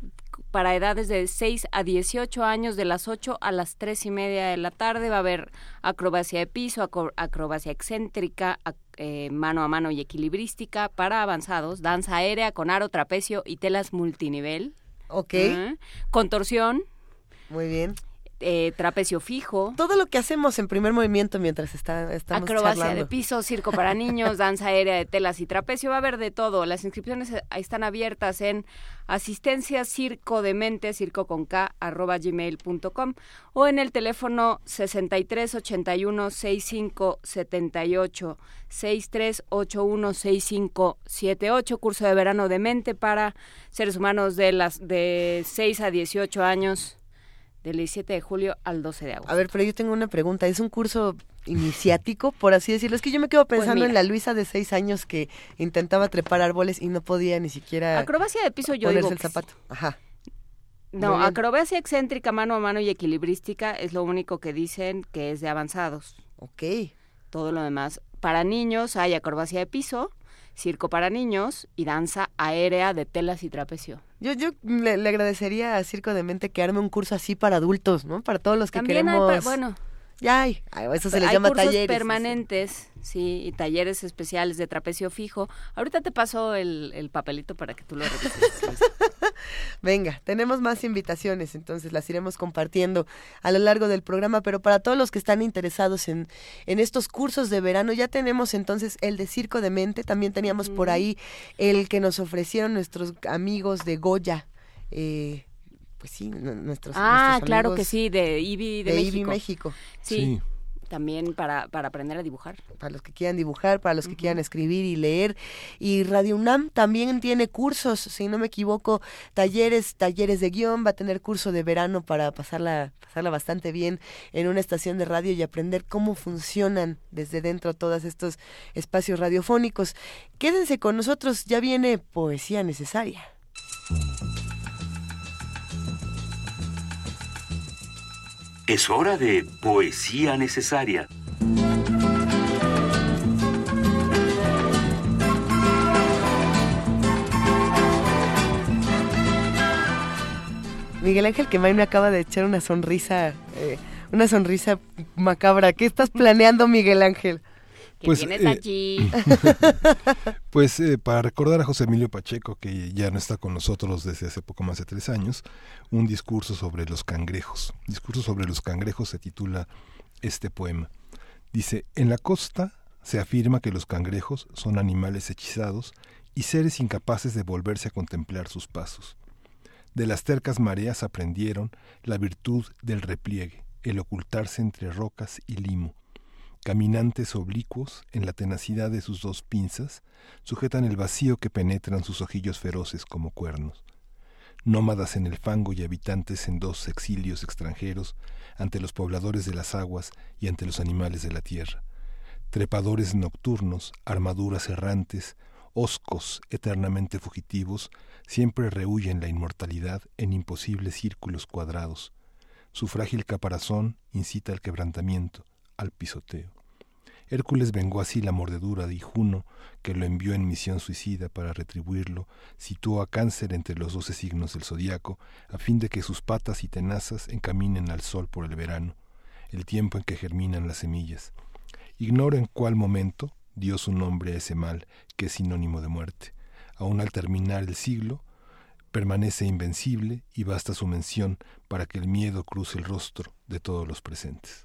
para edades de 6 a 18 años de las 8 a las 3 y media de la tarde va a haber acrobacia de piso acro- acrobacia excéntrica ac- eh, mano a mano y equilibrística para avanzados danza aérea con aro trapecio y telas multinivel Ok. Ajá. contorsión Muy bien. Eh, trapecio fijo Todo lo que hacemos en primer movimiento mientras está, estamos acrobacia charlando. de piso, circo para niños, danza aérea de telas y trapecio, va a haber de todo. Las inscripciones eh, están abiertas en asistencia circo de mente, circo con K, arroba gmail.com o en el teléfono 6381 65 78 6381 6578 curso de verano de mente para seres humanos de las de 6 a 18 años del 17 de julio al 12 de agosto. A ver, pero yo tengo una pregunta. ¿Es un curso iniciático, por así decirlo? Es que yo me quedo pensando Pues mira. en la Luisa de seis años que intentaba trepar árboles y no podía ni siquiera Acrobacia de piso yo ponerse digo el sí. zapato. Ajá. No, acrobacia excéntrica, mano a mano y equilibrística es lo único que dicen que es de avanzados. Ok. Todo lo demás para niños hay acrobacia de piso, circo para niños y danza aérea de telas y trapecio. Yo, yo le, agradecería a Circo de Mente que arme un curso así para adultos, ¿no? Para todos los que También queremos... bueno, ya hay, eso se les hay llama cursos talleres. permanentes, sí, y talleres especiales de trapecio fijo. Ahorita te paso el, el papelito para que tú lo revises. Venga, tenemos más invitaciones, entonces las iremos compartiendo a lo largo del programa, pero para todos los que están interesados en, en estos cursos de verano, ya tenemos entonces el de Circo de Mente, también teníamos por ahí el que nos ofrecieron nuestros amigos de Goya. Eh, pues sí, nuestros. Ah, claro que sí, de IBI de, México. México. Sí. También para, para aprender a dibujar. Para los que quieran dibujar, para los que quieran escribir y leer. Y Radio UNAM también tiene cursos, si no me equivoco, talleres, talleres de guion, va a tener curso de verano para pasarla, pasarla bastante bien en una estación de radio y aprender cómo funcionan desde dentro todos estos espacios radiofónicos. Quédense con nosotros, ya viene poesía necesaria. Es hora de poesía necesaria. Miguel Ángel que me acaba de echar una sonrisa, eh, una sonrisa macabra. ¿Qué estás planeando, Miguel Ángel? Pues, eh, pues eh, para recordar a José Emilio Pacheco, que ya no está con nosotros desde hace poco más de tres años, un discurso sobre los cangrejos. Discurso sobre los cangrejos se titula este poema. Dice, en la costa se afirma que los cangrejos son animales hechizados y seres incapaces de volverse a contemplar sus pasos. De las tercas mareas aprendieron la virtud del repliegue, el ocultarse entre rocas y limo, caminantes oblicuos, en la tenacidad de sus dos pinzas, sujetan el vacío que penetran sus ojillos feroces como cuernos. Nómadas en el fango y habitantes en dos exilios extranjeros, ante los pobladores de las aguas y ante los animales de la tierra. Trepadores nocturnos, armaduras errantes, oscos eternamente fugitivos, siempre rehuyen la inmortalidad en imposibles círculos cuadrados. Su frágil caparazón incita al quebrantamiento, al pisoteo. Hércules vengó así la mordedura de Juno, que lo envió en misión suicida para retribuirlo, situó a Cáncer entre los doce signos del zodiaco, a fin de que sus patas y tenazas encaminen al sol por el verano, el tiempo en que germinan las semillas. Ignoro en cuál momento dio su nombre a ese mal que es sinónimo de muerte. Aún al terminar el siglo, permanece invencible y basta su mención para que el miedo cruce el rostro de todos los presentes.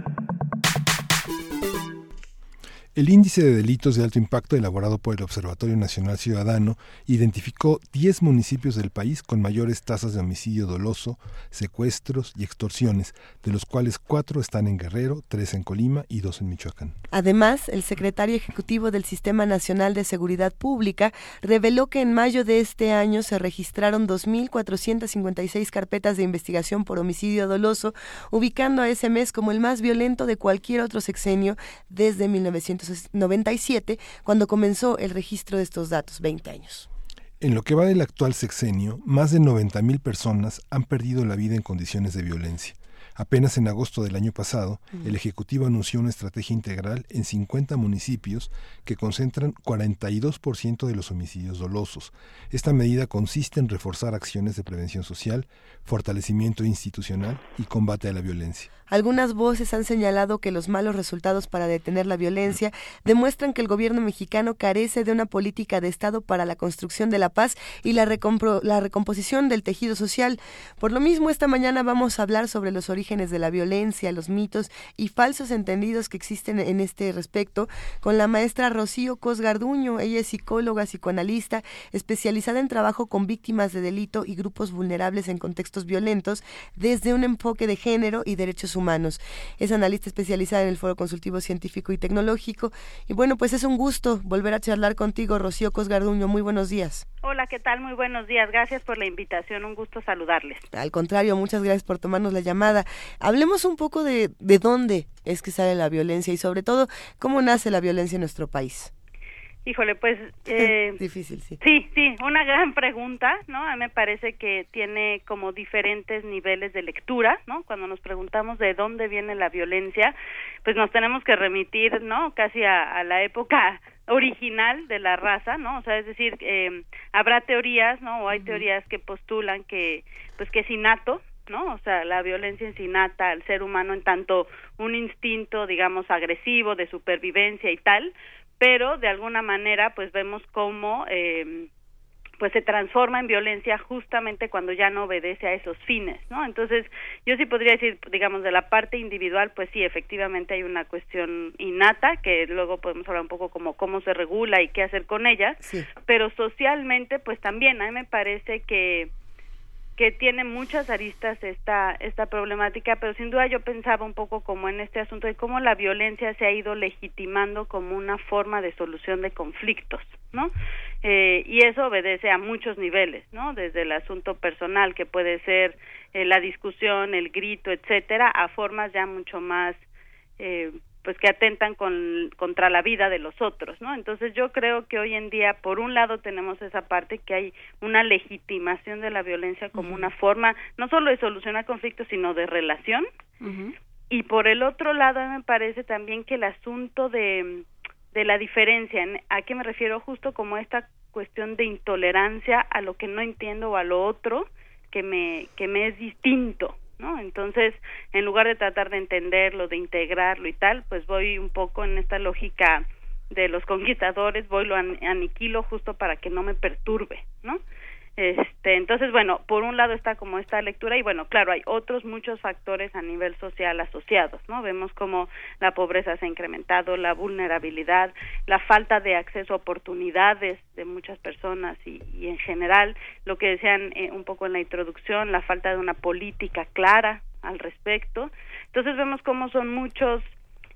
El índice de delitos de alto impacto elaborado por el Observatorio Nacional Ciudadano identificó 10 municipios del país con mayores tasas de homicidio doloso, secuestros y extorsiones, de los cuales cuatro están en Guerrero, tres en Colima y dos en Michoacán. Además, el secretario ejecutivo del Sistema Nacional de Seguridad Pública reveló que en mayo de este año se registraron 2.456 carpetas de investigación por homicidio doloso, ubicando a ese mes como el más violento de cualquier otro sexenio desde 1900 1997, cuando comenzó el registro de estos datos, 20 años. En lo que va del actual sexenio, más de 90.000 personas han perdido la vida en condiciones de violencia. Apenas en agosto del año pasado, el Ejecutivo anunció una estrategia integral en 50 municipios que concentran 42% de los homicidios dolosos. Esta medida consiste en reforzar acciones de prevención social, fortalecimiento institucional y combate a la violencia. Algunas voces han señalado que los malos resultados para detener la violencia demuestran que el gobierno mexicano carece de una política de Estado para la construcción de la paz y la, la recomposición del tejido social. Por lo mismo, esta mañana vamos a hablar sobre los orígenes de la violencia, los mitos y falsos entendidos que existen en este respecto con la maestra Rocío Cosgarduño. Ella es psicóloga, psicoanalista, especializada en trabajo con víctimas de delito y grupos vulnerables en contextos violentos desde un enfoque de género y derechos humanos. Es analista especializada en el Foro Consultivo Científico y Tecnológico. Y bueno, pues es un gusto volver a charlar contigo, Rocío Cosgarduño. Muy buenos días. Hola, ¿qué tal? Muy buenos días. Gracias por la invitación. Un gusto saludarles. Al contrario, muchas gracias por tomarnos la llamada. Hablemos un poco de, de dónde es que sale la violencia y sobre todo cómo nace la violencia en nuestro país. Híjole, pues... Eh, Difícil, sí. Sí, sí, una gran pregunta, ¿no? A mí me parece que tiene como diferentes niveles de lectura, ¿no? Cuando nos preguntamos de dónde viene la violencia, pues nos tenemos que remitir, ¿no? Casi a, a la época original de la raza, ¿no? O sea, es decir, eh, habrá teorías, ¿no? O hay teorías que postulan que, pues que es innato, ¿no? O sea, la violencia es innata al ser humano en tanto un instinto, digamos, agresivo de supervivencia y tal, pero de alguna manera pues vemos cómo eh, pues se transforma en violencia justamente cuando ya no obedece a esos fines, ¿no? Entonces, yo sí podría decir, digamos, de la parte individual, pues sí, efectivamente hay una cuestión innata, que luego podemos hablar un poco como cómo se regula y qué hacer con ella, pero socialmente, pues también, a mí me parece que que tiene muchas aristas esta esta problemática, pero sin duda yo pensaba un poco como en este asunto de cómo la violencia se ha ido legitimando como una forma de solución de conflictos, ¿no? Eh, y eso obedece a muchos niveles, ¿no? Desde el asunto personal que puede ser eh, la discusión, el grito, etcétera, a formas ya mucho más eh, pues que atentan con, contra la vida de los otros, ¿no? Entonces yo creo que hoy en día, por un lado, tenemos esa parte que hay una legitimación de la violencia como una forma no solo de solucionar conflictos, sino de relación. Y por el otro lado, me parece también que el asunto de, de la diferencia, ¿a qué me refiero? Justo como esta cuestión de intolerancia a lo que no entiendo o a lo otro que me, que me es distinto, ¿no? Entonces, en lugar de tratar de entenderlo, de integrarlo y tal, pues voy un poco en esta lógica de los conquistadores, voy lo aniquilo justo para que no me perturbe, ¿no? Este, entonces, bueno, por un lado está como esta lectura y bueno, claro, hay otros muchos factores a nivel social asociados, ¿no? Vemos como la pobreza se ha incrementado, la vulnerabilidad, la falta de acceso a oportunidades de muchas personas y, y en general, lo que decían eh, un poco en la introducción, la falta de una política clara al respecto. Entonces vemos cómo son muchos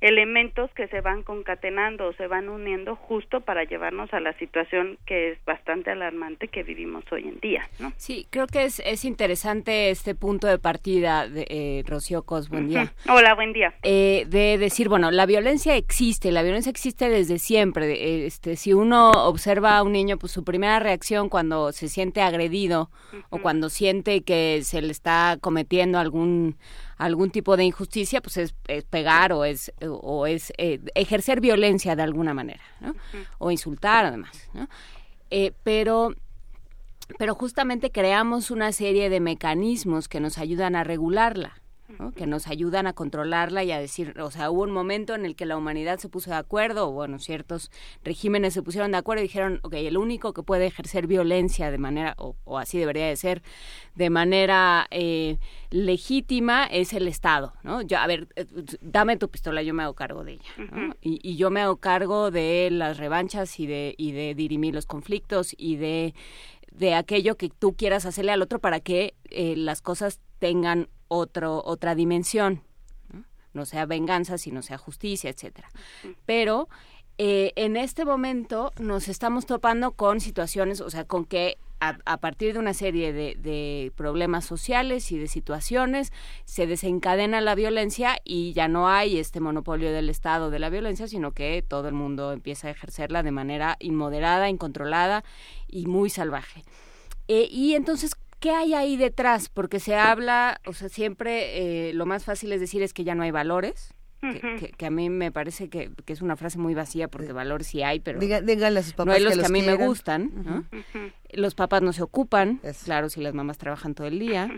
elementos que se van concatenando o se van uniendo justo para llevarnos a la situación que es bastante alarmante que vivimos hoy en día. ¿no? Sí, creo que es, es interesante este punto de partida de eh, Rocío Cos, buen día. Hola, buen día. Eh, de decir, bueno, la violencia existe, la violencia existe desde siempre. Este, si uno observa a un niño, pues su primera reacción cuando se siente agredido o cuando siente que se le está cometiendo algún algún tipo de injusticia, pues es, pegar o es, o es eh, ejercer violencia de alguna manera, ¿no? O insultar además, ¿no? Eh, pero pero justamente creamos una serie de mecanismos que nos ayudan a regularla que nos ayudan a controlarla y a decir, o sea, hubo un momento en el que la humanidad se puso de acuerdo, o bueno, ciertos regímenes se pusieron de acuerdo y dijeron, ok, el único que puede ejercer violencia de manera, o, así debería de ser, de manera eh, legítima es el Estado, ¿no? Yo, a ver, eh, dame tu pistola, yo me hago cargo de ella, y, y, yo me hago cargo de las revanchas y de, y de dirimir los conflictos y de de aquello que tú quieras hacerle al otro para que eh, las cosas tengan otro, otra dimensión, ¿no? sea venganza, sino sea justicia, etcétera. Pero eh, en este momento nos estamos topando con situaciones, o sea, con que a, partir de una serie de, de, problemas sociales y de situaciones se desencadena la violencia y ya no hay este monopolio del Estado de la violencia, sino que todo el mundo empieza a ejercerla de manera inmoderada, incontrolada y muy salvaje. Eh, y entonces, ¿qué hay ahí detrás? Porque se habla, o sea, siempre eh, lo más fácil es decir es que ya no hay valores. Que, a mí me parece que, es una frase muy vacía porque valores sí hay, pero díganle a sus papás no hay los que, a mí me gustan. Los papás no se ocupan, claro, si las mamás trabajan todo el día.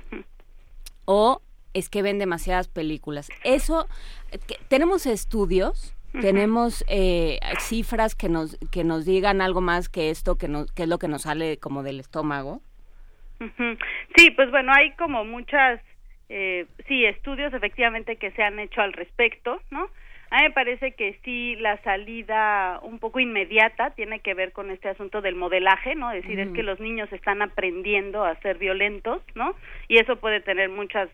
O es que ven demasiadas películas. Eso, tenemos estudios tenemos eh, cifras que nos que nos digan algo más que esto que nos que es lo que nos sale como del estómago Sí, pues bueno, hay como muchas, eh, sí, estudios efectivamente que se han hecho al respecto, ¿no? A mí me parece que sí la salida un poco inmediata tiene que ver con este asunto del modelaje, ¿no? Es decir, es que los niños están aprendiendo a ser violentos, ¿no? Y eso puede tener muchas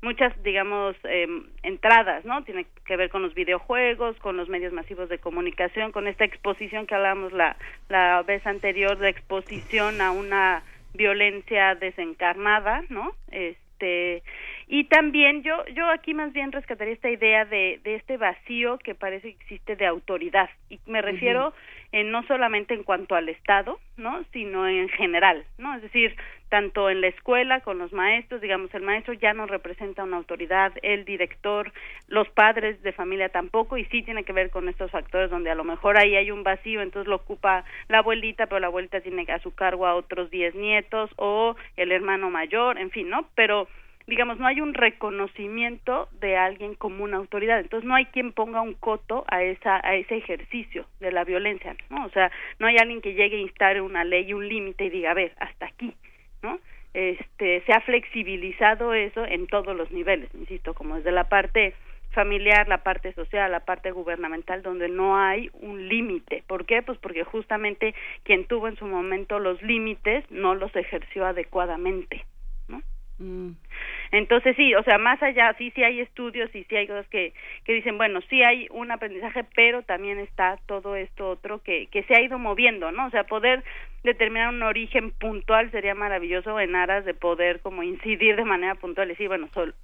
muchas, digamos, eh, entradas, ¿no? Tiene que ver con los videojuegos, con los medios masivos de comunicación, con esta exposición que hablábamos la, la vez anterior, de exposición a una violencia desencarnada, ¿no? Este Y también yo, yo aquí más bien rescataría esta idea de, de este vacío que parece que existe de autoridad. Y me refiero en, no solamente en cuanto al Estado, ¿no? Sino en general, ¿no? Es decir, tanto en la escuela con los maestros, digamos, el maestro ya no representa una autoridad, el director, los padres de familia tampoco, y sí tiene que ver con estos factores donde a lo mejor ahí hay un vacío, entonces lo ocupa la abuelita, pero la abuelita tiene a su cargo a otros diez nietos o el hermano mayor, en fin, ¿no? Pero digamos, no hay un reconocimiento de alguien como una autoridad, entonces no hay quien ponga un coto a esa a ese ejercicio de la violencia, ¿no? O sea, no hay alguien que llegue a instare una ley un límite y diga, a ver, hasta aquí, ¿no? Este, se ha flexibilizado eso en todos los niveles, insisto, como desde la parte familiar, la parte social, la parte gubernamental, donde no hay un límite. ¿Por qué? Pues porque justamente quien tuvo en su momento los límites no los ejerció adecuadamente. Mm. Entonces sí, o sea, más allá, sí, sí hay estudios y sí hay cosas que, que dicen, bueno, sí hay un aprendizaje, pero también está todo esto otro que, que se ha ido moviendo, ¿no? O sea, poder determinar un origen puntual sería maravilloso en aras de poder como incidir de manera puntual y decir, bueno, sol,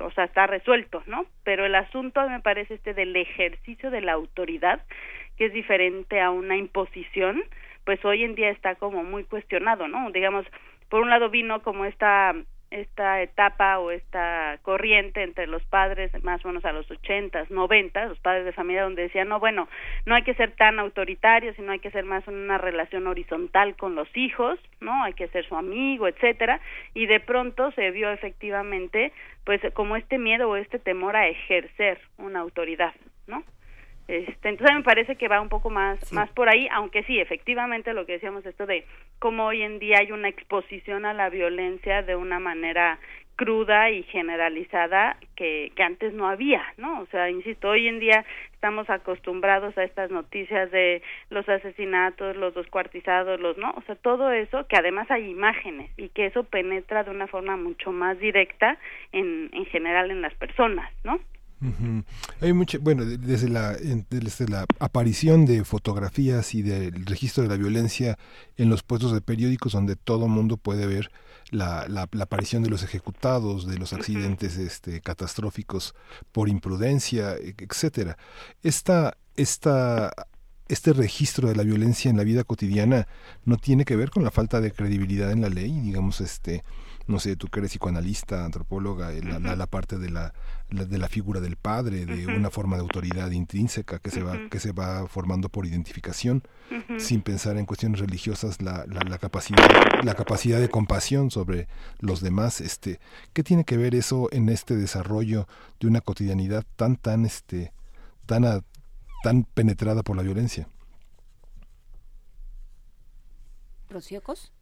o sea, está resuelto, ¿no? Pero el asunto me parece este del ejercicio de la autoridad, que es diferente a una imposición, pues hoy en día está como muy cuestionado, ¿no? Digamos, por un lado vino como esta esta etapa o esta corriente entre los padres más o menos a los ochentas, noventas, los padres de familia donde decían, no, bueno, no hay que ser tan autoritarios, sino hay que ser más una relación horizontal con los hijos, ¿no? Hay que ser su amigo, etcétera, y de pronto se vio efectivamente pues como este miedo o este temor a ejercer una autoridad, ¿no? Este, entonces me parece que va un poco más más por ahí, aunque sí, efectivamente lo que decíamos esto de cómo hoy en día hay una exposición a la violencia de una manera cruda y generalizada que, que antes no había, ¿no? O sea, insisto, hoy en día estamos acostumbrados a estas noticias de los asesinatos, los descuartizados, los, ¿no? O sea, todo eso, que además hay imágenes y que eso penetra de una forma mucho más directa en, en general en las personas, ¿no? Ujú. Hay mucha, bueno, de- desde la, desde la aparición de fotografías y del registro de la violencia en los puestos de periódicos donde todo mundo puede ver la, la, la aparición de los ejecutados, de los accidentes este, catastróficos por imprudencia, e- etcétera. Esta, esta, este registro de la violencia en la vida cotidiana no tiene que ver con la falta de credibilidad en la ley, digamos, este, no sé, tú que eres psicoanalista, antropóloga, eh, la, la- la parte de la, la- de la figura del padre, de una forma de autoridad intrínseca que se va que se va formando por identificación, sin pensar en cuestiones religiosas, la, la, la capacidad la capacidad de compasión sobre los demás, este, ¿qué tiene que ver eso en este desarrollo de una cotidianidad tan tan este tan a- tan penetrada por la violencia? ¿Rocío Cos?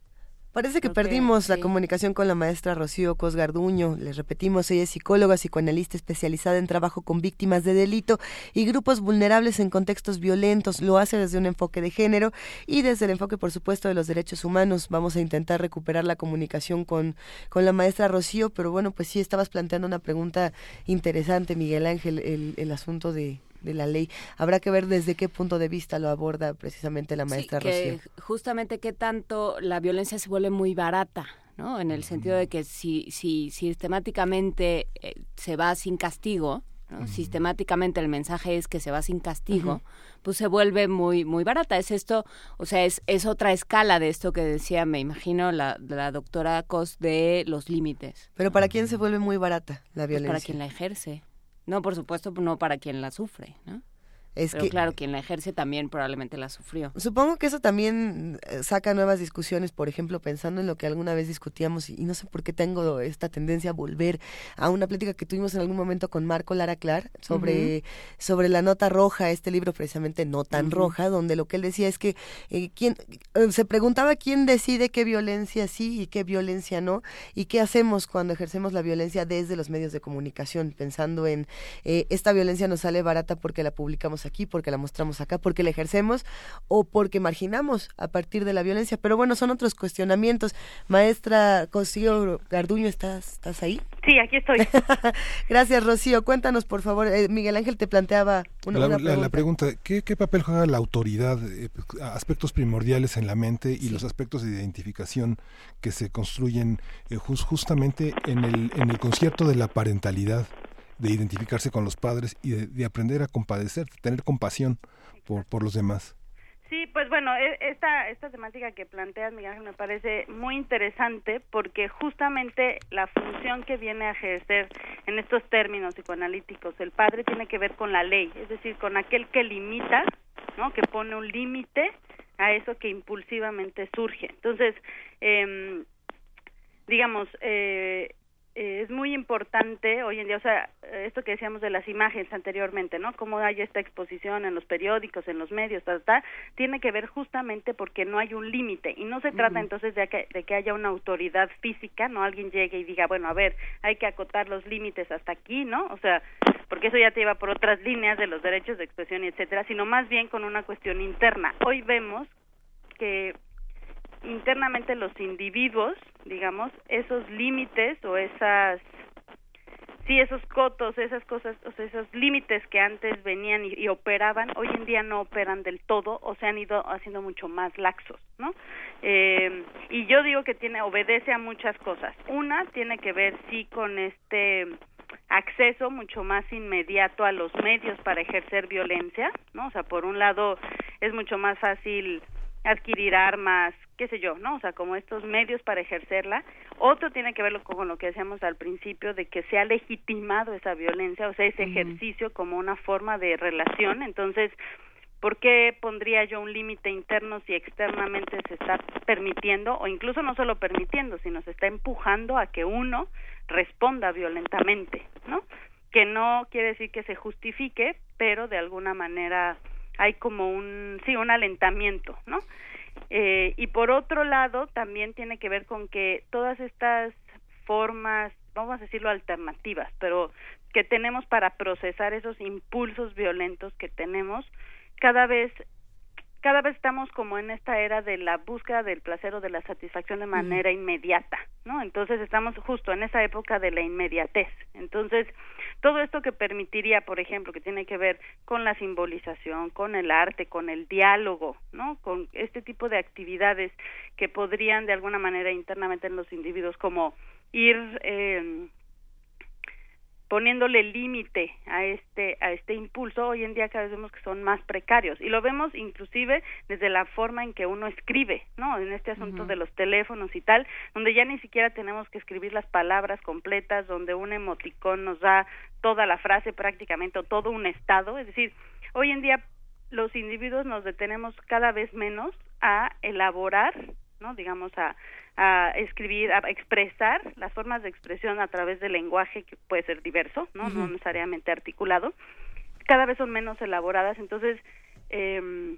Parece que perdimos la comunicación con la maestra Rocío Cos Garduño. Les repetimos, ella es psicóloga, psicoanalista especializada en trabajo con víctimas de delito y grupos vulnerables en contextos violentos. Lo hace desde un enfoque de género y desde el enfoque, por supuesto, de los derechos humanos. Vamos a intentar recuperar la comunicación con, con la maestra Rocío, pero bueno, pues sí, estabas planteando una pregunta interesante, Miguel Ángel, el, el asunto de, de la ley. Habrá que ver desde qué punto de vista lo aborda precisamente la maestra Sí, que Rocío. justamente qué tanto la violencia se vuelve muy barata, ¿no? En el sentido de que si, si sistemáticamente eh, se va sin castigo, ¿no? sistemáticamente el mensaje es que se va sin castigo, pues se vuelve muy muy barata. Es esto, o sea, es, es otra escala de esto que decía, me imagino, la, la doctora Cos de los límites. Pero ¿para quién se vuelve muy barata la Pues violencia? para quien la ejerce. No, por supuesto, no para quien la sufre, ¿no? Es Pero que- claro, quien la ejerce también probablemente la sufrió. Supongo que eso también eh, saca nuevas discusiones, por ejemplo, pensando en lo que alguna vez discutíamos, y, no sé por qué tengo esta tendencia a volver a una plática que tuvimos en algún momento con Marco Lara Clar sobre, sobre la nota roja, este libro precisamente no tan roja, donde lo que él decía es que eh, quién, eh, se preguntaba quién decide qué violencia sí y qué violencia no, y qué hacemos cuando ejercemos la violencia desde los medios de comunicación, pensando en eh, esta violencia nos sale barata porque la publicamos mostramos aquí, porque la mostramos acá, porque la ejercemos o porque marginamos a partir de la violencia. Pero bueno, son otros cuestionamientos. Maestra Cosío Garduño, ¿estás, estás ahí? Sí, aquí estoy. Gracias, Rocío. Cuéntanos, por favor. Eh, Miguel Ángel te planteaba una, la, una la- la pregunta. pregunta, ¿qué, qué papel juega la autoridad, eh, aspectos primordiales en la mente y los aspectos de identificación que se construyen eh, jus- justamente en el, en el concierto de la parentalidad, de identificarse con los padres y de, de aprender a compadecer, de tener compasión por, por los demás? Sí, pues bueno, e- esta, esta temática que planteas, Miguel Ángel, me parece muy interesante porque justamente la función que viene a ejercer en estos términos psicoanalíticos el padre tiene que ver con la ley, es decir, con aquel que limita, ¿no? Que pone un límite a eso que impulsivamente surge. Entonces, em, digamos, eh, eh, es muy importante hoy en día, o sea, esto que decíamos de las imágenes anteriormente, ¿no? Cómo hay esta exposición en los periódicos, en los medios, tal, tal, tiene que ver justamente porque no hay un límite y no se trata entonces de que, de que haya una autoridad física, ¿no? Alguien llegue y diga, bueno, a ver, hay que acotar los límites hasta aquí, ¿no? O sea, porque eso ya te lleva por otras líneas de los derechos de expresión y etcétera, sino más bien con una cuestión interna. Hoy vemos que internamente los individuos, digamos, esos límites o esas sí esos cotos, esas cosas, o sea, esos límites que antes venían y, y operaban, hoy en día no operan del todo o se han ido haciendo mucho más laxos, ¿no? Eh, y yo digo que tiene obedece a muchas cosas. Una tiene que ver sí con este acceso mucho más inmediato a los medios para ejercer violencia, ¿no? O sea, por un lado es mucho más fácil adquirir armas, qué sé yo, ¿no? O sea, como estos medios para ejercerla. Otro tiene que ver con lo que decíamos al principio de que se ha legitimado esa violencia, o sea, ese ejercicio como una forma de relación. Entonces, ¿por qué pondría yo un límite interno si externamente se está permitiendo o incluso no solo permitiendo, sino se está empujando a que uno responda violentamente, ¿no? Que no quiere decir que se justifique, pero de alguna manera hay como un sí un alentamiento, ¿no? Eh, y por otro lado también tiene que ver con que todas estas formas, vamos a decirlo alternativas, pero que tenemos para procesar esos impulsos violentos que tenemos, cada vez cada vez estamos como en esta era de la búsqueda del placer o de la satisfacción de manera inmediata, ¿no? Entonces estamos justo en esa época de la inmediatez. Entonces, todo esto que permitiría, por ejemplo, que tiene que ver con la simbolización, con el arte, con el diálogo, ¿no? Con este tipo de actividades que podrían de alguna manera internamente en los individuos como ir eh, poniéndole límite a este a este impulso hoy en día cada vez vemos que son más precarios. Y lo vemos inclusive desde la forma en que uno escribe no en este asunto de los teléfonos y tal donde ya ni siquiera tenemos que escribir las palabras completas donde un emoticón nos da toda la frase prácticamente o todo un estado. Es decir hoy en día los individuos nos detenemos cada vez menos a elaborar no digamos a a escribir, a expresar las formas de expresión a través del lenguaje que puede ser diverso, no, necesariamente articulado, cada vez son menos elaboradas, entonces eh,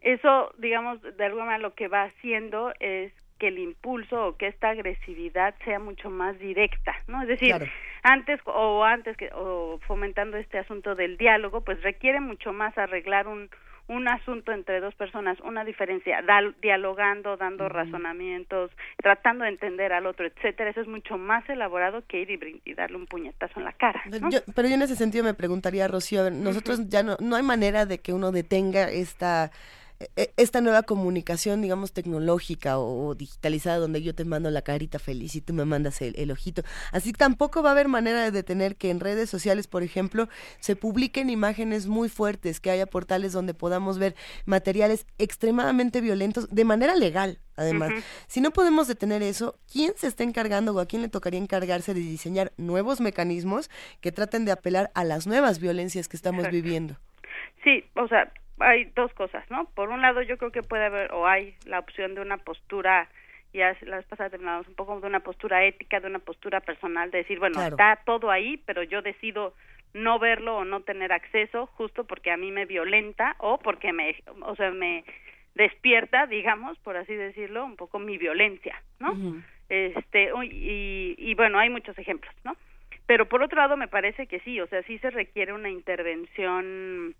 eso, digamos, de alguna manera lo que va haciendo es que el impulso o que esta agresividad sea mucho más directa, ¿no? Es decir, Claro. antes o antes que o fomentando este asunto del diálogo, pues requiere mucho más arreglar un un asunto entre dos personas, una diferencia, dal- dialogando, dando razonamientos, tratando de entender al otro, etcétera, eso es mucho más elaborado que ir y, y darle un puñetazo en la cara. ¿no? Yo- pero yo en ese sentido me preguntaría, Rocío, a ver, nosotros ya no, no hay manera de que uno detenga esta esta nueva comunicación, digamos, tecnológica o, o digitalizada, donde yo te mando la carita feliz y tú me mandas el, el ojito. Así tampoco va a haber manera de detener que en redes sociales, por ejemplo, se publiquen imágenes muy fuertes, que haya portales donde podamos ver materiales extremadamente violentos de manera legal. Además, si no podemos detener eso, ¿quién se está encargando o a quién le tocaría encargarse de diseñar nuevos mecanismos que traten de apelar a las nuevas violencias que estamos Exacto. viviendo? Sí, o sea, hay dos cosas, ¿no? Por un lado, yo creo que puede haber o hay la opción de una postura, ya la vez pasada terminamos un poco de una postura ética, de una postura personal, de decir, bueno, Claro. está todo ahí, pero yo decido no verlo o no tener acceso justo porque a mí me violenta o porque me, o sea, me despierta, digamos, por así decirlo, un poco mi violencia, ¿no? Este, y, y bueno, hay muchos ejemplos, ¿no? pero por otro lado me parece que sí, o sea, sí se requiere una intervención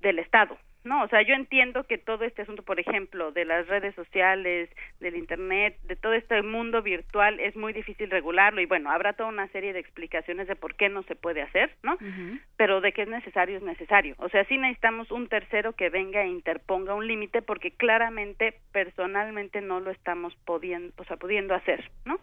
del Estado, ¿no? O sea, yo entiendo que todo este asunto, por ejemplo, de las redes sociales, del Internet, de todo este mundo virtual, es muy difícil regularlo y bueno, habrá toda una serie de explicaciones de por qué no se puede hacer, ¿no? Pero de que es necesario, es necesario. O sea, sí necesitamos un tercero que venga e interponga un límite porque claramente, personalmente, no lo estamos pudiendo, o sea, pudiendo hacer, ¿no?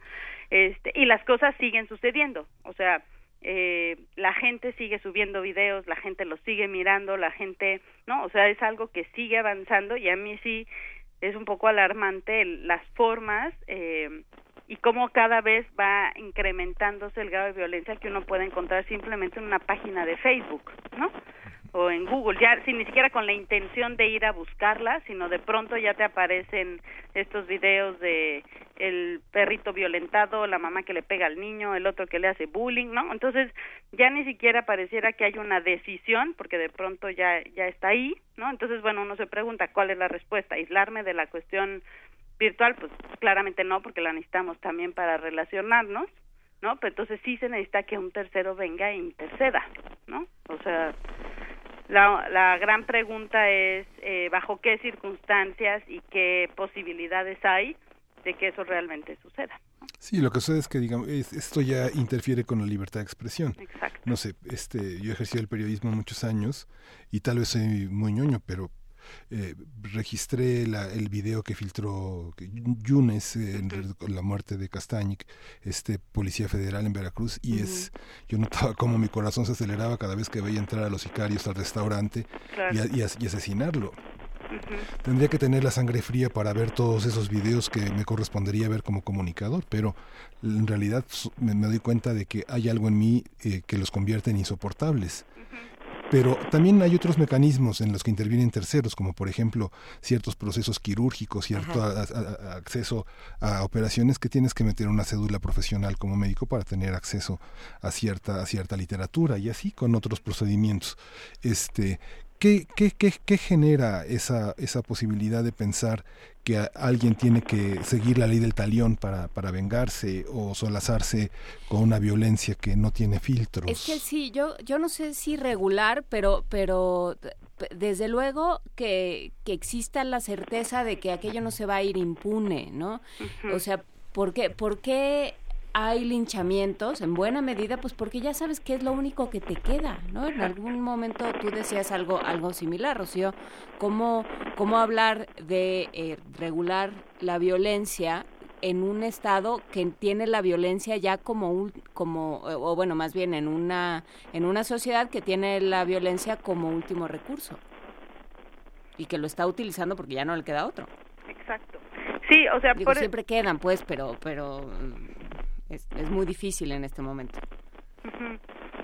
Este, y las cosas siguen sucediendo. O sea, eh, la gente sigue subiendo videos, la gente los sigue mirando, la gente, ¿no? O sea, es algo que sigue avanzando y a mí sí es un poco alarmante el- las formas eh, y cómo cada vez va incrementándose el grado de violencia que uno puede encontrar simplemente en una página de Facebook, ¿no? O en Google, ya sin ni siquiera con la intención de ir a buscarla, sino de pronto ya te aparecen estos videos de el perrito violentado, la mamá que le pega al niño, el otro que le hace bullying, ¿no? Entonces, ya ni siquiera pareciera que hay una decisión, porque de pronto ya ya está ahí, ¿no? Entonces, bueno, uno se pregunta cuál es la respuesta, aislarme de la cuestión virtual, pues claramente no, porque la necesitamos también para relacionarnos, ¿no? Pero entonces sí se necesita que un tercero venga e interceda, ¿no? O sea, la, la gran pregunta es eh, bajo qué circunstancias y qué posibilidades hay de que eso realmente suceda. Sí, lo que sucede es que digamos es- esto ya interfiere con la libertad de expresión. Exacto. No sé, este, yo ejercí el periodismo muchos años y tal vez soy muy ñoño, pero eh, registré la- el video que filtró Yunes eh, en la muerte de Castañic, este policía federal en Veracruz, y es, yo notaba cómo mi corazón se aceleraba cada vez que veía entrar a los sicarios al restaurante Claro. y, a- y as- y asesinarlo. Tendría que tener la sangre fría para ver todos esos videos que me correspondería ver como comunicador, pero en realidad me doy cuenta de que hay algo en mí eh, que los convierte en insoportables. Pero también hay otros mecanismos en los que intervienen terceros, como por ejemplo ciertos procesos quirúrgicos, cierto a- a- a- acceso a operaciones que tienes que meter una cédula profesional como médico para tener acceso a cierta, a cierta literatura y así con otros procedimientos. Este, ¿qué, qué, qué, qué genera esa, esa posibilidad de pensar que alguien tiene que seguir la ley del talión para, para vengarse o solazarse con una violencia que no tiene filtros? Es que sí, yo, yo no sé si regular, pero, pero desde luego que, que exista la certeza de que aquello no se va a ir impune, ¿no? O sea, ¿por qué, ¿por qué hay linchamientos? En buena medida, pues porque ya sabes que es lo único que te queda, ¿no? En algún momento tú decías algo, algo similar, Rocío, ¿cómo, cómo hablar de eh, regular la violencia en un estado que tiene la violencia ya como un como o bueno más bien en una en una sociedad que tiene la violencia como último recurso y que lo está utilizando porque ya no le queda otro Exacto. Sí, o sea, Digo, por- siempre quedan pues pero pero es, es muy difícil en este momento.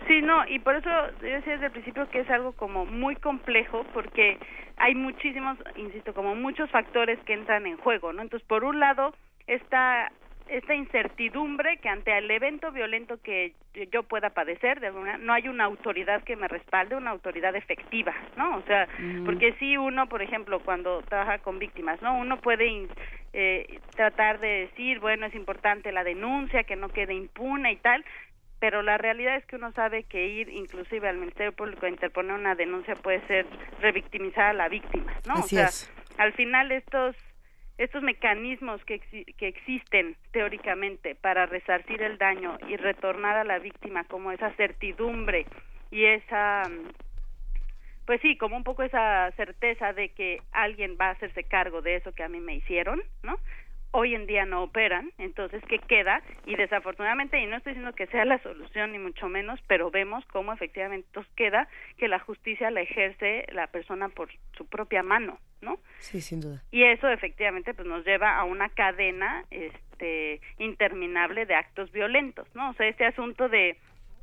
Sí, no, y por eso yo decía desde el principio que es algo como muy complejo porque hay muchísimos, insisto, como muchos factores que entran en juego, ¿no? Entonces, por un lado, esta esta incertidumbre que ante el evento violento que yo pueda padecer, de alguna, no hay una autoridad que me respalde, una autoridad efectiva, ¿no? O sea, Mm. porque si uno, por ejemplo, cuando trabaja con víctimas, ¿no? Uno puede in- eh, tratar de decir, bueno, es importante la denuncia, que no quede impune y tal, pero la realidad es que uno sabe que ir inclusive al Ministerio Público a interponer una denuncia puede ser revictimizar a la víctima, ¿no? Así o sea, es. al final estos estos mecanismos que, exi- que existen teóricamente para resarcir el daño y retornar a la víctima como esa certidumbre y esa pues sí, como un poco esa certeza de que alguien va a hacerse cargo de eso que a mí me hicieron, ¿no? Hoy en día no operan, entonces, ¿qué queda? Y desafortunadamente, y no estoy diciendo que sea la solución, ni mucho menos, pero vemos cómo efectivamente queda que la justicia la ejerce la persona por su propia mano, ¿no? Sí, sin duda. y eso efectivamente pues nos lleva a una cadena este interminable de actos violentos no o sea este asunto de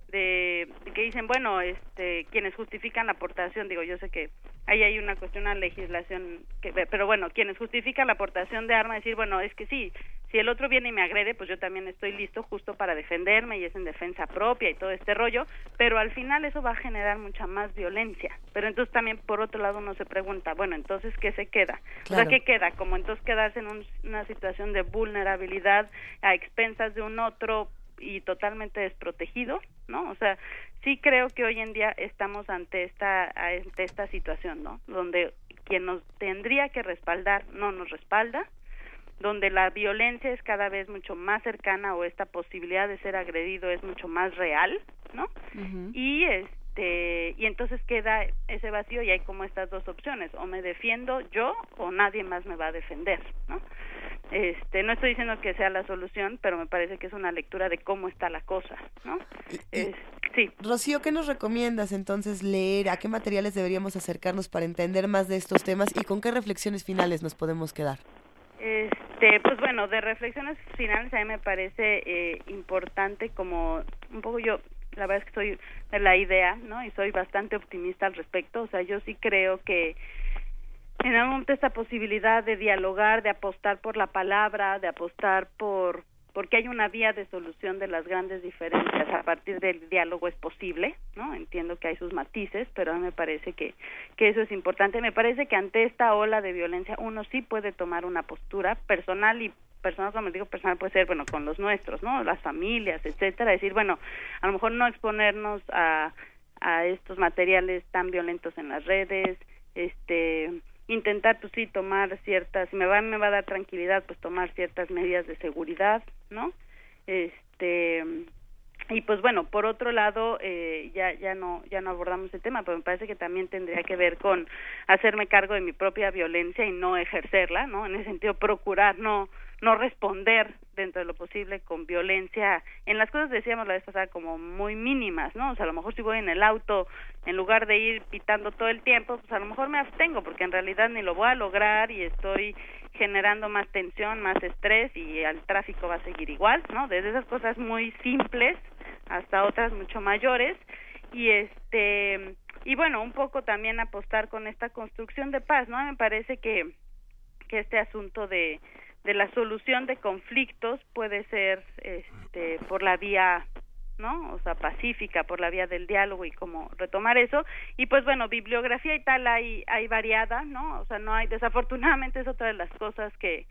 de, de que dicen bueno este quienes justifican la aportación digo yo sé que ahí hay una cuestión una legislación que pero bueno quienes justifican la aportación de arma decir bueno es que sí si el otro viene y me agrede pues yo también estoy listo justo para defenderme y es en defensa propia y todo este rollo pero al final eso va a generar mucha más violencia. Pero entonces también por otro lado uno se pregunta bueno entonces qué se queda o sea Claro. qué queda como entonces quedarse en un- una situación de vulnerabilidad a expensas de un otro y totalmente desprotegido, ¿no? O sea, sí creo que hoy en día estamos ante esta ante esta situación, ¿no? Donde quien nos tendría que respaldar no nos respalda, donde la violencia es cada vez mucho más cercana o esta posibilidad de ser agredido es mucho más real, ¿no? Y este y entonces queda ese vacío y hay como estas dos opciones, o me defiendo yo o nadie más me va a defender, ¿no? Este, no estoy diciendo que sea la solución, pero me parece que es una lectura de cómo está la cosa, ¿no? sí. Rocío, ¿qué nos recomiendas entonces leer? ¿A qué materiales deberíamos acercarnos para entender más de estos temas y con qué reflexiones finales nos podemos quedar? Este, pues bueno, de reflexiones finales a mí me parece eh, importante como un poco yo, la verdad es que soy de la idea, ¿no? Y soy bastante optimista al respecto, o sea, yo sí creo que en algún momento esta posibilidad de dialogar, de apostar por la palabra, de apostar por porque hay una vía de solución de las grandes diferencias a partir del diálogo es posible, ¿no? Entiendo que hay sus matices, pero a mí me parece que, que eso es importante. Me parece que ante esta ola de violencia uno sí puede tomar una postura personal y personal, como digo, personal puede ser, bueno, con los nuestros, ¿no? Las familias, etcétera, decir, bueno, a lo mejor no exponernos a, a estos materiales tan violentos en las redes, este intentar pues sí tomar ciertas si me va me va a dar tranquilidad pues tomar ciertas medidas de seguridad no este y pues bueno por otro lado eh, ya ya no ya no abordamos el tema pero me parece que también tendría que ver con hacerme cargo de mi propia violencia y no ejercerla no en ese sentido procurar no no responder dentro de lo posible con violencia. En las cosas decíamos la vez pasada como muy mínimas no o sea a lo mejor si voy en el auto en lugar de ir pitando todo el tiempo pues a lo mejor me abstengo porque en realidad ni lo voy a lograr y estoy generando más tensión más estrés y el tráfico va a seguir igual no desde esas cosas muy simples hasta otras mucho mayores. Y este y bueno un poco también apostar con esta construcción de paz no me parece que que este asunto de de la solución de conflictos puede ser este por la vía ¿no? O sea, pacífica por la vía del diálogo y cómo retomar eso. Y pues bueno, bibliografía y tal hay hay variada, ¿no? O sea, no hay desafortunadamente es otra de las cosas que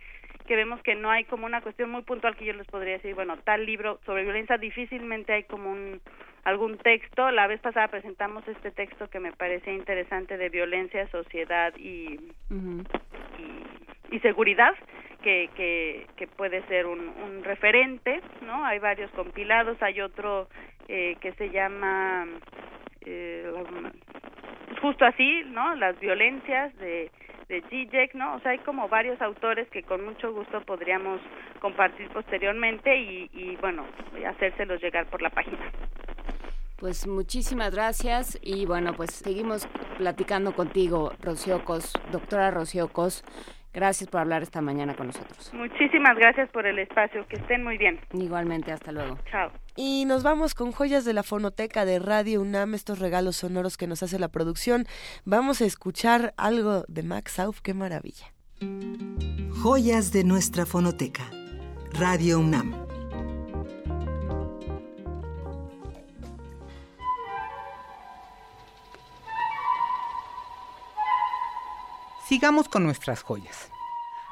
que vemos que no hay como una cuestión muy puntual que yo les podría decir, bueno, tal libro sobre violencia difícilmente hay como un algún texto. La vez pasada presentamos este texto que me parecía interesante de violencia, sociedad y, y, y seguridad que, que, que puede ser un, un referente, ¿no? Hay varios compilados, hay otro eh, que se llama eh, justo así, ¿no? Las violencias de de Zizek, ¿no? O sea, hay como varios autores que con mucho gusto podríamos compartir posteriormente y, y bueno, hacérselos llegar por la página. Pues muchísimas gracias y bueno, pues seguimos platicando contigo, Rocío Cos, doctora Rocío Cos. Gracias por hablar esta mañana con nosotros. Muchísimas gracias por el espacio. Que estén muy bien. Igualmente, hasta luego. Chao. Y nos vamos con joyas de la fonoteca de Radio UNAM, estos regalos sonoros que nos hace la producción. Vamos a escuchar algo de Max Auf, qué maravilla. Joyas de nuestra fonoteca. Radio UNAM. Sigamos con nuestras joyas.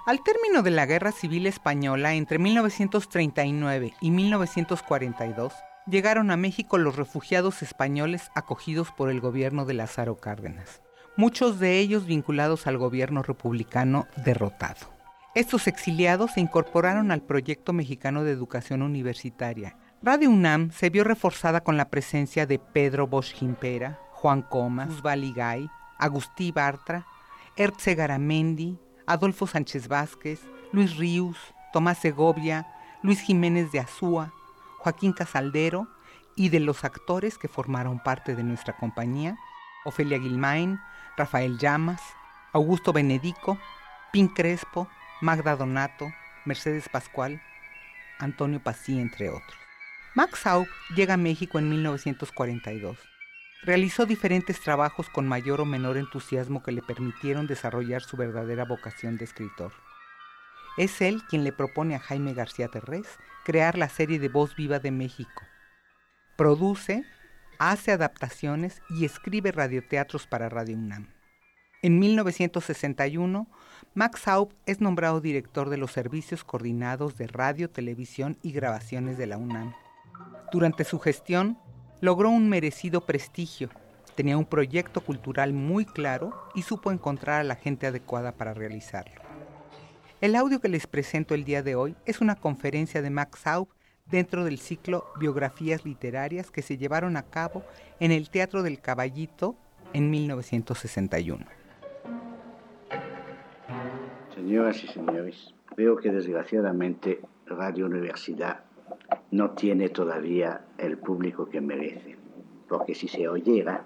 Al término de la Guerra Civil Española entre 1939 y 1942, llegaron a México los refugiados españoles acogidos por el gobierno de Lázaro Cárdenas, muchos de ellos vinculados al gobierno republicano derrotado. Estos exiliados se incorporaron al proyecto mexicano de educación universitaria. Radio UNAM se vio reforzada con la presencia de Pedro Bosch Gimpera, Juan Comas, Usbaligay, Agustí Bartra, Ertze Garamendi, Adolfo Sánchez Vázquez, Luis Ríos, Tomás Segovia, Luis Jiménez de Azúa, Joaquín Casaldero y de los actores que formaron parte de nuestra compañía, Ofelia Guilmain, Rafael Llamas, Augusto Benedico, Pin Crespo, Magda Donato, Mercedes Pascual, Antonio Pasí, entre otros. Max Saub llega a México en 1942. Realizó diferentes trabajos con mayor o menor entusiasmo que le permitieron desarrollar su verdadera vocación de escritor. Es él quien le propone a Jaime García Terrés crear la serie de Voz Viva de México. Produce, hace adaptaciones y escribe radioteatros para Radio UNAM. En 1961, Max Saub es nombrado director de los servicios coordinados de radio, televisión y grabaciones de la UNAM. Durante su gestión, logró un merecido prestigio, tenía un proyecto cultural muy claro y supo encontrar a la gente adecuada para realizarlo. El audio que les presento el día de hoy es una conferencia de Max Saub dentro del ciclo Biografías Literarias que se llevaron a cabo en el Teatro del Caballito en 1961. Señoras y señores, veo que desgraciadamente Radio Universidad no tiene todavía el público que merece, porque si se oyera,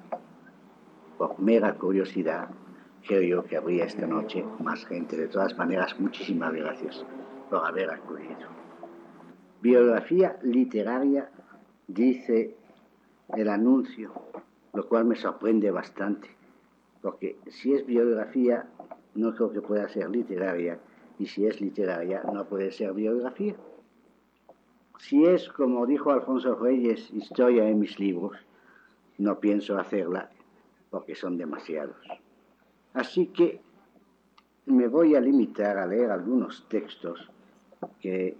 por mera curiosidad, creo yo que habría esta noche más gente. De todas maneras, muchísimas gracias por haber acudido. Biografía literaria, dice el anuncio, lo cual me sorprende bastante, porque si es biografía, no creo que pueda ser literaria, y si es literaria, no puede ser biografía. Si es, como dijo Alfonso Reyes, historia en mis libros, no pienso hacerla porque son demasiados. Así que me voy a limitar a leer algunos textos que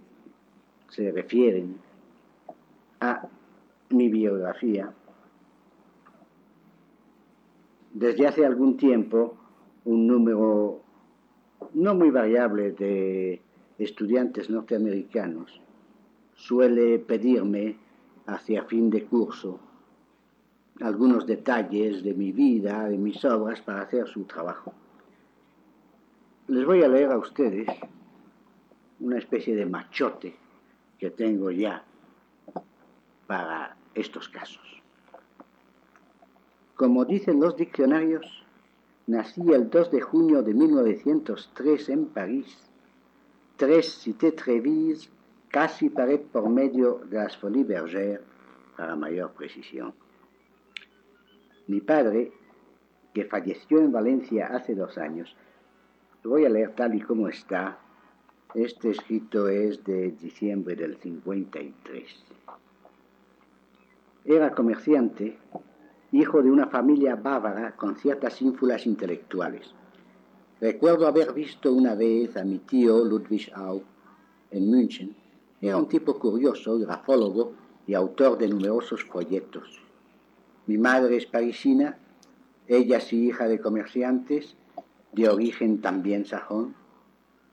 se refieren a mi biografía. Desde hace algún tiempo, un número no muy variable de estudiantes norteamericanos suele pedirme hacia fin de curso algunos detalles de mi vida, de mis obras, para hacer su trabajo. Les voy a leer a ustedes una especie de machote que tengo ya para estos casos. Como dicen los diccionarios, nací el 2 de junio de 1903 en París, tres Cité Trévise, casi pared por medio de las Folies Bergères, para mayor precisión. Mi padre, que falleció en Valencia hace dos años, lo voy a leer tal y como está. Este escrito es de diciembre del 53. Era comerciante, hijo de una familia bávara con ciertas ínfulas intelectuales. Recuerdo haber visto una vez a mi tío Ludwig Au en München. Era un tipo curioso, grafólogo y autor de numerosos folletos. Mi madre es parisina, ella sí hija de comerciantes, de origen también sajón.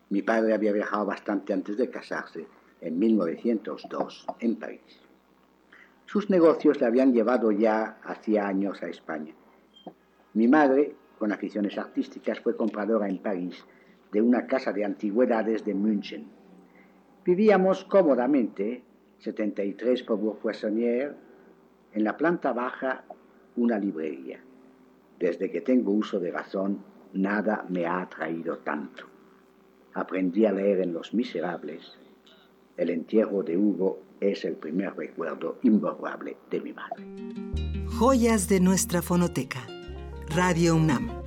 Mi padre había viajado bastante antes de casarse, en 1902, en París. Sus negocios le habían llevado ya hacía años a España. Mi madre, con aficiones artísticas, fue compradora en París de una casa de antigüedades de München. Vivíamos cómodamente, 73 Faubourg Poissonnière, en la planta baja una librería. Desde que tengo uso de razón, nada me ha atraído tanto. Aprendí a leer en Los Miserables. El entierro de Hugo es el primer recuerdo imborrable de mi madre. Joyas de nuestra fonoteca. Radio UNAM.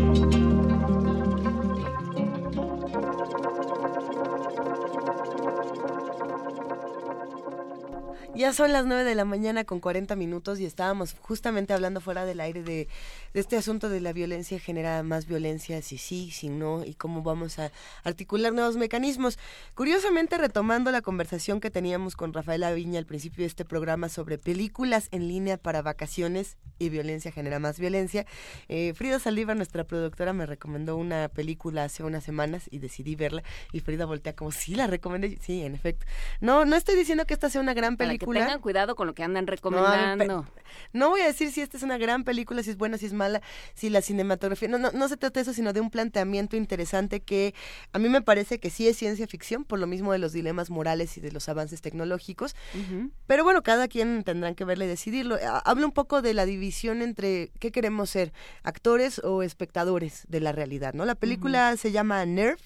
Ya son las 9 de la mañana con 40 minutos y estábamos justamente hablando fuera del aire de, este asunto de la violencia genera más violencia, si sí, si no, y cómo vamos a articular nuevos mecanismos. Curiosamente, retomando la conversación que teníamos con Rafaela Viña al principio de este programa sobre películas en línea para vacaciones y violencia genera más violencia, eh, Frida Saldívar, nuestra productora, me recomendó una película hace unas semanas y decidí verla y Frida voltea como, sí, la recomendé, sí, en efecto. No, no estoy diciendo que esta sea una gran película. Tengan cuidado con lo que andan recomendando. No, no, voy a decir si esta es una gran película, si es buena, si es mala, si la cinematografía, no, no, no se trata de eso, sino de un planteamiento interesante que a mí me parece que sí es ciencia ficción, por lo mismo de los dilemas morales y de los avances tecnológicos, uh -huh. pero bueno, cada quien tendrán que verle y decidirlo. Habla un poco de la división entre qué queremos ser, actores o espectadores de la realidad, ¿no? La película uh -huh. se llama Nerf,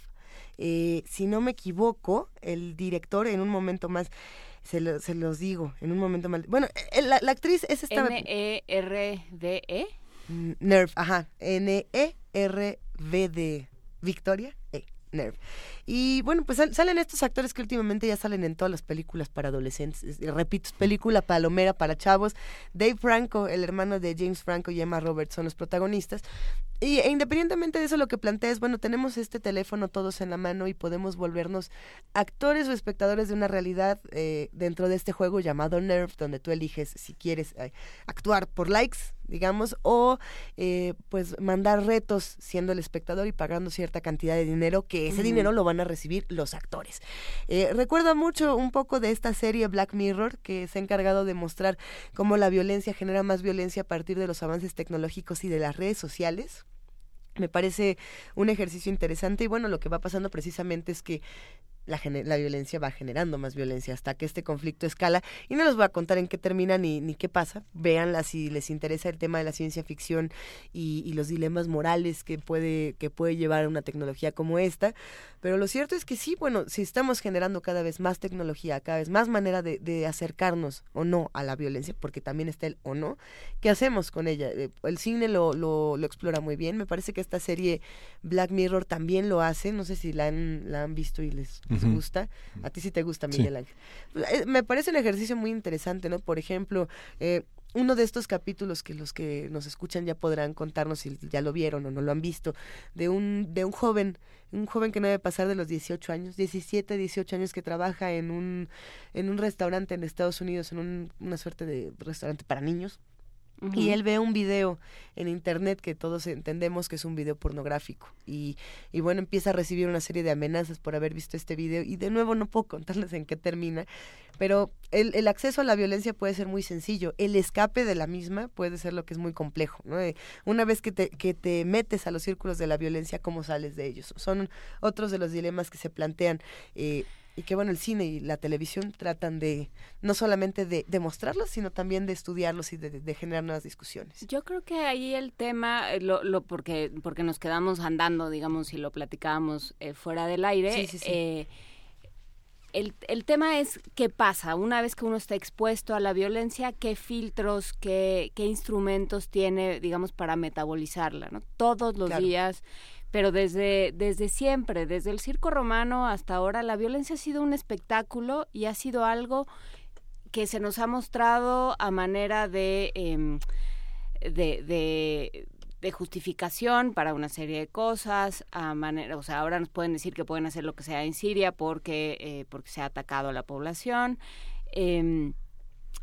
eh, si no me equivoco, el director en un momento más se, lo, se los digo, en un momento más. Bueno, eh, la, la actriz es esta. N-E-R-D-E. Nerf, ajá. N-E-R-V de Victoria. E. Nerve. Y bueno, pues sal- salen estos actores que últimamente ya salen en todas las películas para adolescentes. Es- repito, película palomera para chavos. Dave Franco, el hermano de James Franco y Emma Roberts son los protagonistas. Y e independientemente de eso, lo que plantea es, bueno, tenemos este teléfono todos en la mano y podemos volvernos actores o espectadores de una realidad eh, dentro de este juego llamado Nerve, donde tú eliges si quieres eh, actuar por likes, digamos, o eh, pues mandar retos siendo el espectador y pagando cierta cantidad de dinero, que ese dinero lo van a recibir los actores. Eh, recuerda mucho un poco de esta serie Black Mirror, que se ha encargado de mostrar cómo la violencia genera más violencia a partir de los avances tecnológicos y de las redes sociales. Me parece un ejercicio interesante y bueno, lo que va pasando precisamente es que la, la violencia va generando más violencia hasta que este conflicto escala. Y no les voy a contar en qué termina ni, ni qué pasa. Véanla si les interesa el tema de la ciencia ficción y, y los dilemas morales que puede, que puede llevar una tecnología como esta. Pero lo cierto es que sí, bueno, si estamos generando cada vez más tecnología, cada vez más manera de, de acercarnos o no a la violencia, porque también está el o no, ¿qué hacemos con ella? Eh, El cine lo, lo, lo explora muy bien. Me parece que esta serie Black Mirror también lo hace. No sé si la han, la han visto y les, les gusta. A ti sí te gusta, Sí. Miguel Ángel. Eh, Me parece un ejercicio muy interesante, ¿no? Por ejemplo, eh, uno de estos capítulos que los que nos escuchan ya podrán contarnos si ya lo vieron o no lo han visto, de un, de un joven, un joven que no debe pasar de los 18 años, 17, 18 años que trabaja en un, en un restaurante en Estados Unidos, en un- una suerte de restaurante para niños. Y él ve un video en internet que todos entendemos que es un video pornográfico. Y, y bueno, empieza a recibir una serie de amenazas por haber visto este video. Y de nuevo no puedo contarles en qué termina. Pero el, el acceso a la violencia puede ser muy sencillo. El escape de la misma puede ser lo que es muy complejo. ¿no? Eh, Una vez que te, que te metes a los círculos de la violencia, ¿cómo sales de ellos? Son otros de los dilemas que se plantean. eh, y que bueno, el cine y la televisión tratan de no solamente de demostrarlos, sino también de estudiarlos y de, de generar nuevas discusiones. Yo creo que ahí el tema, eh, lo, lo porque porque nos quedamos andando, digamos, y lo platicábamos eh, fuera del aire. Sí, sí, sí. eh, el, el tema es qué pasa una vez que uno está expuesto a la violencia, qué filtros, qué, qué instrumentos tiene, digamos, para metabolizarla, ¿no? Todos los Claro. días, pero desde, desde siempre, desde el circo romano hasta ahora, la violencia ha sido un espectáculo y ha sido algo que se nos ha mostrado a manera de, em, de, de, de justificación para una serie de cosas, a manera, o sea, ahora nos pueden decir que pueden hacer lo que sea en Siria porque, eh, porque se ha atacado a la población. em,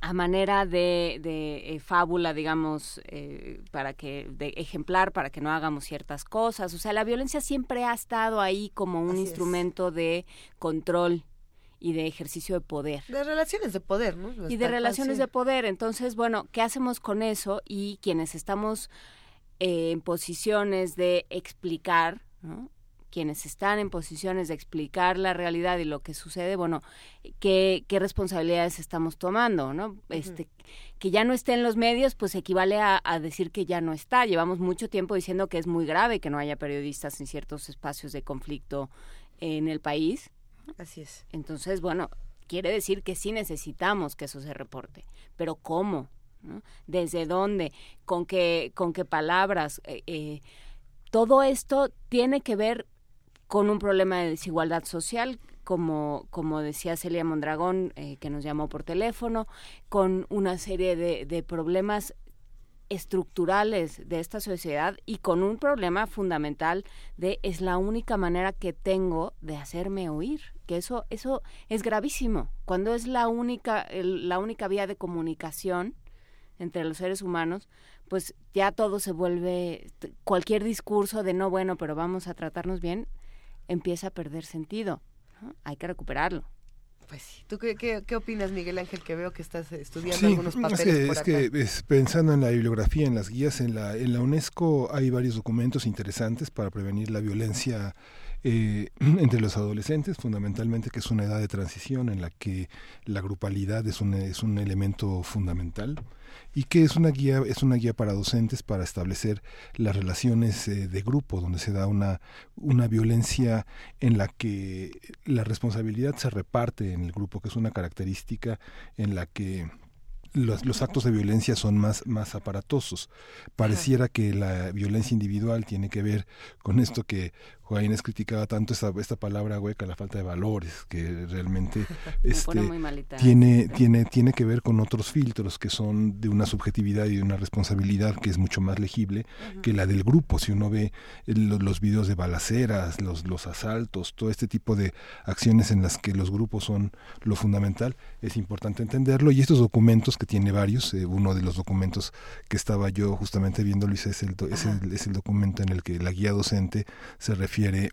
a manera de, de eh, fábula, digamos, eh, para que, de ejemplar, para que no hagamos ciertas cosas. O sea, la violencia siempre ha estado ahí como un Así es. instrumento de control y de ejercicio de poder De relaciones de poder, ¿no? y de relaciones de poder. Entonces, bueno, ¿qué hacemos con eso? Y quienes estamos eh, en posiciones de explicar, ¿no? Quienes están en posiciones de explicar la realidad y lo que sucede, bueno, qué, qué responsabilidades estamos tomando, ¿no? Este, que ya no esté en los medios, pues equivale a, a decir que ya no está. Llevamos mucho tiempo diciendo que es muy grave que no haya periodistas en ciertos espacios de conflicto en el país. Así es. Entonces, bueno, quiere decir que sí necesitamos que eso se reporte, pero ¿cómo? ¿No? ¿Desde dónde? ¿Con qué, con qué palabras? Eh, eh, todo esto tiene que ver con un problema de desigualdad social, como, como decía Celia Mondragón, eh, que nos llamó por teléfono, con una serie de, de problemas estructurales de esta sociedad y con un problema fundamental de es la única manera que tengo de hacerme oír que eso eso es gravísimo. Cuando es la única el- la única vía de comunicación entre los seres humanos pues ya todo se vuelve cualquier discurso de no bueno pero vamos a tratarnos bien empieza a perder sentido ¿no? hay que recuperarlo Pues sí. ¿Tú qué, qué, qué opinas, Miguel Ángel, que veo que estás estudiando Sí, algunos es papeles que, por es que es pensando en la bibliografía, en las guías, en la, en la UNESCO hay varios documentos interesantes para prevenir la violencia eh, entre los adolescentes, fundamentalmente que es una edad de transición en la que la grupalidad es un, es un elemento fundamental y que es una guía es una guía para docentes para establecer las relaciones eh, de grupo donde se da una una violencia en la que la responsabilidad se reparte en el grupo que es una característica en la que los, los actos de violencia son más, más aparatosos. Pareciera que la violencia individual tiene que ver con esto que Juárez criticaba tanto esta, esta palabra hueca, la falta de valores, que realmente este, tiene, tiene, tiene que ver con otros filtros que son de una subjetividad y de una responsabilidad que es mucho más legible que la del grupo. Si uno ve los videos de balaceras, los, los asaltos, todo este tipo de acciones en las que los grupos son lo fundamental, es importante entenderlo. Y estos documentos, que tiene varios, eh, uno de los documentos que estaba yo justamente viendo, Luis, es el, es el, es el documento en el que la guía docente se refiere tiede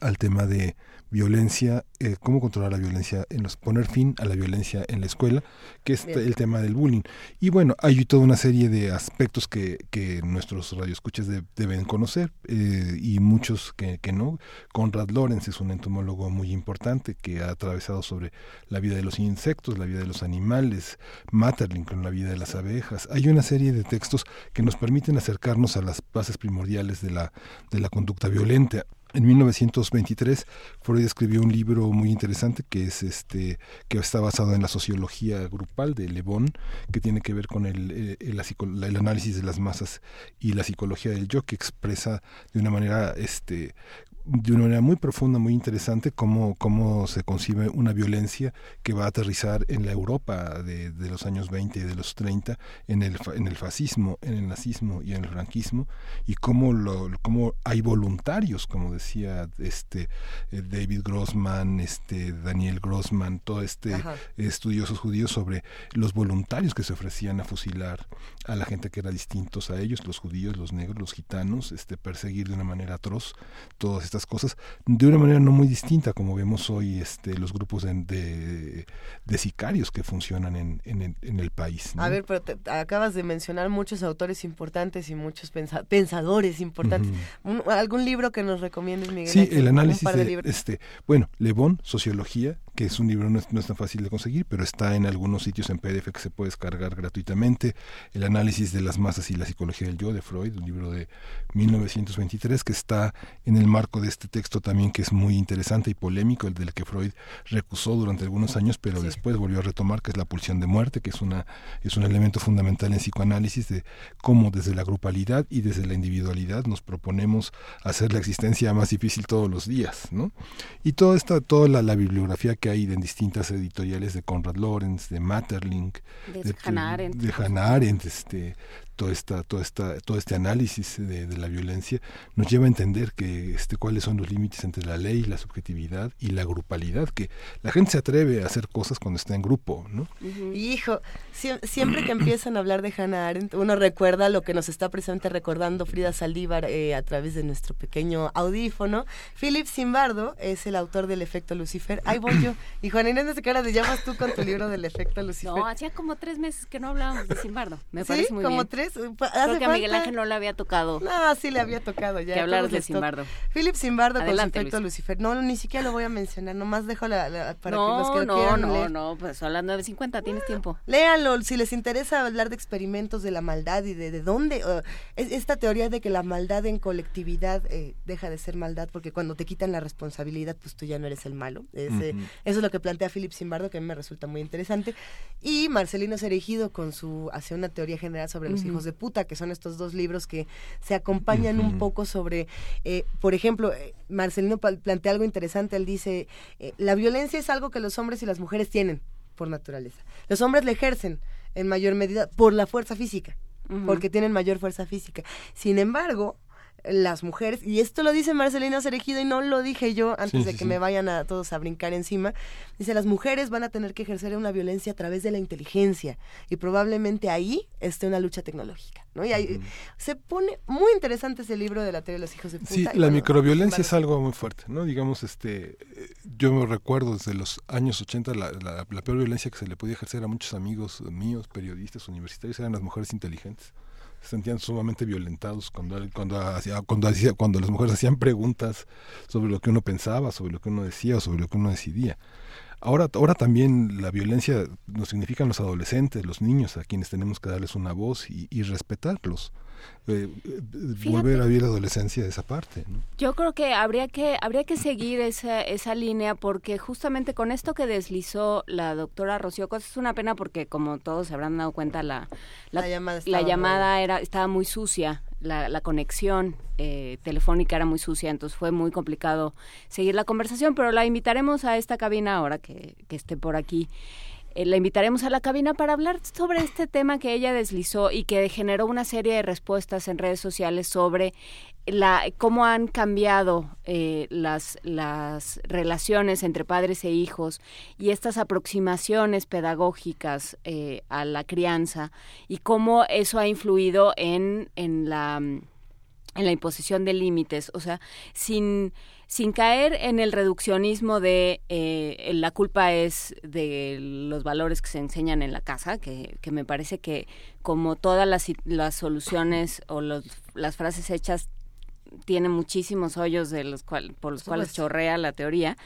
al tema de violencia, eh, cómo controlar la violencia, en los, poner fin a la violencia en la escuela, que es el tema del bullying. Y bueno, hay toda una serie de aspectos que, que nuestros radioescuchas deben conocer eh, y muchos que, que, no. Conrad Lorenz es un entomólogo muy importante que ha atravesado sobre la vida de los insectos, la vida de los animales, Matterling con la vida de las abejas. Hay una serie de textos que nos permiten acercarnos a las bases primordiales de la, de la conducta violenta. En 1923 Freud escribió un libro muy interesante que es este que está basado en la sociología grupal de Le Bon, que tiene que ver con el, eh, el, el, análisis de las masas y la psicología del yo, que expresa de una manera este de una manera muy profunda, muy interesante, cómo, cómo se concibe una violencia que va a aterrizar en la Europa de, de, los años 20 y de los 30, en el, en el fascismo, en el nazismo y en el franquismo, y cómo, lo, cómo hay voluntarios, como decía este eh, David Grossman, este Daniel Grossman, todo este Ajá. estudiosos judíos sobre los voluntarios que se ofrecían a fusilar a la gente que era distintos a ellos, los judíos, los negros, los gitanos, este perseguir de una manera atroz todas estas cosas de una manera no muy distinta como vemos hoy este los grupos de, de, de sicarios que funcionan en, en, en el país. ¿no? A ver, pero te, acabas de mencionar muchos autores importantes y muchos pensa, pensadores importantes. Uh -huh. Un, ¿Algún libro que nos recomiendes, Miguel? Sí, el análisis de, de este, bueno, Le Bon, Sociología, que es un libro no es, no es, tan fácil de conseguir, pero está en algunos sitios en PDF que se puede descargar gratuitamente. El análisis de las masas y la psicología del yo de Freud, un libro de 1923 que está en el marco de este texto también que es muy interesante y polémico, el del que Freud recusó durante algunos años, pero sí. después volvió a retomar, que es la pulsión de muerte, que es una es un elemento fundamental en psicoanálisis de cómo desde la grupalidad y desde la individualidad nos proponemos hacer la existencia más difícil todos los días, ¿no? Y toda esta toda la, la bibliografía que hay en distintas editoriales de Conrad Lorenz, de Matterlink, de, de Hannah Arendt, de Hannah Arendt este, toda esta, toda esta, todo este análisis de, de, la violencia nos lleva a entender que este, cuáles son los límites entre la ley, la subjetividad y la grupalidad, que la gente se atreve a hacer cosas cuando está en grupo, ¿no? Uh -huh. Hijo, si, siempre que empiezan a hablar de Hannah Arendt, uno recuerda lo que nos está precisamente recordando Frida Saldívar eh, a través de nuestro pequeño audífono. Philip Zimbardo es el autor del efecto Lucifer. Ahí voy yo. Y Juan Inés de cara de llamas tú con tu libro del efecto Lucifer. No, hacía como tres meses que no hablábamos de Zimbardo. Me ¿Sí? parece muy como bien. tres Creo que a Miguel Ángel no le había tocado. No, sí le había tocado ya. Que hablar de Simbardo. Philip Simbardo Adelante, con su efecto Luis. Lucifer. No, ni siquiera lo voy a mencionar, nomás dejo la, la para no, que los que no, quieran no, leer. no, pues son las 9.50, tienes tiempo. Léanlo, si les interesa hablar de experimentos de la maldad y de, de dónde, uh, esta teoría de que la maldad en colectividad eh, deja de ser maldad, porque cuando te quitan la responsabilidad, pues tú ya no eres el malo. Uh -huh. Eso es lo que plantea Philip Simbardo, que a mí me resulta muy interesante. Y Marcelino Cerejido con su, hace una teoría general sobre los uh -huh. Hijos de puta, que son estos dos libros que se acompañan uh -huh. un poco sobre, eh, por ejemplo, eh, Marcelino plantea algo interesante, él dice, eh, la violencia es algo que los hombres y las mujeres tienen por naturaleza. Los hombres le ejercen en mayor medida por la fuerza física, uh -huh. porque tienen mayor fuerza física. Sin embargo, las mujeres, y esto lo dice Marcelino Cerejido y no lo dije yo antes sí, de que sí. me vayan a todos a brincar encima, dice las mujeres van a tener que ejercer una violencia a través de la inteligencia y probablemente ahí esté una lucha tecnológica, ¿no? Y ahí uh -huh. se pone muy interesante ese libro de la teoría de los hijos de puta. Sí, la bueno, microviolencia es algo muy fuerte, ¿no? Digamos, este, yo me recuerdo desde los años 80 la, la, la peor violencia que se le podía ejercer a muchos amigos míos, periodistas, universitarios, eran las mujeres inteligentes se sentían sumamente violentados cuando cuando hacía, cuando hacía, cuando las mujeres hacían preguntas sobre lo que uno pensaba, sobre lo que uno decía o sobre lo que uno decidía. Ahora, ahora también la violencia nos significan los adolescentes, los niños, a quienes tenemos que darles una voz y, y respetarlos. Eh, volver a vivir la adolescencia de esa parte. ¿no? Yo creo que habría que habría que seguir esa, esa línea porque justamente con esto que deslizó la doctora Rocío Cos es una pena porque como todos se habrán dado cuenta la, la, la llamada, la llamada era estaba muy sucia la, conexión eh, telefónica era muy sucia, entonces fue muy complicado seguir la conversación, pero la invitaremos a esta cabina ahora que, que esté por aquí. Eh, la invitaremos a la cabina para hablar sobre este tema que ella deslizó y que generó una serie de respuestas en redes sociales sobre la, cómo han cambiado eh, las, las relaciones entre padres e hijos y estas aproximaciones pedagógicas eh, a la crianza y cómo eso ha influido en, en, la, en la imposición de límites. O sea, sin sin caer en el reduccionismo de eh, la culpa es de los valores que se enseñan en la casa, que, que me parece que como todas las, las soluciones o los, las frases hechas tienen muchísimos hoyos de los cual, por los cuales chorrea la teoría.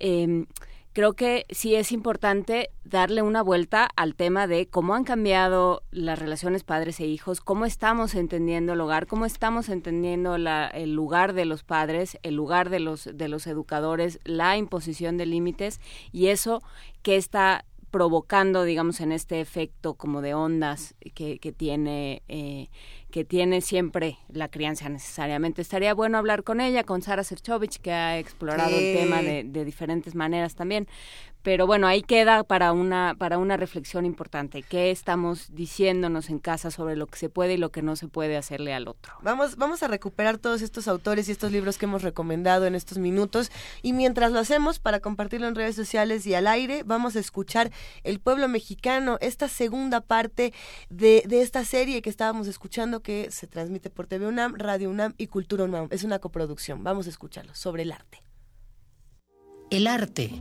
Eh, creo que sí es importante darle una vuelta al tema de cómo han cambiado las relaciones padres e hijos, cómo estamos entendiendo el hogar, cómo estamos entendiendo el lugar de los padres, el lugar de los de los educadores, la imposición de límites y eso que está provocando, digamos, en este efecto como de ondas que, que tiene eh, que tiene siempre la crianza necesariamente. Estaría bueno hablar con ella, con Sara Serchovich, que ha explorado el tema de, de, diferentes maneras también pero bueno, ahí queda para una, para una reflexión importante. ¿Qué estamos diciéndonos en casa sobre lo que se puede y lo que no se puede hacerle al otro? Vamos, vamos a recuperar todos estos autores y estos libros que hemos recomendado en estos minutos. Y mientras lo hacemos, para compartirlo en redes sociales y al aire, vamos a escuchar El Pueblo Mexicano, esta segunda parte de, de esta serie que estábamos escuchando que se transmite por TV UNAM, Radio UNAM y Cultura UNAM. Es una coproducción. Vamos a escucharlo sobre el arte. El arte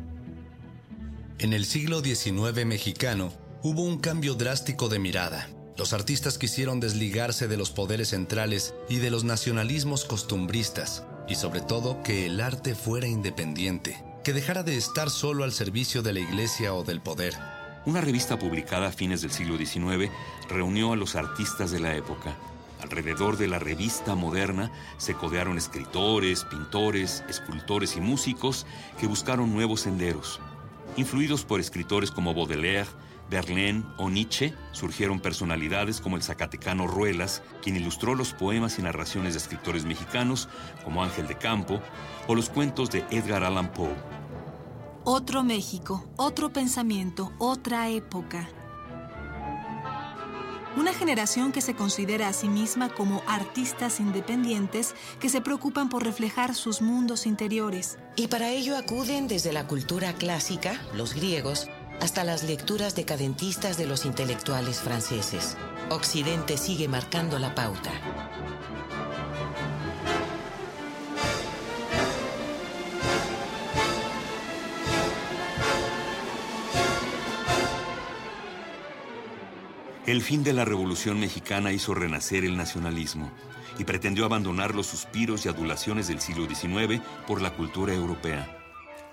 en el siglo XIX mexicano hubo un cambio drástico de mirada. Los artistas quisieron desligarse de los poderes centrales y de los nacionalismos costumbristas, y sobre todo que el arte fuera independiente, que dejara de estar solo al servicio de la iglesia o del poder. Una revista publicada a fines del siglo XIX reunió a los artistas de la época. Alrededor de la revista moderna se codearon escritores, pintores, escultores y músicos que buscaron nuevos senderos. Influidos por escritores como Baudelaire, Verlaine o Nietzsche, surgieron personalidades como el zacatecano Ruelas, quien ilustró los poemas y narraciones de escritores mexicanos como Ángel de Campo, o los cuentos de Edgar Allan Poe. Otro México, otro pensamiento, otra época. Una generación que se considera a sí misma como artistas independientes que se preocupan por reflejar sus mundos interiores. Y para ello acuden desde la cultura clásica, los griegos, hasta las lecturas decadentistas de los intelectuales franceses. Occidente sigue marcando la pauta. El fin de la Revolución Mexicana hizo renacer el nacionalismo y pretendió abandonar los suspiros y adulaciones del siglo XIX por la cultura europea.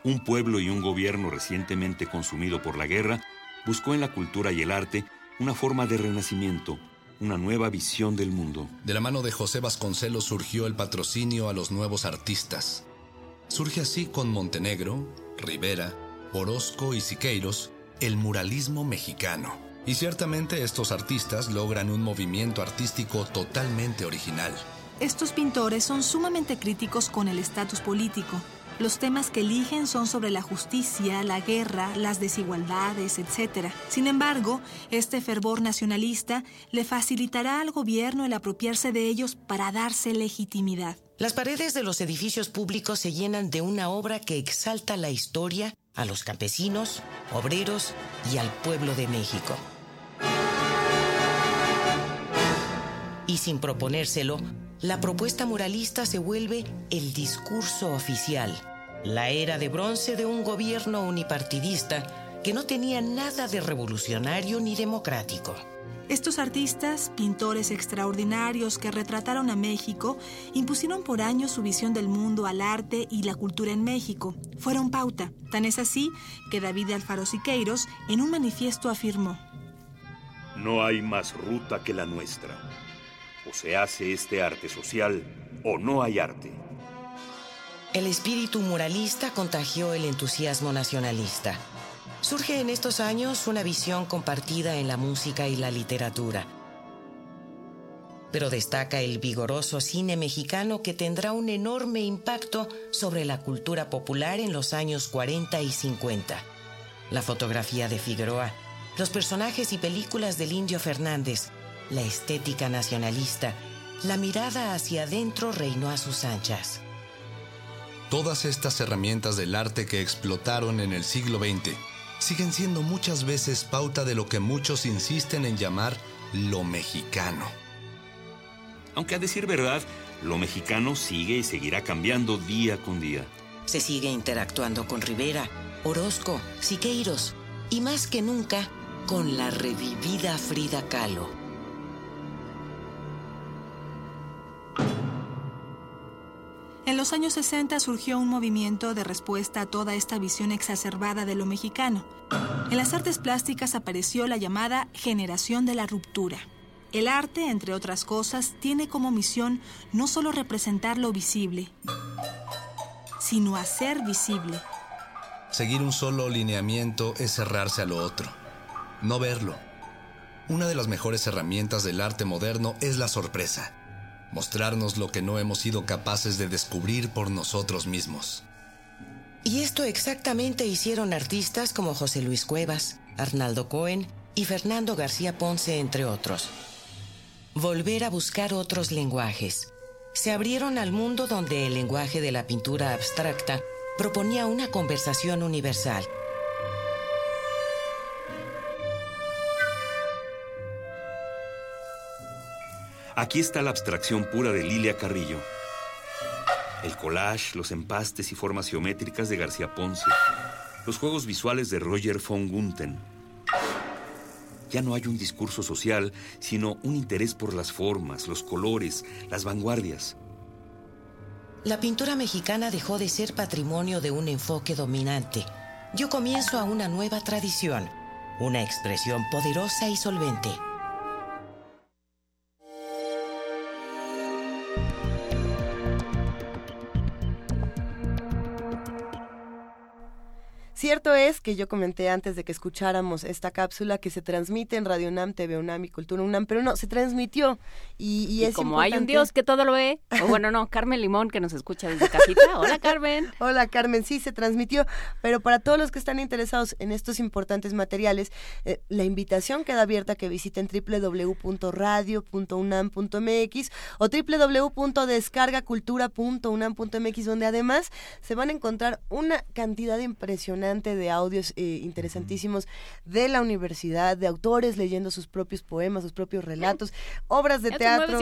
Un pueblo y un gobierno recientemente consumido por la guerra buscó en la cultura y el arte una forma de renacimiento, una nueva visión del mundo. De la mano de José Vasconcelos surgió el patrocinio a los nuevos artistas. Surge así con Montenegro, Rivera, Orozco y Siqueiros el muralismo mexicano. Y ciertamente estos artistas logran un movimiento artístico totalmente original. Estos pintores son sumamente críticos con el estatus político. Los temas que eligen son sobre la justicia, la guerra, las desigualdades, etc. Sin embargo, este fervor nacionalista le facilitará al gobierno el apropiarse de ellos para darse legitimidad. Las paredes de los edificios públicos se llenan de una obra que exalta la historia, a los campesinos, obreros y al pueblo de México. Y sin proponérselo, la propuesta moralista se vuelve el discurso oficial, la era de bronce de un gobierno unipartidista que no tenía nada de revolucionario ni democrático. Estos artistas, pintores extraordinarios que retrataron a México, impusieron por años su visión del mundo al arte y la cultura en México. Fueron pauta. Tan es así que David Alfaro Siqueiros en un manifiesto afirmó: No hay más ruta que la nuestra. O se hace este arte social o no hay arte. El espíritu muralista contagió el entusiasmo nacionalista. Surge en estos años una visión compartida en la música y la literatura. pero destaca el vigoroso cine mexicano que tendrá un enorme impacto sobre la cultura popular en los años 40 y 50. La fotografía de Figueroa, los personajes y películas del Indio Fernández, la estética nacionalista, la mirada hacia adentro reinó a sus anchas. Todas estas herramientas del arte que explotaron en el siglo XX siguen siendo muchas veces pauta de lo que muchos insisten en llamar lo mexicano. Aunque a decir verdad, lo mexicano sigue y seguirá cambiando día con día. Se sigue interactuando con Rivera, Orozco, Siqueiros y más que nunca con la revivida Frida Kahlo. En los años 60 surgió un movimiento de respuesta a toda esta visión exacerbada de lo mexicano. En las artes plásticas apareció la llamada generación de la ruptura. El arte, entre otras cosas, tiene como misión no solo representar lo visible, sino hacer visible. Seguir un solo lineamiento es cerrarse a lo otro, no verlo. Una de las mejores herramientas del arte moderno es la sorpresa mostrarnos lo que no hemos sido capaces de descubrir por nosotros mismos. Y esto exactamente hicieron artistas como José Luis Cuevas, Arnaldo Cohen y Fernando García Ponce, entre otros. Volver a buscar otros lenguajes. Se abrieron al mundo donde el lenguaje de la pintura abstracta proponía una conversación universal Aquí está la abstracción pura de Lilia Carrillo. El collage, los empastes y formas geométricas de García Ponce. Los juegos visuales de Roger von Gunten. Ya no hay un discurso social, sino un interés por las formas, los colores, las vanguardias. La pintura mexicana dejó de ser patrimonio de un enfoque dominante. Dio comienzo a una nueva tradición, una expresión poderosa y solvente. Cierto es que yo comenté antes de que escucháramos esta cápsula que se transmite en Radio UNAM, TV UNAM y Cultura UNAM, pero no, se transmitió y, y, es como hay un Dios que todo lo ve, o bueno, no, Carmen Limón que nos escucha desde casita. Hola Carmen. Hola Carmen, sí, se transmitió, pero para todos los que están interesados en estos importantes materiales, eh, la invitación queda abierta a que visiten www.radio.unam.mx o www.descargacultura.unam.mx, donde además se van a encontrar una cantidad impresionante de audios eh, interesantísimos de la universidad, de autores leyendo sus propios poemas, sus propios relatos, obras de teatro.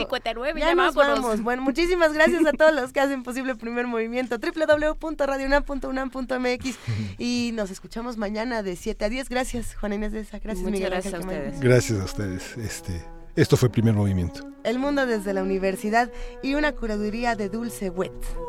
ya, nos vamos. Bueno, muchísimas gracias a todos los que hacen posible el primer movimiento. www.radionam.unam.mx y nos escuchamos mañana de 7 a 10. Gracias, Juana Inés de esa. Gracias, Miguel gracias a ustedes. Gracias a ustedes. Este, esto fue Primer Movimiento. El mundo desde la universidad y una curaduría de Dulce Wet.